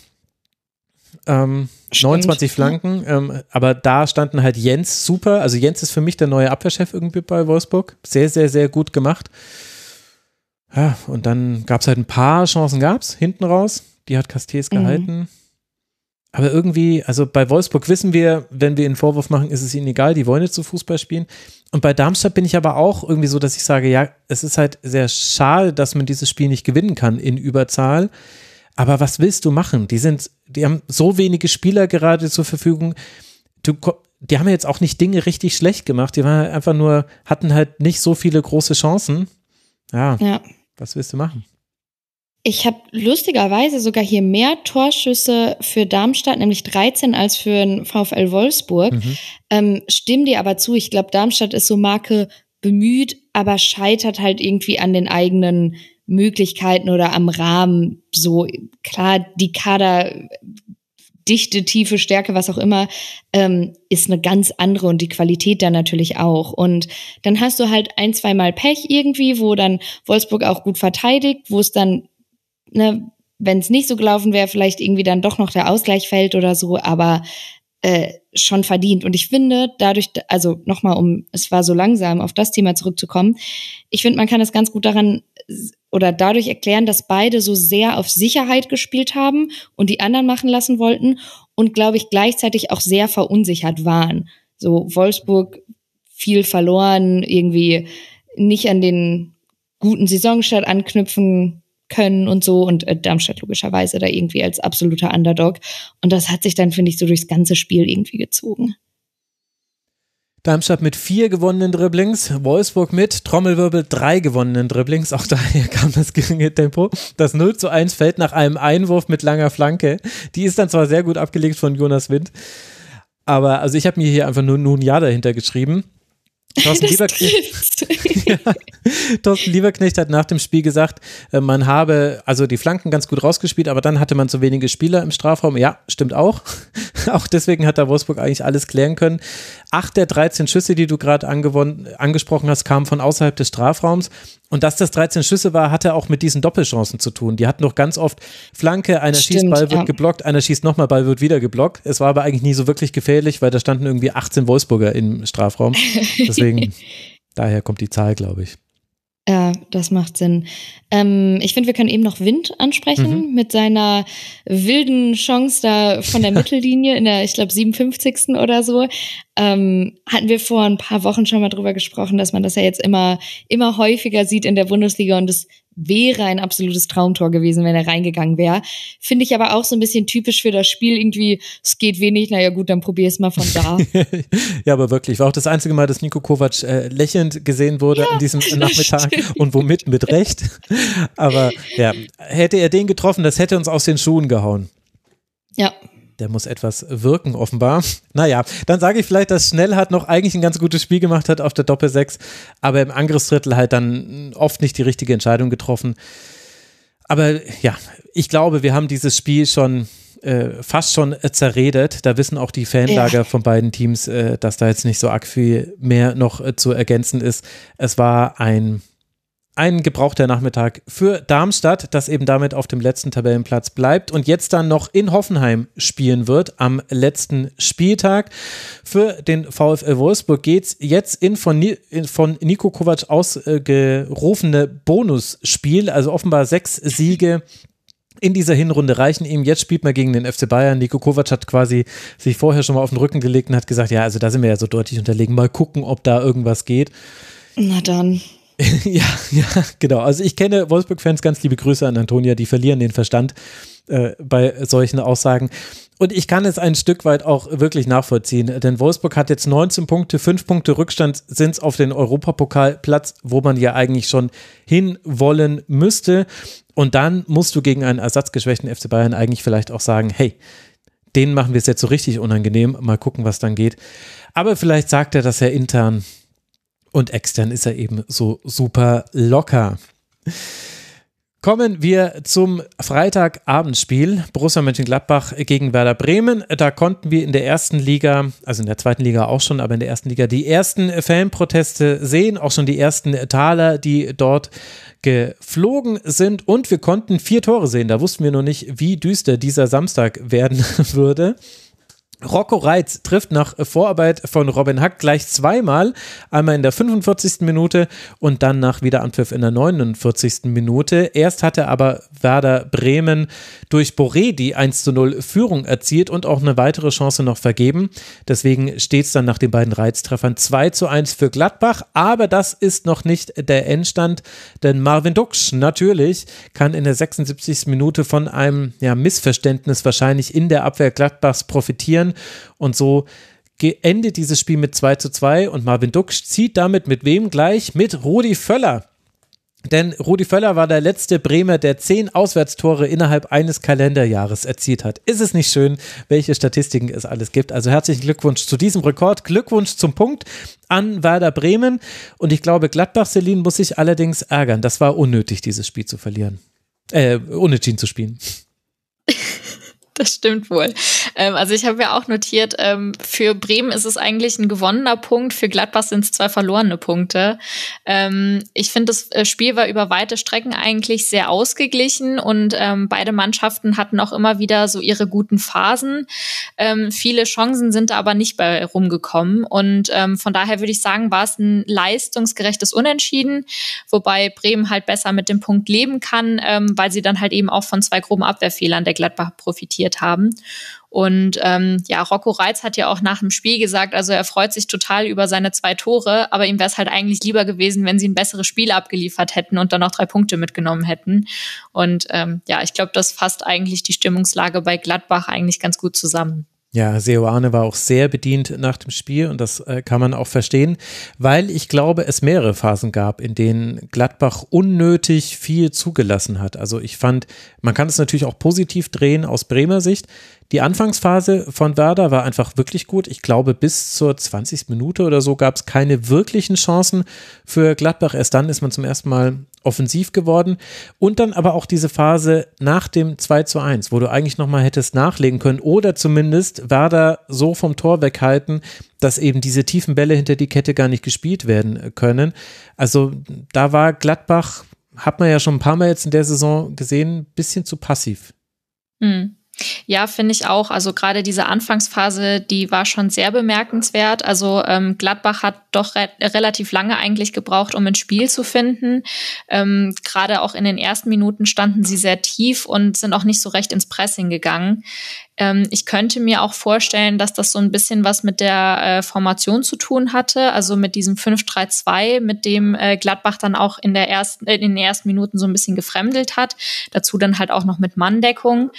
Ähm, 29 Flanken, ähm, aber da standen halt Jens super. Also Jens ist für mich der neue Abwehrchef irgendwie bei Wolfsburg. Sehr, sehr, sehr gut gemacht. Ja, und dann gab es halt ein paar Chancen, gab es hinten raus. Die hat Castells mhm. gehalten. Mhm. Aber irgendwie, also bei Wolfsburg wissen wir, wenn wir ihnen Vorwurf machen, ist es ihnen egal, die wollen jetzt so Fußball spielen. Und bei Darmstadt bin ich aber auch irgendwie so, dass ich sage, ja, es ist halt sehr schade, dass man dieses Spiel nicht gewinnen kann in Überzahl. Aber was willst du machen? Die sind, die haben so wenige Spieler gerade zur Verfügung. Du, die haben jetzt auch nicht Dinge richtig schlecht gemacht. Die waren einfach nur, hatten halt nicht so viele große Chancen. Ja. ja. Was willst du machen? Ich habe lustigerweise sogar hier mehr Torschüsse für Darmstadt, nämlich 13 als für den VfL Wolfsburg. Mhm. Ähm, stimm dir aber zu, ich glaube, Darmstadt ist so Marke bemüht, aber scheitert halt irgendwie an den eigenen Möglichkeiten oder am Rahmen. So klar, die Kader Dichte, Tiefe, Stärke, was auch immer, ähm, ist eine ganz andere und die Qualität dann natürlich auch. Und dann hast du halt ein, zweimal Pech irgendwie, wo dann Wolfsburg auch gut verteidigt, wo es dann, ne, wenn es nicht so gelaufen wäre, vielleicht irgendwie dann doch noch der Ausgleich fällt oder so, aber äh, schon verdient. Und ich finde, dadurch, also nochmal, um, es war so langsam, auf das Thema zurückzukommen, ich finde, man kann es ganz gut daran oder dadurch erklären, dass beide so sehr auf Sicherheit gespielt haben und die anderen machen lassen wollten und glaube ich gleichzeitig auch sehr verunsichert waren. So Wolfsburg viel verloren, irgendwie nicht an den guten Saisonstart anknüpfen können und so und äh, Darmstadt logischerweise da irgendwie als absoluter Underdog und das hat sich dann finde ich so durchs ganze Spiel irgendwie gezogen. Darmstadt mit vier gewonnenen Dribblings, Wolfsburg mit Trommelwirbel drei gewonnenen Dribblings. Auch daher kam das geringe Tempo. Das 0 zu 1 fällt nach einem Einwurf mit langer Flanke. Die ist dann zwar sehr gut abgelegt von Jonas Wind, aber also ich habe mir hier einfach nur nun Ja dahinter geschrieben. *laughs* Thorsten Lieberknecht, ja, Thorsten Lieberknecht hat nach dem Spiel gesagt, äh, man habe also die Flanken ganz gut rausgespielt, aber dann hatte man zu wenige Spieler im Strafraum. Ja, stimmt auch. *laughs* auch deswegen hat da Wolfsburg eigentlich alles klären können. Acht der 13 Schüsse, die du gerade angesprochen hast, kamen von außerhalb des Strafraums. Und dass das 13 Schüsse war, hatte auch mit diesen Doppelchancen zu tun. Die hatten doch ganz oft Flanke, einer Stimmt, schießt, Ball wird ja. geblockt, einer schießt nochmal, Ball wird wieder geblockt. Es war aber eigentlich nie so wirklich gefährlich, weil da standen irgendwie 18 Wolfsburger im Strafraum. *laughs* Deswegen, daher kommt die Zahl, glaube ich. Ja, das macht Sinn. Ähm, ich finde, wir können eben noch Wind ansprechen mhm. mit seiner wilden Chance da von der *laughs* Mittellinie in der, ich glaube, 57. oder so. Ähm, hatten wir vor ein paar Wochen schon mal drüber gesprochen, dass man das ja jetzt immer, immer häufiger sieht in der Bundesliga und es wäre ein absolutes Traumtor gewesen, wenn er reingegangen wäre. Finde ich aber auch so ein bisschen typisch für das Spiel. Irgendwie, es geht wenig, naja gut, dann probier es mal von da. *laughs* ja, aber wirklich, war auch das einzige Mal, dass Nico Kovac äh, lächelnd gesehen wurde ja, in diesem Nachmittag und womit mit Recht. Aber ja, hätte er den getroffen, das hätte uns aus den Schuhen gehauen. Ja, der muss etwas wirken, offenbar. *laughs* Naja, dann sage ich vielleicht, dass Schnellhardt noch eigentlich ein ganz gutes Spiel gemacht hat auf der Doppel-6, aber im Angriffsdrittel halt dann oft nicht die richtige Entscheidung getroffen. Aber ja, ich glaube, wir haben dieses Spiel schon äh, fast schon zerredet. Da wissen auch die Fanlager ja. von beiden Teams, äh, dass da jetzt nicht so arg viel mehr noch äh, zu ergänzen ist. Es war ein ein gebrauchter Nachmittag für Darmstadt, das eben damit auf dem letzten Tabellenplatz bleibt und jetzt dann noch in Hoffenheim spielen wird am letzten Spieltag. Für den VfL Wolfsburg geht es jetzt in von, von Nico Kovac ausgerufene Bonusspiel, also offenbar sechs Siege in dieser Hinrunde reichen ihm. Jetzt spielt man gegen den FC Bayern. Nico Kovac hat quasi sich vorher schon mal auf den Rücken gelegt und hat gesagt, ja, also da sind wir ja so deutlich unterlegen. Mal gucken, ob da irgendwas geht. Na dann. *laughs* ja, ja, genau. Also ich kenne Wolfsburg-Fans, ganz liebe Grüße an Antonia, die verlieren den Verstand äh, bei solchen Aussagen. Und ich kann es ein Stück weit auch wirklich nachvollziehen, denn Wolfsburg hat jetzt 19 Punkte, 5 Punkte Rückstand sind es auf den Europapokalplatz, wo man ja eigentlich schon hinwollen müsste. Und dann musst du gegen einen ersatzgeschwächten FC Bayern eigentlich vielleicht auch sagen, hey, denen machen wir es jetzt so richtig unangenehm, mal gucken, was dann geht. Aber vielleicht sagt er das ja intern und extern ist er eben so super locker. Kommen wir zum Freitagabendspiel Borussia Mönchengladbach gegen Werder Bremen. Da konnten wir in der ersten Liga, also in der zweiten Liga auch schon, aber in der ersten Liga die ersten Fanproteste sehen, auch schon die ersten Taler, die dort geflogen sind und wir konnten vier Tore sehen. Da wussten wir noch nicht, wie düster dieser Samstag *laughs* werden würde. Rocco Reitz trifft nach Vorarbeit von Robin Hack gleich zweimal, einmal in der 45. Minute und dann nach Wiederanpfiff in der 49. Minute. Erst hatte aber Werder Bremen durch Boré die 1 zu 0 Führung erzielt und auch eine weitere Chance noch vergeben. Deswegen steht es dann nach den beiden Reiztreffern 2 zu 1 für Gladbach, aber das ist noch nicht der Endstand, denn Marvin Duksch natürlich kann in der 76. Minute von einem ja, Missverständnis wahrscheinlich in der Abwehr Gladbachs profitieren können. Und so endet dieses Spiel mit 2 zu 2 und Marvin Duksch zieht damit mit wem gleich? Mit Rudi Völler. Denn Rudi Völler war der letzte Bremer, der zehn Auswärtstore innerhalb eines Kalenderjahres erzielt hat. Ist es nicht schön, welche Statistiken es alles gibt? Also herzlichen Glückwunsch zu diesem Rekord. Glückwunsch zum Punkt an Werder Bremen. Und ich glaube, Gladbach-Selin muss sich allerdings ärgern. Das war unnötig, dieses Spiel zu verlieren. Äh, unentschieden zu spielen. Das stimmt wohl. Ähm, also ich habe ja auch notiert, ähm, für Bremen ist es eigentlich ein gewonnener Punkt, für Gladbach sind es zwei verlorene Punkte. Ähm, ich finde, das äh, Spiel war über weite Strecken eigentlich sehr ausgeglichen und ähm, beide Mannschaften hatten auch immer wieder so ihre guten Phasen. Ähm, viele Chancen sind da aber nicht bei rumgekommen und ähm, von daher würde ich sagen, war es ein leistungsgerechtes Unentschieden, wobei Bremen halt besser mit dem Punkt leben kann, weil sie dann halt eben auch von zwei groben Abwehrfehlern der Gladbach profitiert haben. Und ähm, ja, Rocco Reitz hat ja auch nach dem Spiel gesagt, also er freut sich total über seine zwei Tore, aber ihm wäre es halt eigentlich lieber gewesen, wenn sie ein besseres Spiel abgeliefert hätten und dann noch drei Punkte mitgenommen hätten. Und ähm, ja, ich glaube, das fasst eigentlich die Stimmungslage bei Gladbach eigentlich ganz gut zusammen. Ja, Seoane war auch sehr bedient nach dem Spiel und das äh, kann man auch verstehen, weil ich glaube, es mehrere Phasen gab, in denen Gladbach unnötig viel zugelassen hat. Also ich fand, man kann es natürlich auch positiv drehen aus Bremer Sicht. Die Anfangsphase von Werder war einfach wirklich gut. Ich glaube, bis zur 20. Minute oder so gab es keine wirklichen Chancen für Gladbach. Erst dann ist man zum ersten Mal offensiv geworden. Und dann aber auch diese Phase nach dem 2 zu 1, wo du eigentlich nochmal hättest nachlegen können oder zumindest Werder so vom Tor weghalten, dass eben diese tiefen Bälle hinter die Kette gar nicht gespielt werden können. Also da war Gladbach, hat man ja schon ein paar Mal jetzt in der Saison gesehen, bisschen zu passiv. Mhm. Ja, finde ich auch. Also gerade diese Anfangsphase, die war schon sehr bemerkenswert. Also ähm, Gladbach hat doch re relativ lange eigentlich gebraucht, um ein Spiel zu finden. Ähm, gerade auch in den ersten Minuten standen sie sehr tief und sind auch nicht so recht ins Pressing gegangen. Ähm, ich könnte mir auch vorstellen, dass das so ein bisschen was mit der äh, Formation zu tun hatte, also mit diesem 5-3-2, mit dem äh, Gladbach dann auch in, der ersten, äh, in den ersten Minuten so ein bisschen gefremdelt hat. Dazu dann halt auch noch mit Manndeckung.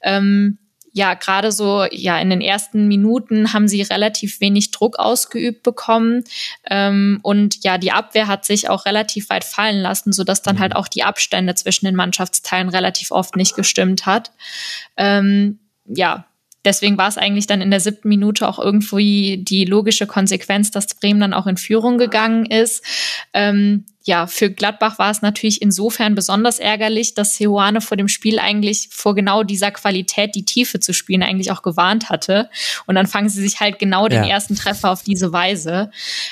Ähm, ja, gerade so, ja, in den ersten Minuten haben sie relativ wenig Druck ausgeübt bekommen. Ähm, und ja, die Abwehr hat sich auch relativ weit fallen lassen, sodass dann halt mhm. auch die Abstände zwischen den Mannschaftsteilen relativ oft nicht gestimmt hat. Ähm, ja, deswegen war es eigentlich dann in der siebten Minute auch irgendwie die logische Konsequenz, dass Bremen dann auch in Führung gegangen ist. Ähm, ja, für Gladbach war es natürlich insofern besonders ärgerlich, dass Seoane vor dem Spiel eigentlich vor genau dieser Qualität, die Tiefe zu spielen, eigentlich auch gewarnt hatte. Und dann fangen sie sich halt genau den ja. ersten Treffer auf diese Weise.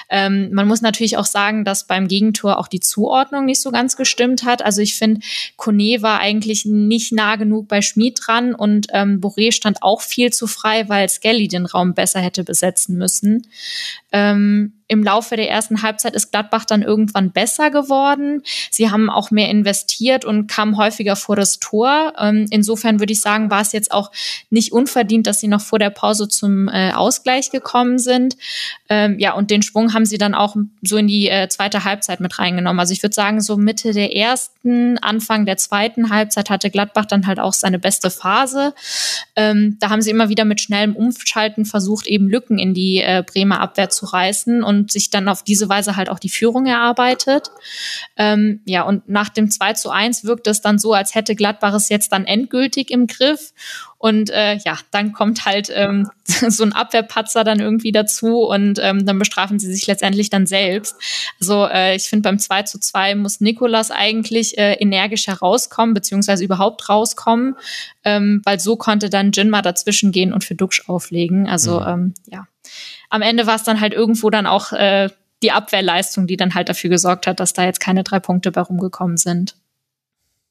Ähm, man muss natürlich auch sagen, dass beim Gegentor auch die Zuordnung nicht so ganz gestimmt hat. Also ich finde, Kone war eigentlich nicht nah genug bei Schmid dran und ähm, Boré stand auch viel zu frei, weil Skelly den Raum besser hätte besetzen müssen. Ähm, im Laufe der ersten Halbzeit ist Gladbach dann irgendwann besser geworden. Sie haben auch mehr investiert und kamen häufiger vor das Tor. Ähm, insofern würde ich sagen, war es jetzt auch nicht unverdient, dass sie noch vor der Pause zum äh, Ausgleich gekommen sind. Ähm, ja, und den Schwung haben sie dann auch so in die äh, zweite Halbzeit mit reingenommen. Also ich würde sagen, so Mitte der ersten, Anfang der zweiten Halbzeit hatte Gladbach dann halt auch seine beste Phase. Ähm, da haben sie immer wieder mit schnellem Umschalten versucht, eben Lücken in die äh, Bremer Abwehr zu reißen und und sich dann auf diese Weise halt auch die Führung erarbeitet. Ähm, ja, und nach dem 2 zu 1 wirkt es dann so, als hätte Gladbach es jetzt dann endgültig im Griff. Und äh, ja, dann kommt halt ähm, *laughs* so ein Abwehrpatzer dann irgendwie dazu und ähm, dann bestrafen sie sich letztendlich dann selbst. Also äh, ich finde, beim 2 zu 2 muss Nikolas eigentlich äh, energisch herauskommen, beziehungsweise überhaupt rauskommen, ähm, weil so konnte dann Jinma dazwischen gehen und für Duxch auflegen. Also mhm. ähm, ja am Ende war es dann halt irgendwo dann auch äh, die Abwehrleistung, die dann halt dafür gesorgt hat, dass da jetzt keine drei Punkte bei rumgekommen sind.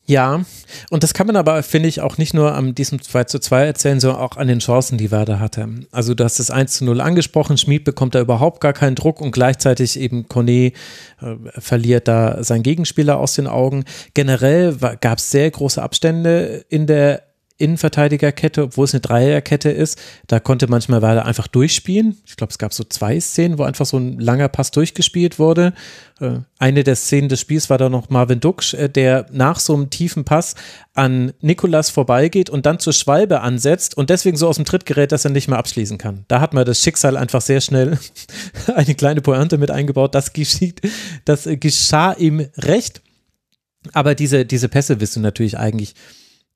Ja, und das kann man aber, finde ich, auch nicht nur an diesem 2 zu 2 erzählen, sondern auch an den Chancen, die Werder hatte. Also du hast das 1 zu 0 angesprochen, Schmid bekommt da überhaupt gar keinen Druck und gleichzeitig eben Kone äh, verliert da seinen Gegenspieler aus den Augen. Generell gab es sehr große Abstände in der Innenverteidigerkette, obwohl es eine Dreierkette ist. Da konnte manchmal Werder einfach durchspielen. Ich glaube, es gab so zwei Szenen, wo einfach so ein langer Pass durchgespielt wurde. Äh, eine der Szenen des Spiels war da noch Marvin Duksch, äh, der nach so einem tiefen Pass an Nikolas vorbeigeht und dann zur Schwalbe ansetzt und deswegen so aus dem Tritt gerät, dass er nicht mehr abschließen kann. Da hat man das Schicksal einfach sehr schnell *laughs* eine kleine Pointe mit eingebaut. Das geschieht, das geschah ihm recht. Aber diese, diese Pässe wirst du natürlich eigentlich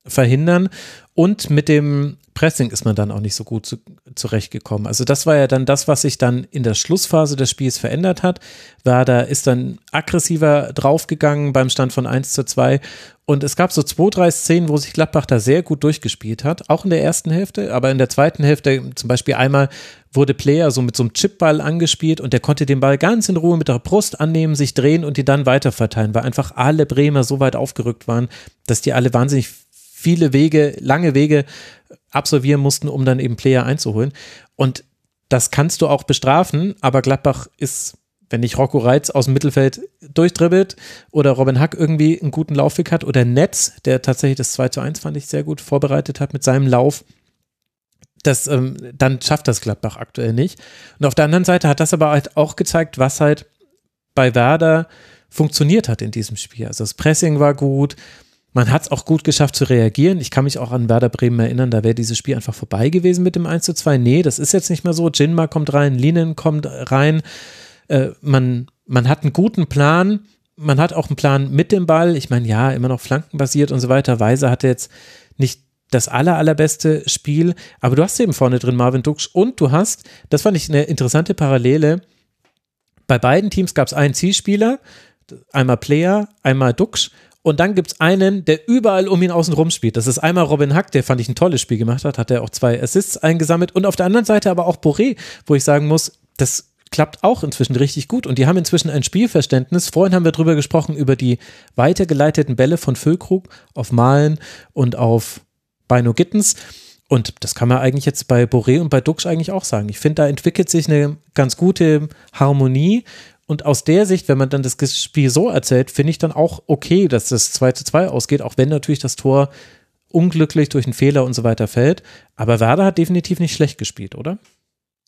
verhindern. Und mit dem Pressing ist man dann auch nicht so gut zu, zurechtgekommen. Also das war ja dann das, was sich dann in der Schlussphase des Spiels verändert hat. Werder ist dann aggressiver draufgegangen beim Stand von 1 zu 2 und es gab so zwei, drei Szenen, wo sich Gladbach da sehr gut durchgespielt hat, auch in der ersten Hälfte, aber in der zweiten Hälfte zum Beispiel einmal wurde Player so mit so einem Chipball angespielt und der konnte den Ball ganz in Ruhe mit der Brust annehmen, sich drehen und die dann weiterverteilen, weil einfach alle Bremer so weit aufgerückt waren, dass die alle wahnsinnig viele Wege, lange Wege absolvieren mussten, um dann eben Player einzuholen. Und das kannst du auch bestrafen, aber Gladbach ist wenn nicht Rocco Reitz aus dem Mittelfeld durchdribbelt oder Robin Hack irgendwie einen guten Laufweg hat oder Netz, der tatsächlich das 2 zu 1 fand ich sehr gut vorbereitet hat mit seinem Lauf, das, ähm, dann schafft das Gladbach aktuell nicht. Und auf der anderen Seite hat das aber halt auch gezeigt, was halt bei Werder funktioniert hat in diesem Spiel. Also das Pressing war gut, man hat es auch gut geschafft zu reagieren. Ich kann mich auch an Werder Bremen erinnern, da wäre dieses Spiel einfach vorbei gewesen mit dem 1 zu 2. Nee, das ist jetzt nicht mehr so. Jinma kommt rein, Linen kommt rein äh, man, man hat einen guten Plan, man hat auch einen Plan mit dem Ball. Ich meine, ja, immer noch flankenbasiert und so weiter. Weise hatte jetzt nicht das aller, allerbeste Spiel, aber du hast eben vorne drin Marvin Duksch und du hast, das fand ich eine interessante Parallele, bei beiden Teams gab es einen Zielspieler, einmal Player, einmal Duksch und dann gibt es einen, der überall um ihn außen rum spielt. Das ist einmal Robin Hack, der fand ich ein tolles Spiel gemacht hat, hat er auch zwei Assists eingesammelt und auf der anderen Seite aber auch Boré, wo ich sagen muss, das klappt auch inzwischen richtig gut und die haben inzwischen ein Spielverständnis. Vorhin haben wir darüber gesprochen, über die weitergeleiteten Bälle von Füllkrug auf Malen und auf Beino Gittens. Und das kann man eigentlich jetzt bei Boré und bei Dux eigentlich auch sagen. Ich finde, da entwickelt sich eine ganz gute Harmonie. Und aus der Sicht, wenn man dann das Spiel so erzählt, finde ich dann auch okay, dass das 2 zu 2 ausgeht, auch wenn natürlich das Tor unglücklich durch einen Fehler und so weiter fällt. Aber Werder hat definitiv nicht schlecht gespielt, oder?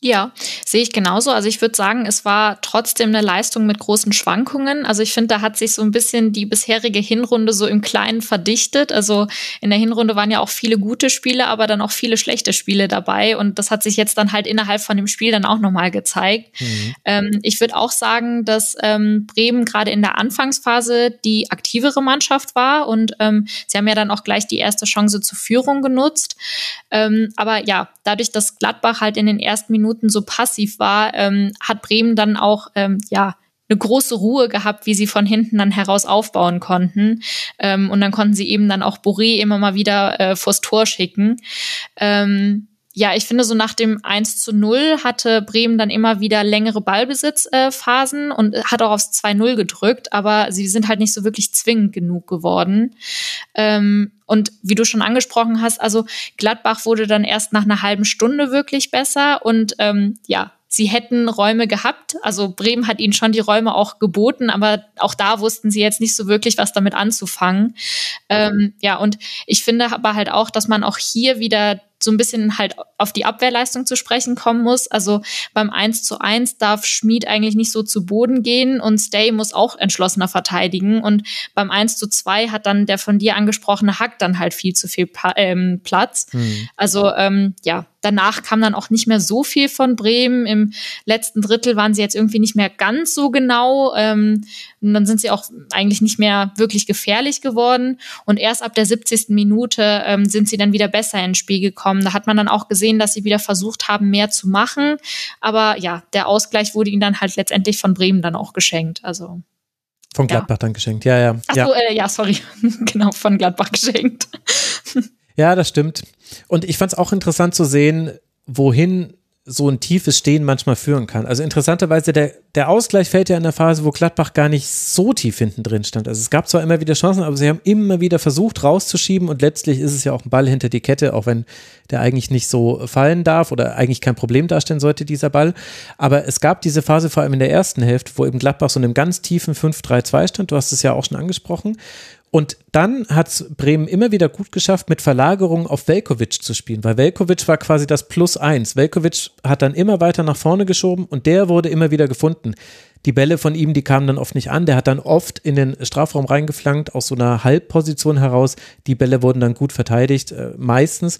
Ja, sehe ich genauso. Also ich würde sagen, es war trotzdem eine Leistung mit großen Schwankungen. Also ich finde, da hat sich so ein bisschen die bisherige Hinrunde so im Kleinen verdichtet. Also in der Hinrunde waren ja auch viele gute Spiele, aber dann auch viele schlechte Spiele dabei. Und das hat sich jetzt dann halt innerhalb von dem Spiel dann auch nochmal gezeigt. Mhm. Ähm, ich würde auch sagen, dass ähm, Bremen gerade in der Anfangsphase die aktivere Mannschaft war und ähm, sie haben ja dann auch gleich die erste Chance zur Führung genutzt. Ähm, aber ja, dadurch, dass Gladbach halt in den ersten Minuten so passiv war, ähm, hat Bremen dann auch, ähm, ja, eine große Ruhe gehabt, wie sie von hinten dann heraus aufbauen konnten. Ähm, und dann konnten sie eben dann auch Boré immer mal wieder äh, vors Tor schicken. Ähm, ja, ich finde, so nach dem 1 zu 0 hatte Bremen dann immer wieder längere Ballbesitzphasen äh, und hat auch aufs 2-0 gedrückt, aber sie sind halt nicht so wirklich zwingend genug geworden. Ähm, und wie du schon angesprochen hast, also Gladbach wurde dann erst nach einer halben Stunde wirklich besser und ähm, ja, sie hätten Räume gehabt. Also Bremen hat ihnen schon die Räume auch geboten, aber auch da wussten sie jetzt nicht so wirklich, was damit anzufangen. Ähm, ja, und ich finde aber halt auch, dass man auch hier wieder so ein bisschen halt auf die Abwehrleistung zu sprechen kommen muss. Also beim 1 zu 1 darf Schmid eigentlich nicht so zu Boden gehen und Stay muss auch entschlossener verteidigen. Und beim 1 zu 2 hat dann der von dir angesprochene Hack dann halt viel zu viel pa ähm, Platz. Mhm. Also ähm, ja, danach kam dann auch nicht mehr so viel von Bremen. Im letzten Drittel waren sie jetzt irgendwie nicht mehr ganz so genau. Ähm, und dann sind sie auch eigentlich nicht mehr wirklich gefährlich geworden. Und erst ab der 70. Minute ähm, sind sie dann wieder besser ins Spiel gekommen. Da hat man dann auch gesehen, dass sie wieder versucht haben, mehr zu machen. Aber ja, der Ausgleich wurde ihnen dann halt letztendlich von Bremen dann auch geschenkt. Also. Von Gladbach ja. dann geschenkt, ja, ja. Ach so, ja. Äh, ja, sorry. *laughs* genau, von Gladbach geschenkt. ja, das stimmt. Und ich fand es auch interessant zu sehen, wohin so ein tiefes Stehen manchmal führen kann. Also interessanterweise, der, der Ausgleich fällt ja in der Phase, wo Gladbach gar nicht so tief hinten drin stand. Also es gab zwar immer wieder Chancen, aber sie haben immer wieder versucht rauszuschieben und letztlich ist es ja auch ein Ball hinter die Kette, auch wenn der eigentlich nicht so fallen darf oder eigentlich kein Problem darstellen sollte, dieser Ball. Aber es gab diese Phase vor allem in der ersten Hälfte, wo eben Gladbach so in einem ganz tiefen 5-3-2 stand. Du hast es ja auch schon angesprochen. Und dann hat Bremen immer wieder gut geschafft, mit Verlagerung auf Velkovic zu spielen, weil Velkovic war quasi das Plus eins. Velkovic hat dann immer weiter nach vorne geschoben und der wurde immer wieder gefunden. Die Bälle von ihm, die kamen dann oft nicht an. Der hat dann oft in den Strafraum reingeflankt, aus so einer Halbposition heraus. Die Bälle wurden dann gut verteidigt, äh, meistens.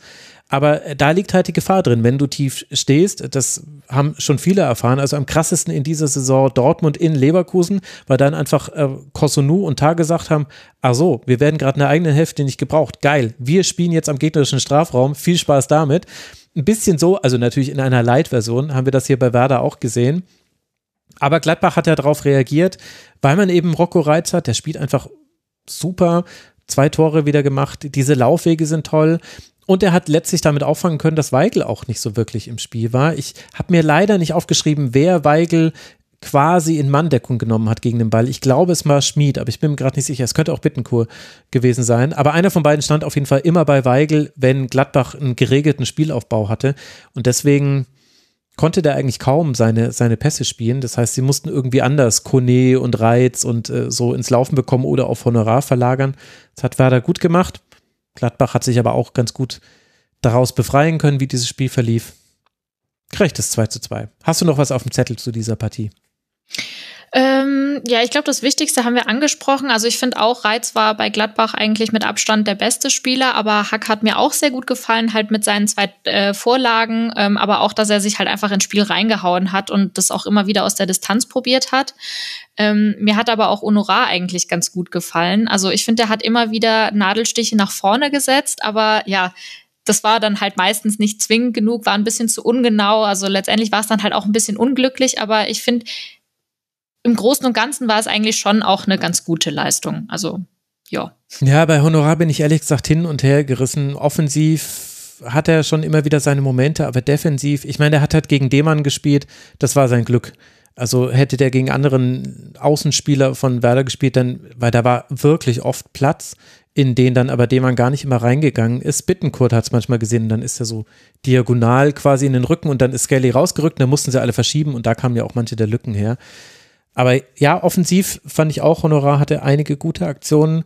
Aber äh, da liegt halt die Gefahr drin, wenn du tief stehst. Das haben schon viele erfahren. Also am krassesten in dieser Saison Dortmund in Leverkusen, weil dann einfach äh, Kosunu und Tag gesagt haben, ach so, wir werden gerade in der eigenen Hälfte nicht gebraucht. Geil, wir spielen jetzt am gegnerischen Strafraum. Viel Spaß damit. Ein bisschen so, also natürlich in einer Light-Version, haben wir das hier bei Werder auch gesehen. Aber Gladbach hat ja darauf reagiert, weil man eben Rocco Reitz hat, der spielt einfach super, zwei Tore wieder gemacht, diese Laufwege sind toll. Und er hat letztlich damit auffangen können, dass Weigel auch nicht so wirklich im Spiel war. Ich habe mir leider nicht aufgeschrieben, wer Weigel quasi in Manndeckung genommen hat gegen den Ball. Ich glaube, es war Schmid, aber ich bin mir gerade nicht sicher. Es könnte auch Bittenkur gewesen sein. Aber einer von beiden stand auf jeden Fall immer bei Weigel, wenn Gladbach einen geregelten Spielaufbau hatte. Und deswegen konnte der eigentlich kaum seine, seine Pässe spielen. Das heißt, sie mussten irgendwie anders Kone und Reiz und äh, so ins Laufen bekommen oder auf Honorar verlagern. Das hat Werder gut gemacht. Gladbach hat sich aber auch ganz gut daraus befreien können, wie dieses Spiel verlief. Gerechtes 2 zu 2. Hast du noch was auf dem Zettel zu dieser Partie? Ähm, ja, ich glaube, das Wichtigste haben wir angesprochen. Also ich finde auch, Reiz war bei Gladbach eigentlich mit Abstand der beste Spieler, aber Hack hat mir auch sehr gut gefallen, halt mit seinen zwei äh, Vorlagen, ähm, aber auch, dass er sich halt einfach ins Spiel reingehauen hat und das auch immer wieder aus der Distanz probiert hat. Ähm, mir hat aber auch Honorar eigentlich ganz gut gefallen. Also ich finde, er hat immer wieder Nadelstiche nach vorne gesetzt, aber ja, das war dann halt meistens nicht zwingend genug, war ein bisschen zu ungenau. Also letztendlich war es dann halt auch ein bisschen unglücklich, aber ich finde, im Großen und Ganzen war es eigentlich schon auch eine ganz gute Leistung. Also, ja. Ja, bei Honorar bin ich ehrlich gesagt hin und her gerissen. Offensiv hat er schon immer wieder seine Momente, aber defensiv, ich meine, er hat halt gegen Demann gespielt, das war sein Glück. Also hätte der gegen anderen Außenspieler von Werder gespielt, dann, weil da war wirklich oft Platz, in den dann aber Demann gar nicht immer reingegangen ist. Bittenkurt hat es manchmal gesehen, dann ist er so diagonal quasi in den Rücken und dann ist Skelly rausgerückt, dann mussten sie alle verschieben und da kamen ja auch manche der Lücken her. Aber ja, offensiv fand ich auch, Honorar hatte einige gute Aktionen.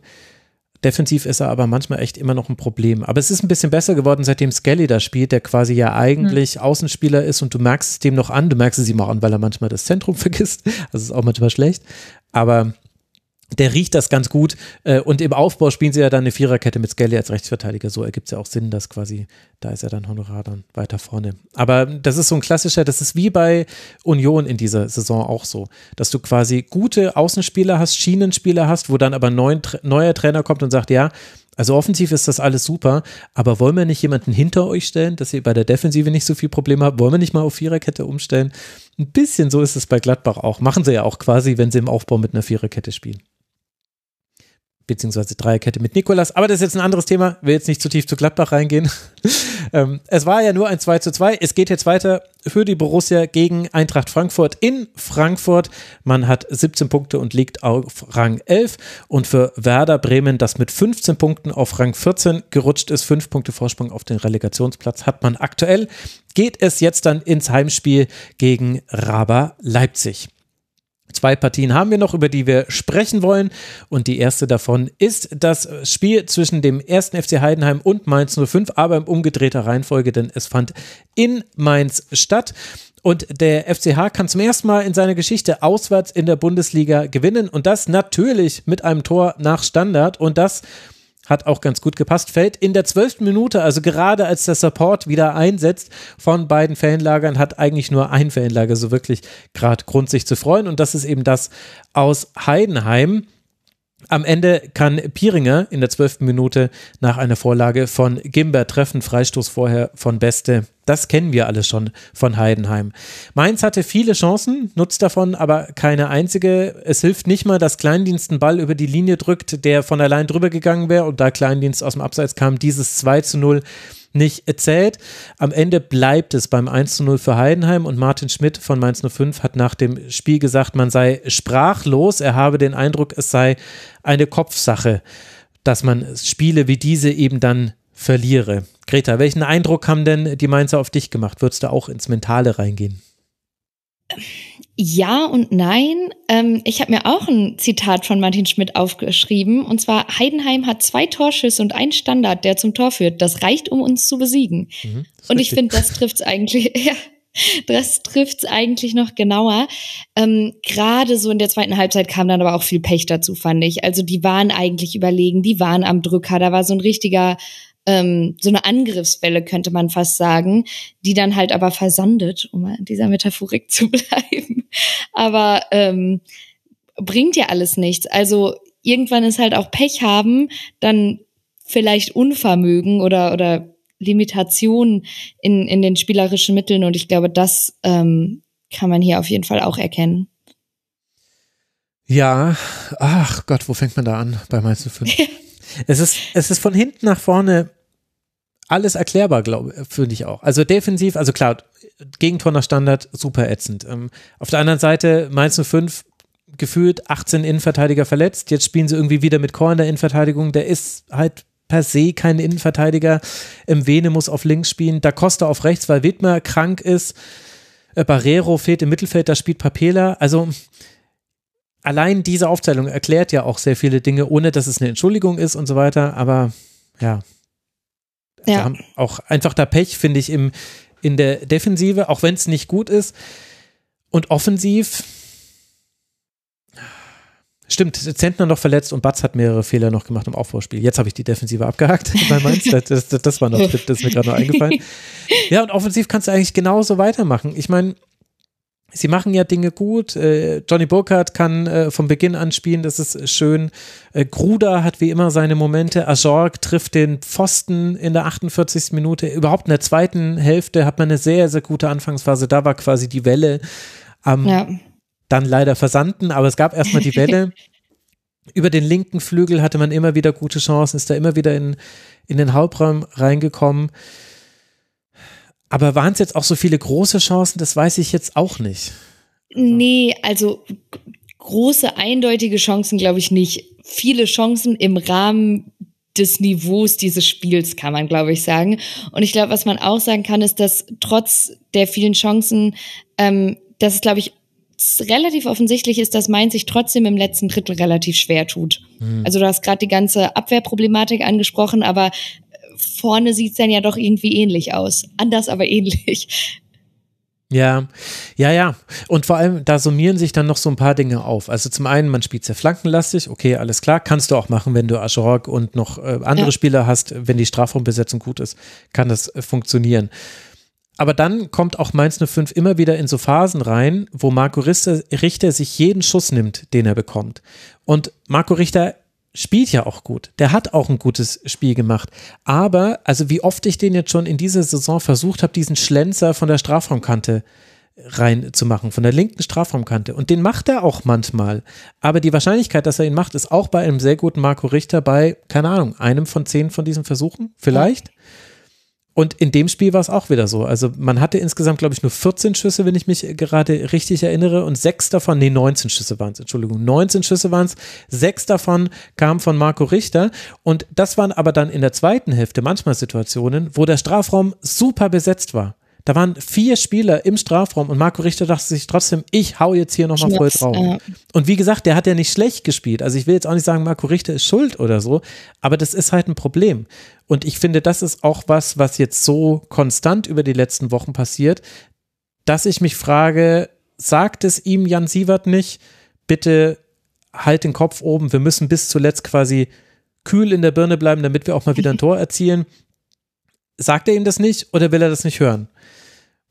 Defensiv ist er aber manchmal echt immer noch ein Problem. Aber es ist ein bisschen besser geworden, seitdem Skelly da spielt, der quasi ja eigentlich mhm. Außenspieler ist und du merkst es dem noch an. Du merkst es ihm auch an, weil er manchmal das Zentrum *laughs* vergisst. Das ist auch manchmal schlecht. Aber der riecht das ganz gut. Äh, und im Aufbau spielen sie ja dann eine Viererkette mit Skelly als Rechtsverteidiger. So ergibt es ja auch Sinn, dass quasi, da ist er dann Honorar dann weiter vorne. Aber das ist so ein klassischer, das ist wie bei Union in dieser Saison auch so, dass du quasi gute Außenspieler hast, Schienenspieler hast, wo dann aber ein neuer Trainer kommt und sagt, ja, also offensiv ist das alles super, aber wollen wir nicht jemanden hinter euch stellen, dass ihr bei der Defensive nicht so viel Probleme habt? Wollen wir nicht mal auf Viererkette umstellen? Ein bisschen so ist es bei Gladbach auch. Machen sie ja auch quasi, wenn sie im Aufbau mit einer Viererkette spielen beziehungsweise Dreierkette mit Nikolas. Aber das ist jetzt ein anderes Thema. Will jetzt nicht zu tief zu Gladbach reingehen. *laughs* ähm, es war ja nur ein 2 zu 2. Es geht jetzt weiter für die Borussia gegen Eintracht Frankfurt in Frankfurt. Man hat 17 Punkte und liegt auf Rang 11. Und für Werder Bremen, das mit 15 Punkten auf Rang 14 gerutscht ist, 5 Punkte Vorsprung auf den Relegationsplatz hat man aktuell. Geht es jetzt dann ins Heimspiel gegen Raba Leipzig. Zwei Partien haben wir noch, über die wir sprechen wollen. Und die erste davon ist das Spiel zwischen dem ersten FC Heidenheim und Mainz 05, aber in umgedrehter Reihenfolge, denn es fand in Mainz statt. Und der FCH kann zum ersten Mal in seiner Geschichte auswärts in der Bundesliga gewinnen. Und das natürlich mit einem Tor nach Standard. Und das hat auch ganz gut gepasst, fällt in der zwölften Minute, also gerade als der Support wieder einsetzt von beiden Fanlagern, hat eigentlich nur ein Fanlager so wirklich gerade Grund, sich zu freuen. Und das ist eben das aus Heidenheim. Am Ende kann Pieringer in der zwölften Minute nach einer Vorlage von Gimber treffen, Freistoß vorher von Beste. Das kennen wir alle schon von Heidenheim. Mainz hatte viele Chancen, nutzt davon aber keine einzige. Es hilft nicht mal, dass Kleindienst einen Ball über die Linie drückt, der von allein drüber gegangen wäre und da Kleindienst aus dem Abseits kam, dieses 2 zu 0 nicht erzählt. Am Ende bleibt es beim 1 zu 0 für Heidenheim und Martin Schmidt von Mainz 05 hat nach dem Spiel gesagt, man sei sprachlos. Er habe den Eindruck, es sei eine Kopfsache, dass man Spiele wie diese eben dann verliere. Greta, welchen Eindruck haben denn die Mainzer auf dich gemacht? Würdest du auch ins Mentale reingehen? Ja und nein. Ähm, ich habe mir auch ein Zitat von Martin Schmidt aufgeschrieben. Und zwar, Heidenheim hat zwei Torschüsse und ein Standard, der zum Tor führt. Das reicht, um uns zu besiegen. Mhm, und ich finde, das trifft es eigentlich, *laughs* ja, das trifft's eigentlich noch genauer. Ähm, Gerade so in der zweiten Halbzeit kam dann aber auch viel Pech dazu, fand ich. Also die waren eigentlich überlegen, die waren am Drücker. Da war so ein richtiger ähm, so eine Angriffswelle, könnte man fast sagen, die dann halt aber versandet, um mal in dieser Metaphorik *laughs* zu bleiben. Aber ähm, bringt ja alles nichts. Also irgendwann ist halt auch Pech haben, dann vielleicht Unvermögen oder, oder Limitationen in, in den spielerischen Mitteln. Und ich glaube, das ähm, kann man hier auf jeden Fall auch erkennen. Ja, ach Gott, wo fängt man da an bei Mainz 05? *laughs* es ist, es ist von hinten nach vorne alles erklärbar, glaube finde ich auch. Also defensiv, also klar, Gegentor nach Standard, super ätzend. Ähm, auf der anderen Seite, Mainz 05 gefühlt 18 Innenverteidiger verletzt. Jetzt spielen sie irgendwie wieder mit Chor in der Innenverteidigung. Der ist halt per se kein Innenverteidiger. Im Vene muss auf links spielen. Da Costa auf rechts, weil Wittmer krank ist. Äh, Barrero fehlt im Mittelfeld, da spielt Papela. Also allein diese Aufzählung erklärt ja auch sehr viele Dinge, ohne dass es eine Entschuldigung ist und so weiter. Aber ja, ja. haben auch einfach da Pech, finde ich, im, in der Defensive, auch wenn es nicht gut ist. Und offensiv, Stimmt, Zentner noch verletzt und Batz hat mehrere Fehler noch gemacht im Aufbauspiel. Jetzt habe ich die Defensive abgehakt *laughs* bei Mainz. Das, das, das, war noch, das ist mir gerade noch eingefallen. *laughs* Ja, und offensiv kannst du eigentlich genauso weitermachen. Ich meine, sie machen ja Dinge gut. Äh, Johnny Burkhardt kann äh, von Beginn an spielen, das ist schön. Äh, Gruda hat wie immer seine Momente. Ajorg trifft den Pfosten in der 48. Minute. Überhaupt in der zweiten Hälfte hat man eine sehr, sehr gute Anfangsphase. Da war quasi die Welle am ja. dann leider versanden, aber es gab erstmal die Welle. *laughs* Über den linken Flügel hatte man immer wieder gute Chancen, ist da immer wieder in, in den Hauptraum reingekommen. Aber waren es jetzt auch so viele große Chancen? Das weiß ich jetzt auch nicht. Nee, also große, eindeutige Chancen glaube ich nicht. Viele Chancen im Rahmen des Niveaus dieses Spiels, kann man, glaube ich, sagen. Und ich glaube, was man auch sagen kann, ist, dass trotz der vielen Chancen, ähm, dass es, glaube ich, relativ offensichtlich ist, dass Mainz sich trotzdem im letzten Drittel relativ schwer tut. Mhm. Also du hast gerade die ganze Abwehrproblematik angesprochen, aber vorne sieht's dann ja doch irgendwie ähnlich aus. Anders, aber *laughs* ähnlich. Ja, ja, ja. Und vor allem, da summieren sich dann noch so ein paar Dinge auf. Also zum einen, man spielt sehr flankenlastig, okay, alles klar, kannst du auch machen, wenn du Aschorok und noch äh, andere ja. Spieler hast, wenn die Strafraumbesetzung gut ist, kann das äh, funktionieren. Aber dann kommt auch Mainz 05 immer wieder in so Phasen rein, wo Marco Richter, Richter sich jeden Schuss nimmt, den er bekommt. Und Marco Richter spielt ja auch gut. Der hat auch ein gutes Spiel gemacht. Aber, also wie oft ich den jetzt schon in dieser Saison versucht habe, diesen Schlenzer von der Strafraumkante reinzumachen, von der linken Strafraumkante. Und den macht er auch manchmal. Aber die Wahrscheinlichkeit, dass er ihn macht, ist auch bei einem sehr guten Marco Richter bei, keine Ahnung, einem von zehn von diesen Versuchen, vielleicht. Ja. Und in dem Spiel war es auch wieder so. Also man hatte insgesamt, glaube ich, nur 14 Schüsse, wenn ich mich gerade richtig erinnere. Und sechs davon, nee, 19 Schüsse waren es, Entschuldigung. 19 Schüsse waren es. Sechs davon kamen von Marco Richter. Und das waren aber dann in der zweiten Hälfte manchmal Situationen, wo der Strafraum super besetzt war. Da waren vier Spieler im Strafraum und Marco Richter dachte sich trotzdem, ich hau jetzt hier nochmal voll drauf. Äh. Und wie gesagt, der hat ja nicht schlecht gespielt. Also ich will jetzt auch nicht sagen, Marco Richter ist schuld oder so, aber das ist halt ein Problem. Und ich finde, das ist auch was, was jetzt so konstant über die letzten Wochen passiert, dass ich mich frage, sagt es ihm Jan Sievert nicht, bitte halt den Kopf oben, wir müssen bis zuletzt quasi kühl in der Birne bleiben, damit wir auch mal wieder ein *laughs* Tor erzielen. Sagt er ihm das nicht oder will er das nicht hören?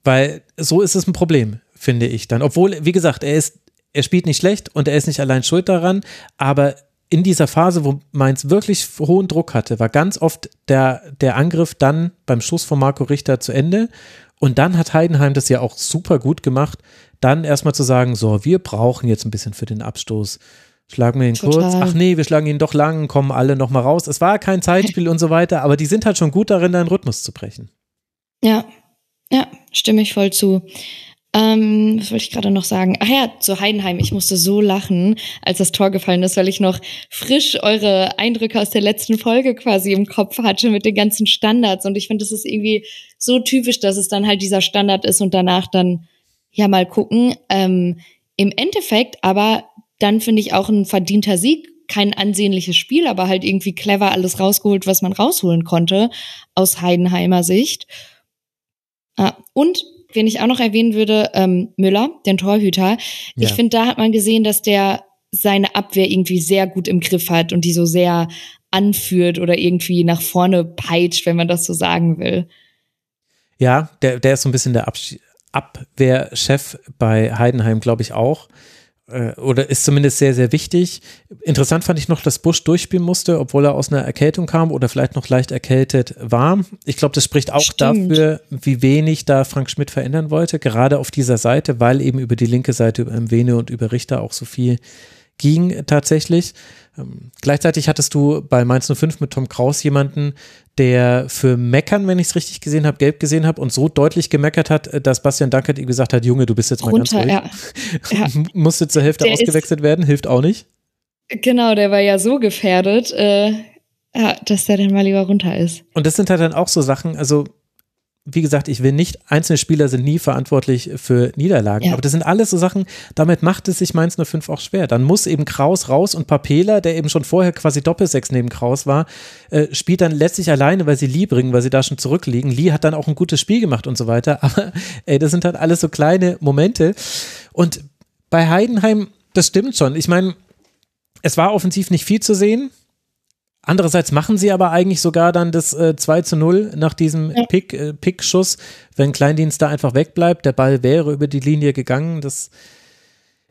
Weil so ist es ein Problem, finde ich dann. Obwohl, wie gesagt, er ist, er spielt nicht schlecht und er ist nicht allein schuld daran, aber in dieser Phase, wo Mainz wirklich hohen Druck hatte, war ganz oft der, der Angriff dann beim Schuss von Marco Richter zu Ende. Und dann hat Heidenheim das ja auch super gut gemacht, dann erstmal zu sagen, so, wir brauchen jetzt ein bisschen für den Abstoß. Schlagen wir ihn Total. kurz. Ach nee, wir schlagen ihn doch lang, kommen alle nochmal raus. Es war kein Zeitspiel und so weiter, aber die sind halt schon gut darin, deinen Rhythmus zu brechen. Ja, ja, stimme ich voll zu. Ähm, was wollte ich gerade noch sagen? Ach ja, zu Heidenheim. Ich musste so lachen, als das Tor gefallen ist, weil ich noch frisch eure Eindrücke aus der letzten Folge quasi im Kopf hatte mit den ganzen Standards. Und ich finde, das ist irgendwie so typisch, dass es dann halt dieser Standard ist und danach dann ja mal gucken. Ähm, Im Endeffekt aber dann finde ich auch ein verdienter Sieg. Kein ansehnliches Spiel, aber halt irgendwie clever alles rausgeholt, was man rausholen konnte aus Heidenheimer Sicht. Ah, und wen ich auch noch erwähnen würde, ähm, Müller, den Torhüter. Ja. Ich finde, da hat man gesehen, dass der seine Abwehr irgendwie sehr gut im Griff hat und die so sehr anführt oder irgendwie nach vorne peitscht, wenn man das so sagen will. Ja, der, der ist so ein bisschen der Abwehrchef bei Heidenheim, glaube ich, auch. Äh, oder ist zumindest sehr, sehr wichtig. Interessant fand ich noch, dass Busch durchspielen musste, obwohl er aus einer Erkältung kam oder vielleicht noch leicht erkältet war. Ich glaube, das spricht auch Stimmt. dafür, wie wenig da Frank Schmidt verändern wollte, gerade auf dieser Seite, weil eben über die linke Seite, über Mwene und über Richter auch so viel ging tatsächlich. Ähm, gleichzeitig hattest du bei Mainz 05 mit Tom Kraus jemanden, der für Meckern, wenn ich es richtig gesehen habe, gelb gesehen habe und so deutlich gemeckert hat, äh, dass Bastian Dankert ihm gesagt hat, Junge, du bist jetzt mal Runter, ganz ruhig. Ja. *laughs* ja. Musste zur Hälfte der ausgewechselt ist, werden, hilft auch nicht. Genau, der war ja so gefährdet, äh, ja, dass der dann mal lieber runter ist. Und das sind halt dann auch so Sachen, also wie gesagt, ich will nicht, einzelne Spieler sind nie verantwortlich für Niederlagen, ja. aber das sind alles so Sachen, damit macht es sich Mainz 05 auch schwer. Dann muss eben Kraus raus und Papela, der eben schon vorher quasi Doppelsechs neben Kraus war, äh, spielt dann letztlich alleine, weil sie Lee bringen, weil sie da schon zurückliegen. Lee hat dann auch ein gutes Spiel gemacht und so weiter, *laughs* aber ey, das sind halt alles so kleine Momente. Und bei Heidenheim, das stimmt schon. Ich meine, es war offensiv nicht viel zu sehen. Andererseits machen sie aber eigentlich sogar dann das äh, 2 zu 0 nach diesem. Pick, äh, Pick-Schuss, wenn Kleindienst da einfach wegbleibt. Der Ball wäre über die Linie gegangen. Das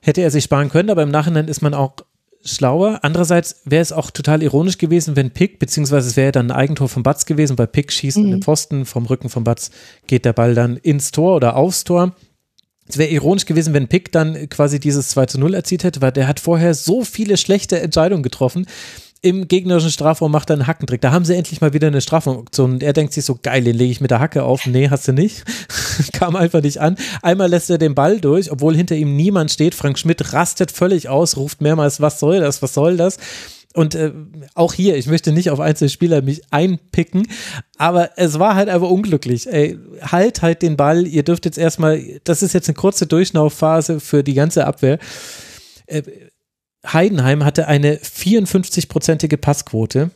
hätte er sich sparen können, aber im Nachhinein ist man auch schlauer. Andererseits wäre es auch total ironisch gewesen, wenn Pick, beziehungsweise es wäre dann ein Eigentor von Batz gewesen, weil Pick schießt mhm. in den Pfosten, vom Rücken von Batz geht der Ball dann ins Tor oder aufs Tor. Es wäre ironisch gewesen, wenn Pick dann quasi dieses 2 zu 0 erzielt hätte, weil der hat vorher so viele schlechte Entscheidungen getroffen im gegnerischen Strafraum macht er einen Hackentrick. Da haben sie endlich mal wieder eine Strafraumoption. Und er denkt sich so, geil, den lege ich mit der Hacke auf. Nee, hast du nicht. *laughs* Kam einfach nicht an. Einmal lässt er den Ball durch, obwohl hinter ihm niemand steht. Frank Schmidt rastet völlig aus, ruft mehrmals, was soll das, was soll das? Und äh, auch hier, ich möchte nicht auf einzelne Spieler mich einpicken, aber es war halt einfach unglücklich. Ey, halt halt den Ball, ihr dürft jetzt erstmal, das ist jetzt eine kurze Durchlaufphase für die ganze Abwehr. Äh, Heidenheim hatte eine 54-prozentige Passquote.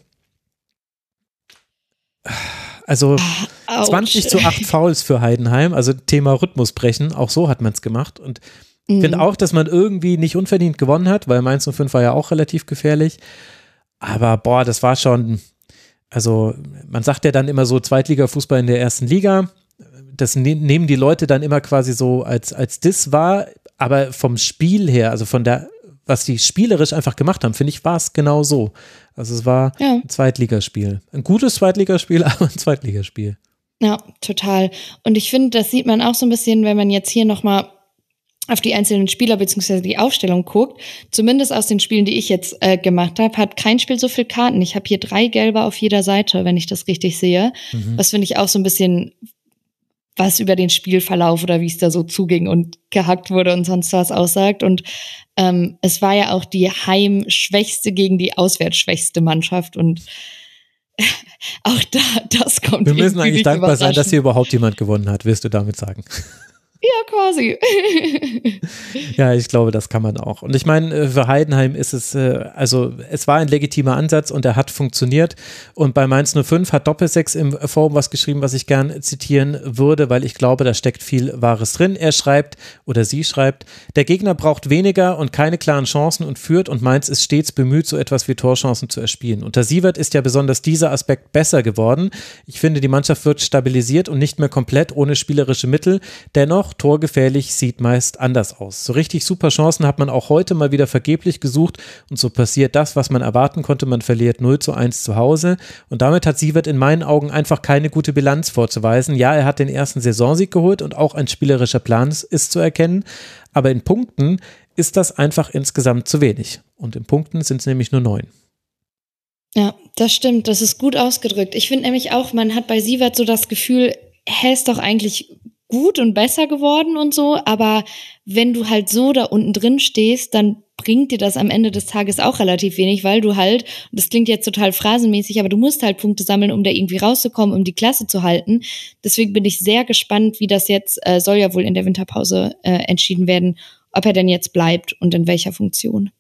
Also Ouch. 20 zu 8 Fouls für Heidenheim, also Thema Rhythmusbrechen, auch so hat man es gemacht. Und ich mhm. finde auch, dass man irgendwie nicht unverdient gewonnen hat, weil Mainz 05 war ja auch relativ gefährlich. Aber boah, das war schon, also man sagt ja dann immer so Zweitliga-Fußball in der ersten Liga. Das ne nehmen die Leute dann immer quasi so als, als Diss wahr. Aber vom Spiel her, also von der was die spielerisch einfach gemacht haben, finde ich, war es genau so. Also es war ja. ein Zweitligaspiel. Ein gutes Zweitligaspiel, *laughs* aber ein Zweitligaspiel. Ja, total. Und ich finde, das sieht man auch so ein bisschen, wenn man jetzt hier nochmal auf die einzelnen Spieler beziehungsweise die Aufstellung guckt, zumindest aus den Spielen, die ich jetzt äh, gemacht habe, hat kein Spiel so viel Karten. Ich habe hier drei gelbe auf jeder Seite, wenn ich das richtig sehe. Mhm. Das finde ich auch so ein bisschen was über den Spielverlauf oder wie es da so zuging und gehackt wurde und sonst was aussagt. Und ähm, es war ja auch die heimschwächste gegen die auswärtsschwächste Mannschaft und *laughs* auch da, das kommt. Wir müssen eigentlich dankbar sein, dass hier überhaupt jemand gewonnen hat, wirst du damit sagen. Ja, quasi. *laughs* ja, ich glaube, das kann man auch. Und ich meine, äh, für Heidenheim ist es, äh, also es war ein legitimer Ansatz und er hat funktioniert. Und bei Mainz 05 hat Doppelsechs im Forum was geschrieben, was ich gern zitieren würde, weil ich glaube, da steckt viel Wahres drin. Er schreibt oder sie schreibt, der Gegner braucht weniger und keine klaren Chancen und führt und Mainz ist stets bemüht, so etwas wie Torchancen zu erspielen. Unter Sievert ist ja besonders dieser Aspekt besser geworden. Ich finde, die Mannschaft wird stabilisiert und nicht mehr komplett ohne spielerische Mittel. Dennoch, torgefährlich sieht meist anders aus. So richtig super Chancen hat man auch heute mal wieder vergeblich gesucht und so passiert das, was man erwarten konnte. Man verliert 0 zu 1 zu Hause und damit hat Sievert in meinen Augen einfach keine gute Bilanz vorzuweisen. Ja, er hat den ersten Saisonsieg geholt und auch ein spielerischer Plan ist zu erkennen, aber in Punkten ist das einfach insgesamt zu wenig. Und in Punkten sind es nämlich nur neun. Ja, das stimmt. Das ist gut ausgedrückt. Ich finde nämlich auch, man hat bei Sievert so das Gefühl, er ist doch eigentlich gut und besser geworden und so, aber wenn du halt so da unten drin stehst, dann bringt dir das am Ende des Tages auch relativ wenig, weil du halt, das klingt jetzt total phrasenmäßig, aber du musst halt Punkte sammeln, um da irgendwie rauszukommen, um die Klasse zu halten. Deswegen bin ich sehr gespannt, wie das jetzt, äh, soll ja wohl in der Winterpause äh, entschieden werden, ob er denn jetzt bleibt und in welcher Funktion.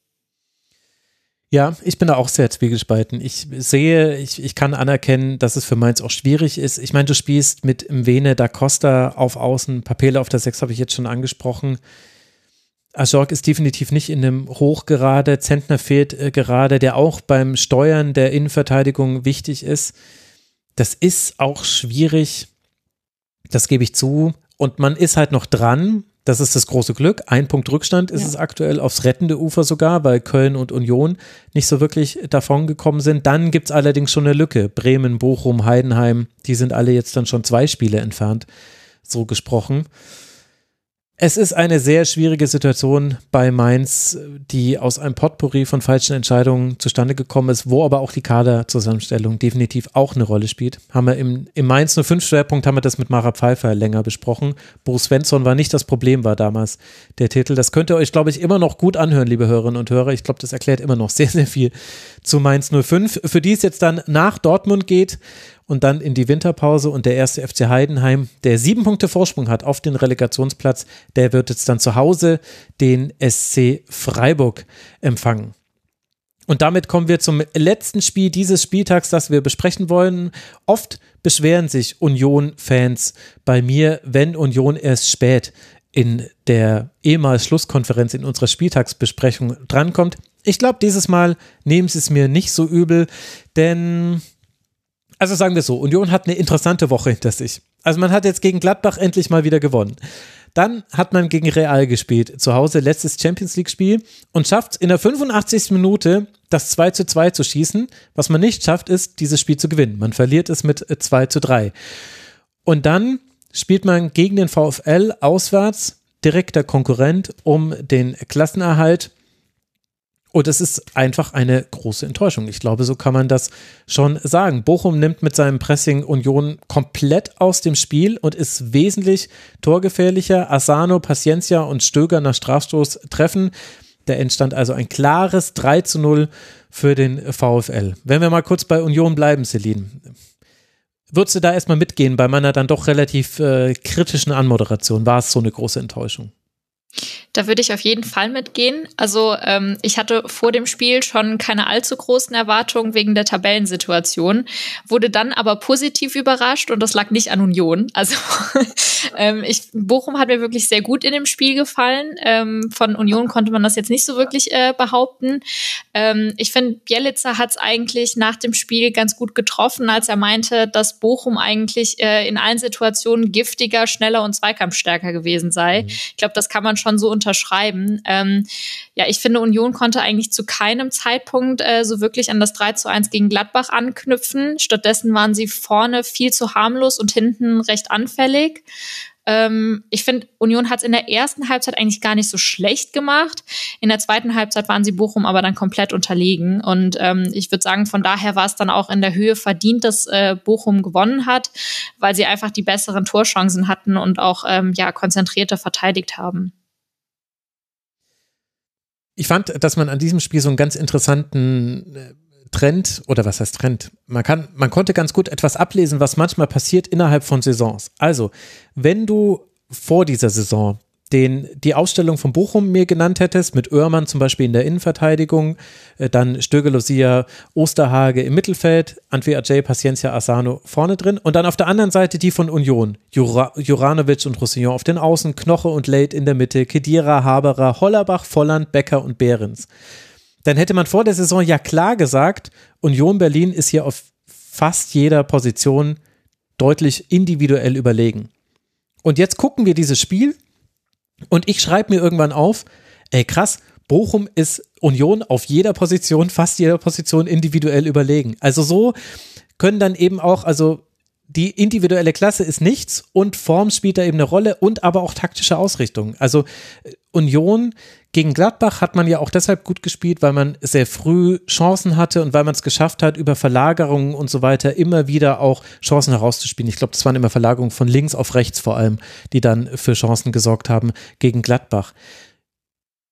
Ja, ich bin da auch sehr zwiegespalten. Ich sehe, ich, ich kann anerkennen, dass es für Mainz auch schwierig ist. Ich meine, du spielst mit Mvene da Costa auf Außen, Papele auf der 6 habe ich jetzt schon angesprochen. Ajorg ist definitiv nicht in einem Hochgerade. Zentner fehlt äh, gerade, der auch beim Steuern der Innenverteidigung wichtig ist. Das ist auch schwierig. Das gebe ich zu. Und man ist halt noch dran. Das ist das große Glück. Ein Punkt Rückstand ist ja. es aktuell aufs rettende Ufer sogar, weil Köln und Union nicht so wirklich davon gekommen sind. Dann gibt es allerdings schon eine Lücke. Bremen, Bochum, Heidenheim, die sind alle jetzt dann schon zwei Spiele entfernt, so gesprochen. Es ist eine sehr schwierige Situation bei Mainz, die aus einem Potpourri von falschen Entscheidungen zustande gekommen ist, wo aber auch die Kaderzusammenstellung definitiv auch eine Rolle spielt. Haben wir im, im Mainz 05 Schwerpunkt haben wir das mit Mara Pfeiffer länger besprochen. Bruce Svensson war nicht das Problem, war damals der Titel. Das könnt ihr euch, glaube ich, immer noch gut anhören, liebe Hörerinnen und Hörer. Ich glaube, das erklärt immer noch *laughs* sehr, sehr viel zu Mainz 05, für die es jetzt dann nach Dortmund geht und dann in die Winterpause und der erste FC Heidenheim, der sieben Punkte Vorsprung hat auf den Relegationsplatz, der wird jetzt dann zu Hause den SC Freiburg empfangen. Und damit kommen wir zum letzten Spiel dieses Spieltags, das wir besprechen wollen. Oft beschweren sich Union-Fans bei mir, wenn Union erst spät in der ehemals Schlusskonferenz in unserer Spieltagsbesprechung drankommt. Ich glaube, dieses Mal nehmen sie es mir nicht so übel, denn also sagen wir so, Union hat eine interessante Woche hinter sich. Also man hat jetzt gegen Gladbach endlich mal wieder gewonnen. Dann hat man gegen Real gespielt, zu Hause letztes Champions League-Spiel und schafft in der 85. Minute das 2 zu 2 zu schießen. Was man nicht schafft, ist, dieses Spiel zu gewinnen. Man verliert es mit 2 äh, zu 3. Und dann spielt man gegen den VfL auswärts, direkter Konkurrent um den Klassenerhalt und es ist einfach eine große Enttäuschung. Ich glaube, so kann man das schon sagen. Bochum nimmt mit seinem Pressing Union komplett aus dem Spiel und ist wesentlich torgefährlicher. Asano, Paciencia und Stöger nach Strafstoß treffen. Da entstand also ein klares 3 zu 0 für den VfL. Wenn wir mal kurz bei Union bleiben, Celine. Würdest du da erstmal mitgehen bei meiner dann doch relativ äh, kritischen Anmoderation? War es so eine große Enttäuschung? Da würde ich auf jeden Fall mitgehen. Also ähm, ich hatte vor dem Spiel schon keine allzu großen Erwartungen wegen der Tabellensituation, wurde dann aber positiv überrascht und das lag nicht an Union. *laughs* Also ähm, ich, Bochum hat mir wirklich sehr gut in dem Spiel gefallen. Ähm, von Union konnte man das jetzt nicht so wirklich äh, behaupten. Ähm, ich finde, Bielitzer hat es eigentlich nach dem Spiel ganz gut getroffen, als er meinte, dass Bochum eigentlich äh, in allen Situationen giftiger, schneller und zweikampfstärker gewesen sei. Mhm. Ich glaube, das kann man schon so unterschreiben. Ähm, ja, ich finde, Union konnte eigentlich zu keinem Zeitpunkt äh, so wirklich an das 3 zu 1 gegen Gladbach anknüpfen. Stattdessen waren sie vorne viel zu harmlos und hinten recht anfällig. Ähm, ich finde, Union hat es in der ersten Halbzeit eigentlich gar nicht so schlecht gemacht. In der zweiten Halbzeit waren sie Bochum aber dann komplett unterlegen. Und ähm, ich würde sagen, von daher war es dann auch in der Höhe verdient, dass äh, Bochum gewonnen hat, weil sie einfach die besseren Torchancen hatten und auch ähm, ja konzentrierter verteidigt haben. Ich fand, dass man an diesem Spiel so einen ganz interessanten äh, Trend oder was heißt Trend? Man kann, man konnte ganz gut etwas ablesen, was manchmal passiert innerhalb von Saisons. Also, wenn du vor dieser Saison den, die Ausstellung von Bochum mir genannt hättest, mit Oermann zum Beispiel in der Innenverteidigung, äh, dann Stöge Lucia, Osterhage im Mittelfeld, Antwi Ajay, Paciencia Asano vorne drin und dann auf der anderen Seite die von Union, Jura, Juranovic und Roussillon auf den Außen, Knoche und Late in der Mitte, Kedira, Haberer, Hollerbach, Volland, Becker und Behrens. Dann hätte man vor der Saison ja klar gesagt, Union Berlin ist hier auf fast jeder Position deutlich individuell überlegen. Und jetzt gucken wir dieses Spiel und ich schreibe mir irgendwann auf, ey krass, Bochum ist Union auf jeder Position, fast jeder Position individuell überlegen. Also so können dann eben auch, also die individuelle Klasse ist nichts und Form spielt da eben eine Rolle und aber auch taktische Ausrichtung. Also äh, Union gegen Gladbach hat man ja auch deshalb gut gespielt, weil man sehr früh Chancen hatte und weil man es geschafft hat, über Verlagerungen und so weiter immer wieder auch Chancen herauszuspielen. Ich glaube, das waren immer Verlagerungen von links auf rechts vor allem, die dann für Chancen gesorgt haben gegen Gladbach.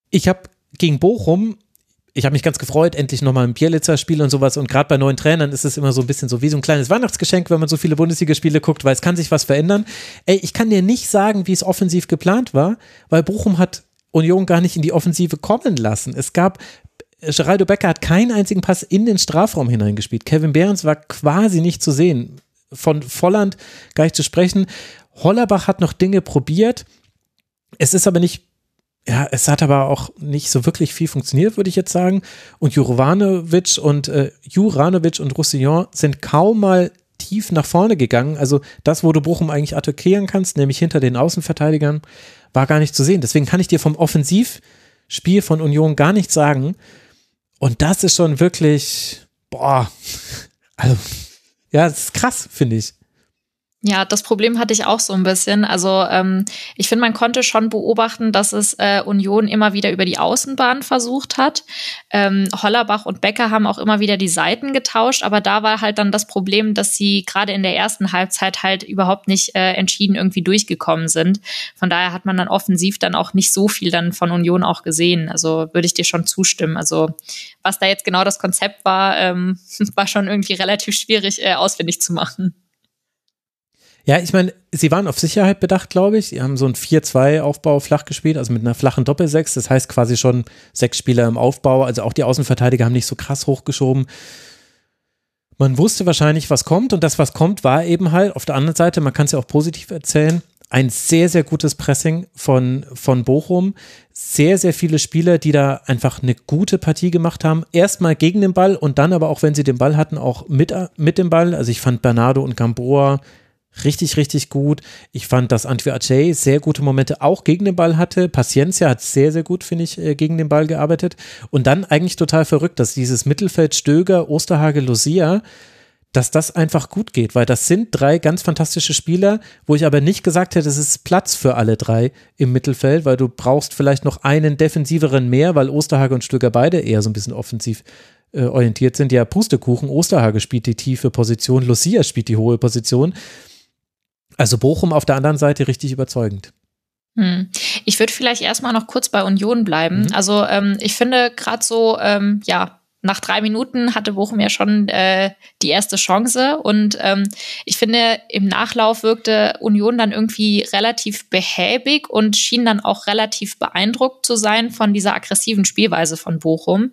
Ich habe gegen Bochum ich habe mich ganz gefreut, endlich nochmal ein Bielitzer-Spiel und sowas. Und gerade bei neuen Trainern ist es immer so ein bisschen so wie so ein kleines Weihnachtsgeschenk, wenn man so viele Bundesligaspiele guckt, weil es kann sich was verändern. Ey, ich kann dir nicht sagen, wie es offensiv geplant war, weil Bochum hat Union gar nicht in die Offensive kommen lassen. Es gab Geraldo Becker hat keinen einzigen Pass in den Strafraum hineingespielt. Kevin Behrens war quasi nicht zu sehen. Von Volland gar nicht zu sprechen. Hollerbach hat noch Dinge probiert. Es ist aber nicht ja, es hat aber auch nicht so wirklich viel funktioniert, würde ich jetzt sagen. Und Juranovic und äh, Juranovic und Roussillon sind kaum mal tief nach vorne gegangen. Also das, wo du Bochum eigentlich attackieren kannst, nämlich hinter den Außenverteidigern, war gar nicht zu sehen. Deswegen kann ich dir vom Offensivspiel von Union gar nichts sagen. Und das ist schon wirklich, boah, *laughs* also, ja, das ist krass, finde ich. Ja, das Problem hatte ich auch so ein bisschen. Also ähm, ich finde, man konnte schon beobachten, dass es äh, Union immer wieder über die Außenbahn versucht hat. Ähm, Hollerbach und Becker haben auch immer wieder die Seiten getauscht, aber da war halt dann das Problem, dass sie gerade in der ersten Halbzeit halt überhaupt nicht äh, entschieden irgendwie durchgekommen sind. Von daher hat man dann offensiv dann auch nicht so viel dann von Union auch gesehen. Also würde ich dir schon zustimmen. Also was da jetzt genau das Konzept war, ähm, *laughs* war schon irgendwie relativ schwierig äh, ausfindig zu machen. Ja, ich meine, sie waren auf Sicherheit bedacht, glaube ich. Sie haben so ein 4-2-Aufbau flach gespielt, also mit einer flachen Doppelsechs. Das heißt quasi schon sechs Spieler im Aufbau. Also auch die Außenverteidiger haben nicht so krass hochgeschoben. Man wusste wahrscheinlich, was kommt. Und das, was kommt, war eben halt auf der anderen Seite, man kann es ja auch positiv erzählen, ein sehr, sehr gutes Pressing von, von Bochum. Sehr, sehr viele Spieler, die da einfach eine gute Partie gemacht haben. Erstmal gegen den Ball und dann aber auch, wenn sie den Ball hatten, auch mit, mit dem Ball. Also ich fand Bernardo und Gamboa richtig, richtig gut. Ich fand, dass Antwi Ajay sehr gute Momente auch gegen den Ball hatte. Paciencia hat sehr, sehr gut, finde ich, äh, gegen den Ball gearbeitet. Und dann eigentlich total verrückt, dass dieses Mittelfeld Stöger, Osterhage, Lucia, dass das einfach gut geht, weil das sind drei ganz fantastische Spieler, wo ich aber nicht gesagt hätte, es ist Platz für alle drei im Mittelfeld, weil du brauchst vielleicht noch einen defensiveren mehr, weil Osterhage und Stöger beide eher so ein bisschen offensiv äh, orientiert sind. Ja, Pustekuchen, Osterhage spielt die tiefe Position, Lucia spielt die hohe Position. Also Bochum auf der anderen Seite richtig überzeugend. Hm. Ich würde vielleicht erstmal noch kurz bei Union bleiben. Mhm. Also ähm, ich finde gerade so, ähm, ja, nach drei Minuten hatte Bochum ja schon äh, die erste Chance. Und ähm, ich finde, im Nachlauf wirkte Union dann irgendwie relativ behäbig und schien dann auch relativ beeindruckt zu sein von dieser aggressiven Spielweise von Bochum.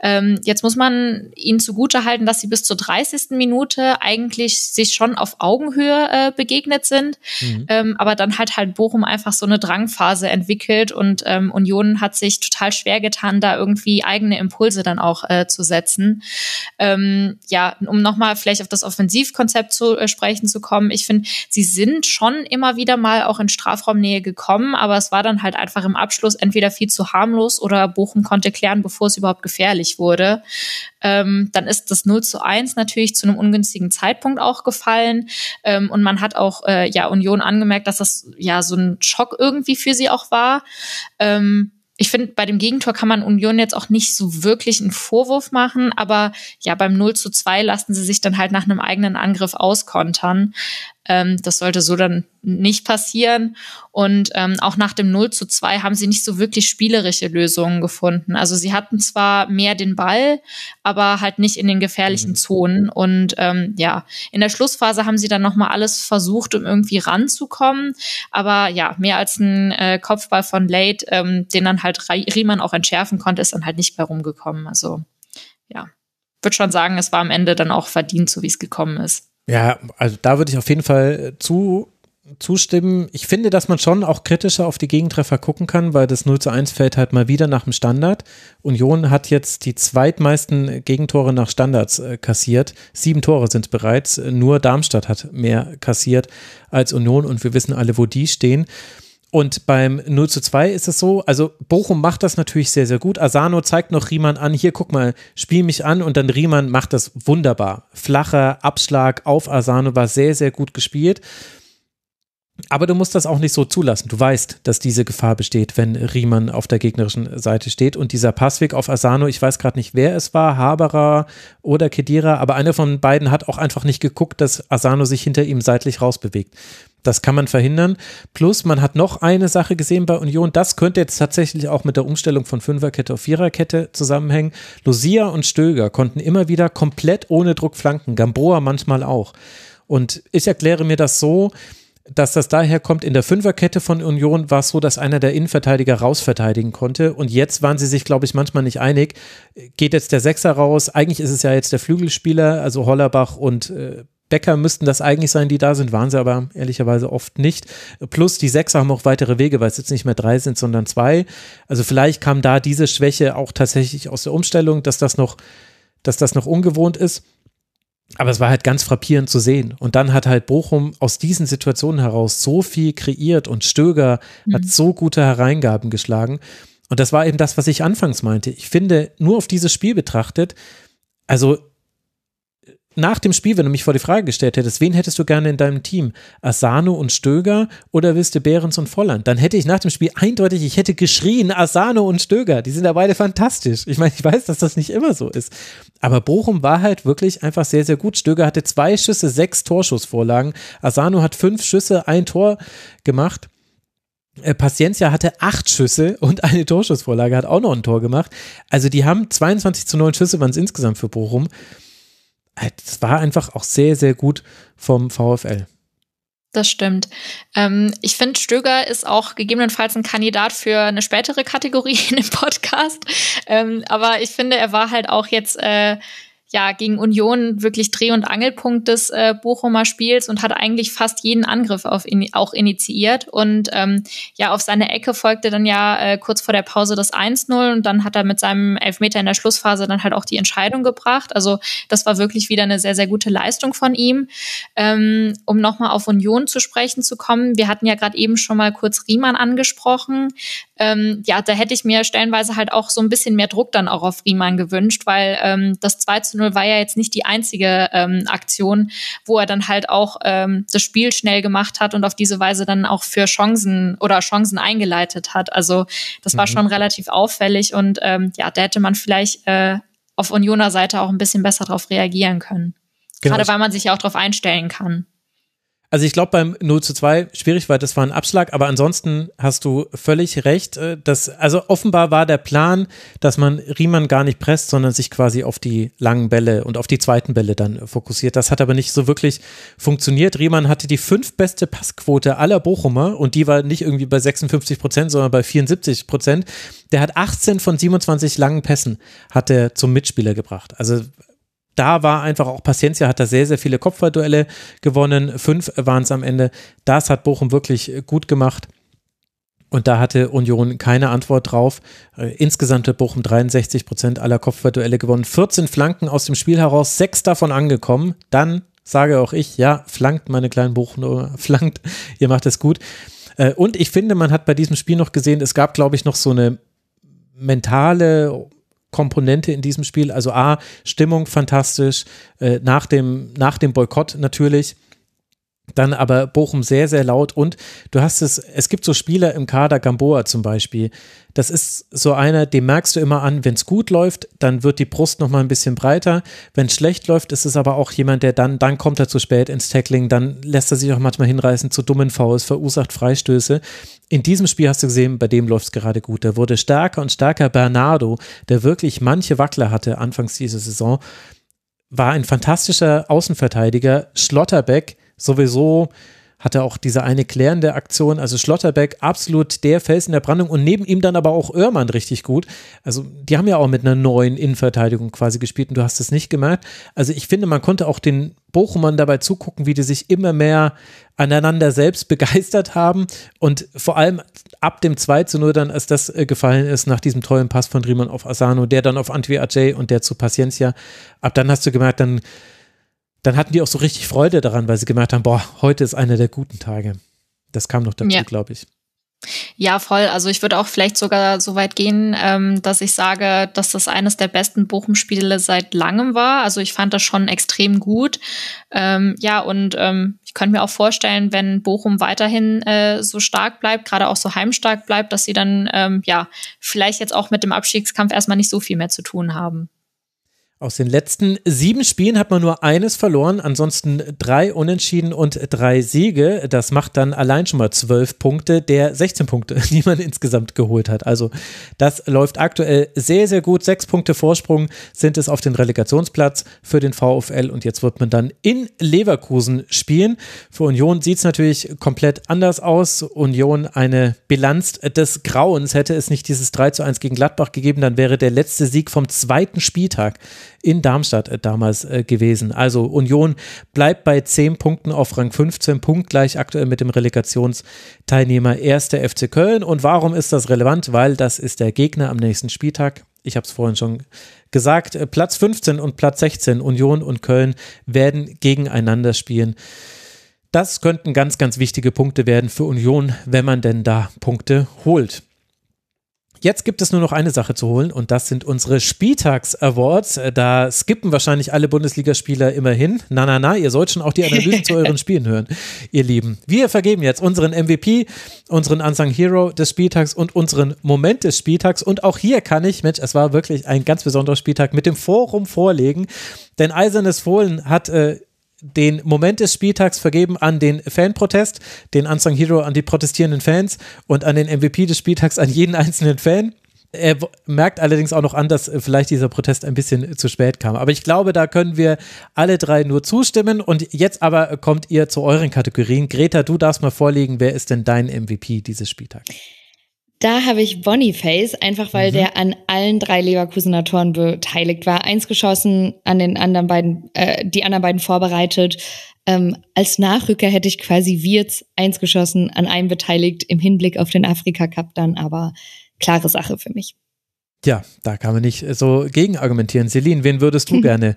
Ähm, jetzt muss man ihnen zugutehalten, dass sie bis zur 30. Minute eigentlich sich schon auf Augenhöhe äh, begegnet sind. Mhm. Ähm, aber dann hat halt Bochum einfach so eine Drangphase entwickelt und ähm, Union hat sich total schwer getan, da irgendwie eigene Impulse dann auch äh, zu setzen. Ähm, ja, um nochmal vielleicht auf das Offensivkonzept zu äh, sprechen zu kommen. Ich finde, sie sind schon immer wieder mal auch in Strafraumnähe gekommen, aber es war dann halt einfach im Abschluss entweder viel zu harmlos oder Bochum konnte klären, bevor es überhaupt gefährlich wurde. Ähm, dann ist das 0 zu 1 natürlich zu einem ungünstigen Zeitpunkt auch gefallen. Ähm, und man hat auch äh, ja Union angemerkt, dass das ja so ein Schock irgendwie für sie auch war. Ähm, ich finde, bei dem Gegentor kann man Union jetzt auch nicht so wirklich einen Vorwurf machen, aber ja, beim 0 zu 2 lassen sie sich dann halt nach einem eigenen Angriff auskontern. Ähm, das sollte so dann nicht passieren. Und ähm, auch nach dem 0 zu 2 haben sie nicht so wirklich spielerische Lösungen gefunden. Also sie hatten zwar mehr den Ball, aber halt nicht in den gefährlichen mhm. Zonen. Und ähm, ja, in der Schlussphase haben sie dann nochmal alles versucht, um irgendwie ranzukommen. Aber ja, mehr als ein äh, Kopfball von Late, ähm, den dann halt Riemann auch entschärfen konnte, ist dann halt nicht mehr rumgekommen. Also ja, würde schon sagen, es war am Ende dann auch verdient, so wie es gekommen ist. Ja, also da würde ich auf jeden Fall zu, zustimmen. Ich finde, dass man schon auch kritischer auf die Gegentreffer gucken kann, weil das 0 zu 1 fällt halt mal wieder nach dem Standard. Union hat jetzt die zweitmeisten Gegentore nach Standards äh, kassiert. Sieben Tore sind bereits. Nur Darmstadt hat mehr kassiert als Union und wir wissen alle, wo die stehen. Und beim 0 zu 2 ist es so, also Bochum macht das natürlich sehr, sehr gut. Asano zeigt noch Riemann an, hier guck mal, spiel mich an und dann Riemann macht das wunderbar. Flacher Abschlag auf Asano war sehr, sehr gut gespielt. Aber du musst das auch nicht so zulassen. Du weißt, dass diese Gefahr besteht, wenn Riemann auf der gegnerischen Seite steht. Und dieser Passweg auf Asano, ich weiß gerade nicht, wer es war, Haberer oder Kedira, aber einer von beiden hat auch einfach nicht geguckt, dass Asano sich hinter ihm seitlich rausbewegt. Das kann man verhindern. Plus, man hat noch eine Sache gesehen bei Union. Das könnte jetzt tatsächlich auch mit der Umstellung von Fünferkette auf Viererkette zusammenhängen. Lucia und Stöger konnten immer wieder komplett ohne Druck flanken. Gamboa manchmal auch. Und ich erkläre mir das so, dass das daher kommt, in der Fünferkette von Union war es so, dass einer der Innenverteidiger rausverteidigen konnte und jetzt waren sie sich, glaube ich, manchmal nicht einig. Geht jetzt der Sechser raus? Eigentlich ist es ja jetzt der Flügelspieler, also Hollerbach und äh, Bäcker müssten das eigentlich sein, die da sind, waren sie aber ehrlicherweise oft nicht. Plus die Sechser haben auch weitere Wege, weil es jetzt nicht mehr drei sind, sondern zwei. Also vielleicht kam da diese Schwäche auch tatsächlich aus der Umstellung, dass das noch, dass das noch ungewohnt ist. Aber es war halt ganz frappierend zu sehen. Und dann hat halt Bochum aus diesen Situationen heraus so viel kreiert und Stöger mhm. hat so gute Hereingaben geschlagen. Und das war eben das, was ich anfangs meinte. Ich finde, nur auf dieses Spiel betrachtet, also nach dem Spiel, wenn du mich vor die Frage gestellt hättest, wen hättest du gerne in deinem Team? Asano und Stöger oder willst du Behrens und Volland? Dann hätte ich nach dem Spiel eindeutig, ich hätte geschrien, Asano und Stöger. Die sind ja beide fantastisch. Ich meine, ich weiß, dass das nicht immer so ist. Aber Bochum war halt wirklich einfach sehr, sehr gut. Stöger hatte zwei Schüsse, sechs Torschussvorlagen. Asano hat fünf Schüsse, ein Tor gemacht. Äh, Paciencia hatte acht Schüsse und eine Torschussvorlage, hat auch noch ein Tor gemacht. Also die haben 22 zu 9 Schüsse, waren es insgesamt für Bochum. Es war einfach auch sehr, sehr gut vom VfL. Das stimmt. Ähm, ich finde, Stöger ist auch gegebenenfalls ein Kandidat für eine spätere Kategorie *laughs* in dem Podcast. Ähm, aber ich finde, er war halt auch jetzt äh, ja gegen Union wirklich Dreh- und Angelpunkt des äh, Bochumer Spiels und hat eigentlich fast jeden Angriff auf in, auch initiiert. Und ähm, ja, auf seine Ecke folgte dann ja äh, kurz vor der Pause das 1-0 und dann hat er mit seinem Elfmeter in der Schlussphase dann halt auch die Entscheidung gebracht. Also das war wirklich wieder eine sehr, sehr gute Leistung von ihm. Ähm, um nochmal auf Union zu sprechen zu kommen, wir hatten ja gerade eben schon mal kurz Riemann angesprochen. Ähm, ja, da hätte ich mir stellenweise halt auch so ein bisschen mehr Druck dann auch auf Riemann gewünscht, weil ähm, das 2 zu 0 war ja jetzt nicht die einzige ähm, Aktion, wo er dann halt auch ähm, das Spiel schnell gemacht hat und auf diese Weise dann auch für Chancen oder Chancen eingeleitet hat. Also das war mhm. schon relativ auffällig und ähm, ja, da hätte man vielleicht äh, auf Unioner Seite auch ein bisschen besser darauf reagieren können. Genau. Gerade weil man sich ja auch darauf einstellen kann. Also ich glaube beim 0 zu 2 schwierig, weil das war ein Abschlag, aber ansonsten hast du völlig recht. Äh, dass, also offenbar war der Plan, dass man Riemann gar nicht presst, sondern sich quasi auf die langen Bälle und auf die zweiten Bälle dann fokussiert. Das hat aber nicht so wirklich funktioniert. Riemann hatte die fünf beste Passquote aller Bochumer und die war nicht irgendwie bei 56 Prozent, sondern bei 74 Prozent. Der hat 18 von 27 langen Pässen hat er zum Mitspieler gebracht. Also da war einfach auch Paciencia, hat da sehr, sehr viele Kopfballduelle gewonnen. Fünf waren es am Ende. Das hat Bochum wirklich gut gemacht. Und da hatte Union keine Antwort drauf. Äh, insgesamt hat Bochum 63 Prozent aller Kopfballduelle gewonnen. 14 Flanken aus dem Spiel heraus, sechs davon angekommen. Dann sage auch ich, ja, flankt meine kleinen Bochum, flankt, *laughs* ihr macht es gut. Äh, und ich finde, man hat bei diesem Spiel noch gesehen, es gab, glaube ich, noch so eine mentale Komponente in diesem Spiel. Also A, Stimmung fantastisch, äh, nach, dem, nach dem Boykott natürlich. Dann aber Bochum sehr, sehr laut und du hast es, es gibt so Spieler im Kader, Gamboa zum Beispiel, das ist so einer, den merkst du immer an, wenn es gut läuft, dann wird die Brust noch mal ein bisschen breiter. Wenn es schlecht läuft, ist es aber auch jemand, der dann, dann kommt er zu spät ins Tackling, dann lässt er sich auch manchmal hinreißen zu dummen Fouls, verursacht Freistöße. In diesem Spiel hast du gesehen, bei dem läuft es gerade gut. Der wurde stärker und stärker. Bernardo, der wirklich manche Wackler hatte anfangs dieser Saison, war ein fantastischer Außenverteidiger. Schlotterbeck sowieso hatte auch diese eine klärende Aktion. Also Schlotterbeck absolut der Fels in der Brandung und neben ihm dann aber auch Oermann richtig gut. Also die haben ja auch mit einer neuen Innenverteidigung quasi gespielt und du hast es nicht gemerkt. Also ich finde, man konnte auch den Bochumern dabei zugucken, wie die sich immer mehr aneinander selbst begeistert haben und vor allem ab dem 2 zu 0 dann, als das äh, gefallen ist, nach diesem tollen Pass von Riemann auf Asano, der dann auf Antwi Ajay und der zu Paciencia, ab dann hast du gemerkt, dann dann hatten die auch so richtig Freude daran, weil sie gemerkt haben, boah, heute ist einer der guten Tage. Das kam noch dazu, ja. glaube ich. Ja, voll. Also ich würde auch vielleicht sogar so weit gehen, ähm, dass ich sage, dass das eines der besten Bochum-Spiele seit langem war. Also ich fand das schon extrem gut. Ähm, ja, und ähm, ich könnte mir auch vorstellen, wenn Bochum weiterhin äh, so stark bleibt, gerade auch so heimstark bleibt, dass sie dann ähm, ja vielleicht jetzt auch mit dem Abstiegskampf erstmal nicht so viel mehr zu tun haben. Aus den letzten sieben Spielen hat man nur eines verloren, ansonsten drei Unentschieden und drei Siege. Das macht dann allein schon mal zwölf Punkte der 16 Punkte, *laughs* die man insgesamt geholt hat. Also das läuft aktuell sehr, sehr gut. Sechs Punkte Vorsprung sind es auf den Relegationsplatz für den VfL und jetzt wird man dann in Leverkusen spielen. Für Union sieht es natürlich komplett anders aus. Union eine Bilanz des Grauens. Hätte es nicht dieses 3 zu 1 gegen Gladbach gegeben, dann wäre der letzte Sieg vom zweiten Spieltag in Darmstadt äh, damals äh, gewesen. Also Union bleibt bei 10 Punkten auf Rang 15, punktgleich aktuell mit dem Relegationsteilnehmer 1. FC Köln. Und warum ist das relevant? Weil das ist der Gegner am nächsten Spieltag. Ich habe es vorhin schon gesagt, äh, Platz 15 und Platz 16, Union und Köln werden gegeneinander spielen. Das könnten ganz, ganz wichtige Punkte werden für Union, wenn man denn da Punkte holt. Jetzt gibt es nur noch eine Sache zu holen und das sind unsere Spieltags-Awards. Da skippen wahrscheinlich alle Bundesligaspieler immerhin. Na, na, na, ihr sollt schon auch die Analysen zu euren *laughs* Spielen hören, ihr Lieben. Wir vergeben jetzt unseren MVP, unseren Unsung Hero des Spieltags und unseren Moment des Spieltags. Und auch hier kann ich, Mensch, es war wirklich ein ganz besonderer Spieltag, mit dem Forum vorlegen. Denn Eisernes Fohlen hat äh, den Moment des Spieltags vergeben an den Fanprotest, den Unsung Hero an die protestierenden Fans und an den MVP des Spieltags an jeden einzelnen Fan. Er merkt allerdings auch noch an, dass vielleicht dieser Protest ein bisschen zu spät kam. Aber ich glaube, da können wir alle drei nur zustimmen. Und jetzt aber kommt ihr zu euren Kategorien. Greta, du darfst mal vorlegen, wer ist denn dein MVP dieses Spieltags? Da habe ich Boniface, einfach weil mhm. der an allen drei Leverkusener Toren beteiligt war. Eins geschossen, an den anderen beiden, äh, die anderen beiden vorbereitet. Ähm, als Nachrücker hätte ich quasi Wirtz eins geschossen, an einem beteiligt, im Hinblick auf den Afrika Cup dann, aber klare Sache für mich. Ja, da kann man nicht so gegen argumentieren. Celine, wen würdest du *laughs* gerne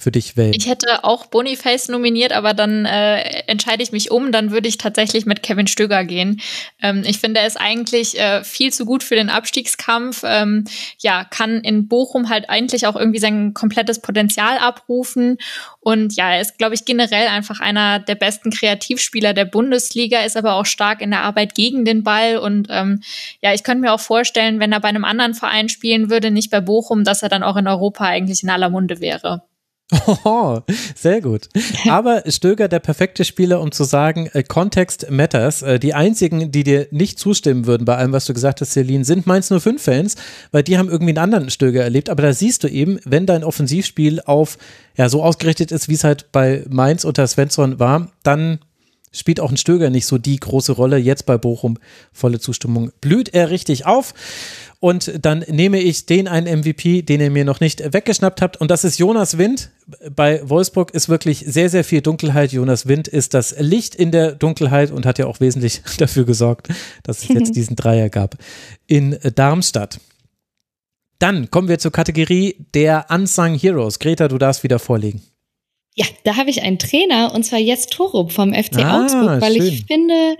für dich wählen? Ich hätte auch Boniface nominiert, aber dann äh, entscheide ich mich um. Dann würde ich tatsächlich mit Kevin Stöger gehen. Ähm, ich finde, er ist eigentlich äh, viel zu gut für den Abstiegskampf. Ähm, ja, kann in Bochum halt eigentlich auch irgendwie sein komplettes Potenzial abrufen. Und ja, er ist, glaube ich, generell einfach einer der besten Kreativspieler der Bundesliga, ist aber auch stark in der Arbeit gegen den Ball. Und ähm, ja, ich könnte mir auch vorstellen, wenn er bei einem anderen Verein spielen würde, nicht bei Bochum, dass er dann auch in Europa eigentlich in aller Munde wäre. Oh, sehr gut. Aber Stöger der perfekte Spieler, um zu sagen, äh, Context matters. Äh, die einzigen, die dir nicht zustimmen würden bei allem, was du gesagt hast, Celine, sind Mainz 05 Fans, weil die haben irgendwie einen anderen Stöger erlebt. Aber da siehst du eben, wenn dein Offensivspiel auf ja so ausgerichtet ist, wie es halt bei Mainz unter Svensson war, dann spielt auch ein Stöger nicht so die große Rolle. Jetzt bei Bochum volle Zustimmung. Blüht er richtig auf. Und dann nehme ich den einen MVP, den ihr mir noch nicht weggeschnappt habt. Und das ist Jonas Wind. Bei Wolfsburg ist wirklich sehr, sehr viel Dunkelheit. Jonas Wind ist das Licht in der Dunkelheit und hat ja auch wesentlich *laughs* dafür gesorgt, dass es jetzt *laughs* diesen Dreier gab in Darmstadt. Dann kommen wir zur Kategorie der Unsung Heroes. Greta, du darfst wieder vorlegen. Ja, da habe ich einen Trainer und zwar Jes Torup vom FC ah, Augsburg, weil schön. ich finde,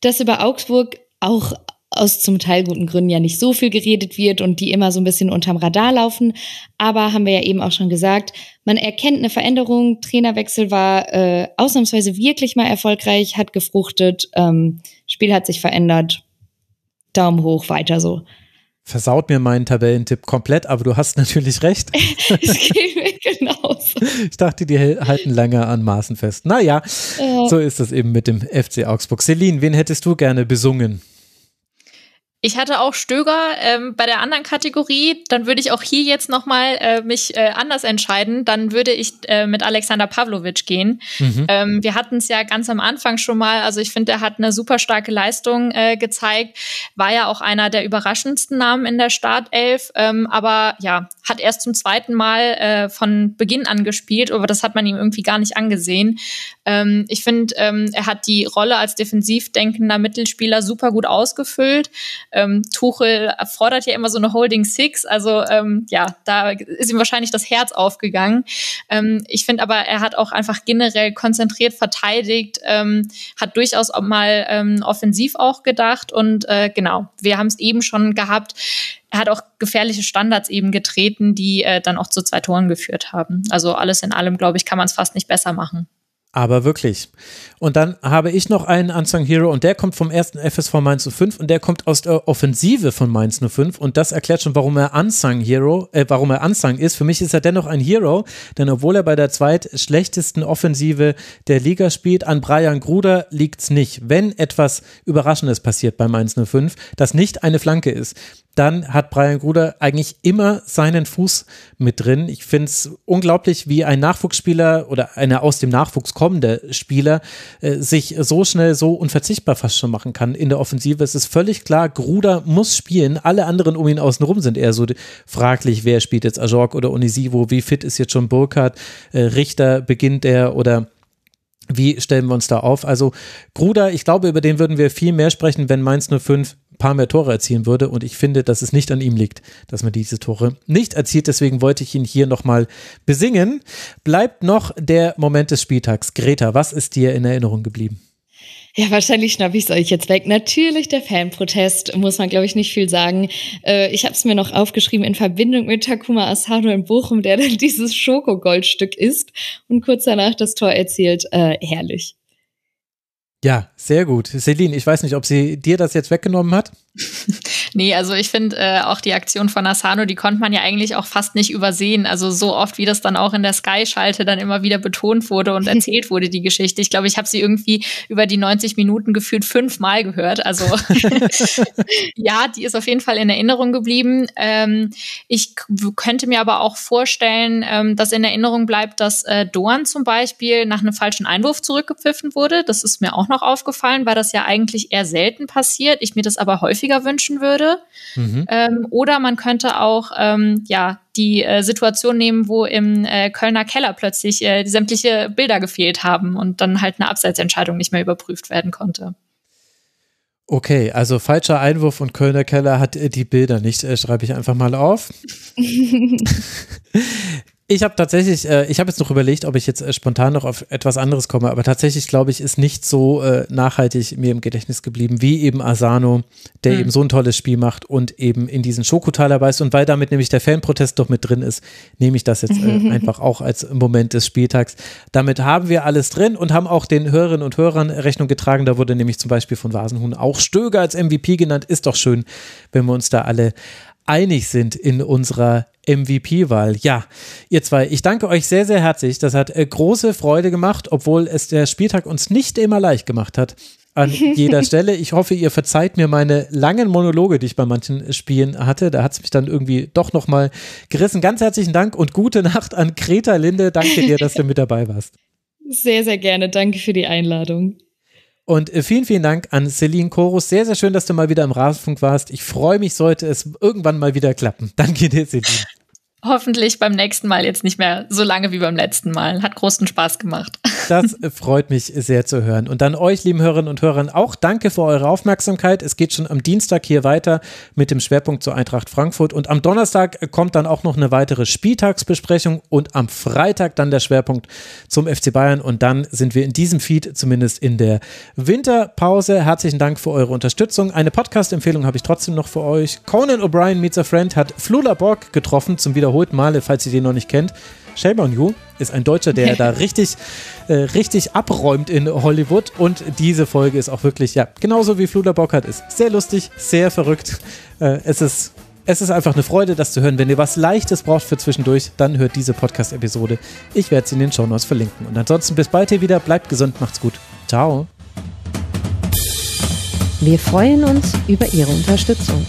dass über Augsburg auch aus zum Teil guten Gründen ja nicht so viel geredet wird und die immer so ein bisschen unterm Radar laufen. Aber haben wir ja eben auch schon gesagt, man erkennt eine Veränderung. Trainerwechsel war äh, ausnahmsweise wirklich mal erfolgreich, hat gefruchtet, ähm, Spiel hat sich verändert. Daumen hoch, weiter so. Versaut mir meinen Tabellentipp komplett, aber du hast natürlich recht. *laughs* es geht mir genauso. Ich dachte, die halten lange an Maßen fest. Naja, äh. so ist es eben mit dem FC Augsburg. Celine, wen hättest du gerne besungen? Ich hatte auch Stöger ähm, bei der anderen Kategorie. Dann würde ich auch hier jetzt nochmal äh, mich äh, anders entscheiden. Dann würde ich äh, mit Alexander Pavlovic gehen. Mhm. Ähm, wir hatten es ja ganz am Anfang schon mal. Also ich finde, er hat eine super starke Leistung äh, gezeigt. War ja auch einer der überraschendsten Namen in der Startelf. Ähm, aber ja, hat erst zum zweiten Mal äh, von Beginn an gespielt. Aber das hat man ihm irgendwie gar nicht angesehen. Ähm, ich finde, ähm, er hat die Rolle als defensiv denkender Mittelspieler super gut ausgefüllt ähm, Tuchel fordert ja immer so eine Holding Six. Also ähm, ja, da ist ihm wahrscheinlich das Herz aufgegangen. Ähm, ich finde aber, er hat auch einfach generell konzentriert verteidigt, ähm, hat durchaus auch mal ähm, offensiv auch gedacht. Und äh, genau, wir haben es eben schon gehabt. Er hat auch gefährliche Standards eben getreten, die äh, dann auch zu zwei Toren geführt haben. Also alles in allem, glaube ich, kann man es fast nicht besser machen. Aber wirklich. Und dann habe ich noch einen Unsung Hero und der kommt vom ersten FSV Mainz 05 und der kommt aus der Offensive von Mainz 05 und das erklärt schon, warum er Unsung Hero, äh, warum er Unsung ist. Für mich ist er dennoch ein Hero, denn obwohl er bei der zweitschlechtesten Offensive der Liga spielt, an Brian Gruder liegt's nicht. Wenn etwas Überraschendes passiert bei Mainz 05, das nicht eine Flanke ist, dann hat Brian Gruder eigentlich immer seinen Fuß mit drin. Ich finde es unglaublich, wie ein Nachwuchsspieler oder einer aus dem Nachwuchs kommt, kommender Spieler äh, sich so schnell so unverzichtbar fast schon machen kann in der Offensive. Es ist völlig klar, Gruder muss spielen. Alle anderen um ihn außenrum sind eher so fraglich, wer spielt jetzt Ajork oder Onisivo, wie fit ist jetzt schon Burkhardt, äh, Richter beginnt er oder wie stellen wir uns da auf? Also Gruder, ich glaube, über den würden wir viel mehr sprechen, wenn Mainz 05 ein paar mehr Tore erzielen würde. Und ich finde, dass es nicht an ihm liegt, dass man diese Tore nicht erzielt. Deswegen wollte ich ihn hier nochmal besingen. Bleibt noch der Moment des Spieltags. Greta, was ist dir in Erinnerung geblieben? Ja, wahrscheinlich schnapp ich es euch jetzt weg. Natürlich der Fanprotest, muss man, glaube ich, nicht viel sagen. Äh, ich habe es mir noch aufgeschrieben in Verbindung mit Takuma Asano in Bochum, der dann *laughs* dieses Schokogoldstück isst und kurz danach das Tor erzielt. Äh, herrlich. Ja, sehr gut. Celine, ich weiß nicht, ob sie dir das jetzt weggenommen hat. *laughs* nee, also ich finde äh, auch die Aktion von Asano, die konnte man ja eigentlich auch fast nicht übersehen. Also so oft, wie das dann auch in der Sky-Schalte dann immer wieder betont wurde und erzählt *laughs* wurde, die Geschichte. Ich glaube, ich habe sie irgendwie über die 90 Minuten gefühlt fünfmal gehört. Also *laughs* ja, die ist auf jeden Fall in Erinnerung geblieben. Ähm, ich könnte mir aber auch vorstellen, ähm, dass in Erinnerung bleibt, dass äh, Doan zum Beispiel nach einem falschen Einwurf zurückgepfiffen wurde. Das ist mir auch noch aufgefallen, weil das ja eigentlich eher selten passiert. Ich mir das aber häufiger wünschen würde. Mhm. Ähm, oder man könnte auch ähm, ja die äh, Situation nehmen, wo im äh, Kölner Keller plötzlich äh, sämtliche Bilder gefehlt haben und dann halt eine Abseitsentscheidung nicht mehr überprüft werden konnte. Okay, also falscher Einwurf und Kölner Keller hat äh, die Bilder nicht, äh, schreibe ich einfach mal auf. *laughs* Ich habe tatsächlich, äh, ich habe jetzt noch überlegt, ob ich jetzt äh, spontan noch auf etwas anderes komme, aber tatsächlich glaube ich, ist nicht so äh, nachhaltig mir im Gedächtnis geblieben, wie eben Asano, der mhm. eben so ein tolles Spiel macht und eben in diesen Schokotaler beißt. Und weil damit nämlich der Fanprotest doch mit drin ist, nehme ich das jetzt äh, *laughs* einfach auch als Moment des Spieltags. Damit haben wir alles drin und haben auch den Hörerinnen und Hörern Rechnung getragen. Da wurde nämlich zum Beispiel von Vasenhuhn auch Stöger als MVP genannt. Ist doch schön, wenn wir uns da alle einig sind in unserer MVP-Wahl. Ja, ihr zwei, ich danke euch sehr, sehr herzlich. Das hat äh, große Freude gemacht, obwohl es der Spieltag uns nicht immer leicht gemacht hat. An *laughs* jeder Stelle. Ich hoffe, ihr verzeiht mir meine langen Monologe, die ich bei manchen Spielen hatte. Da hat es mich dann irgendwie doch nochmal gerissen. Ganz herzlichen Dank und gute Nacht an Greta Linde. Danke dir, dass du mit dabei warst. *laughs* Sehr, sehr gerne. Danke für die Einladung. Und äh, vielen, vielen Dank an Celine Chorus. Sehr, sehr schön, dass du mal wieder im Rasenfunk warst. Ich freue mich, sollte es irgendwann mal wieder klappen. *laughs* Danke dir, Celine. Hoffentlich beim nächsten Mal jetzt nicht mehr so lange wie beim letzten Mal. Hat großen Spaß gemacht. Das freut mich sehr zu hören. Und dann euch, lieben Hörerinnen und Hörern, auch danke für eure Aufmerksamkeit. Es geht schon am Dienstag hier weiter mit dem Schwerpunkt zur Eintracht Frankfurt. Und am Donnerstag kommt dann auch noch eine weitere Spieltagsbesprechung und am Freitag dann der Schwerpunkt zum FC Bayern. Und dann sind wir in diesem Feed zumindest in der Winterpause. Herzlichen Dank für eure Unterstützung. Eine Podcast-Empfehlung habe ich trotzdem noch für euch. Conan O'Brien meets a Friend hat Flula Borg getroffen zum wiederholten Male, falls ihr den noch nicht kennt. Shame on You ist ein Deutscher, der *laughs* da richtig, äh, richtig abräumt in Hollywood. Und diese Folge ist auch wirklich, ja, genauso wie Fluder Bockert ist. Sehr lustig, sehr verrückt. Äh, es ist. Es ist einfach eine Freude, das zu hören. Wenn ihr was Leichtes braucht für zwischendurch, dann hört diese Podcast-Episode. Ich werde sie in den Show Notes verlinken. Und ansonsten bis bald hier wieder. Bleibt gesund, macht's gut. Ciao. Wir freuen uns über Ihre Unterstützung.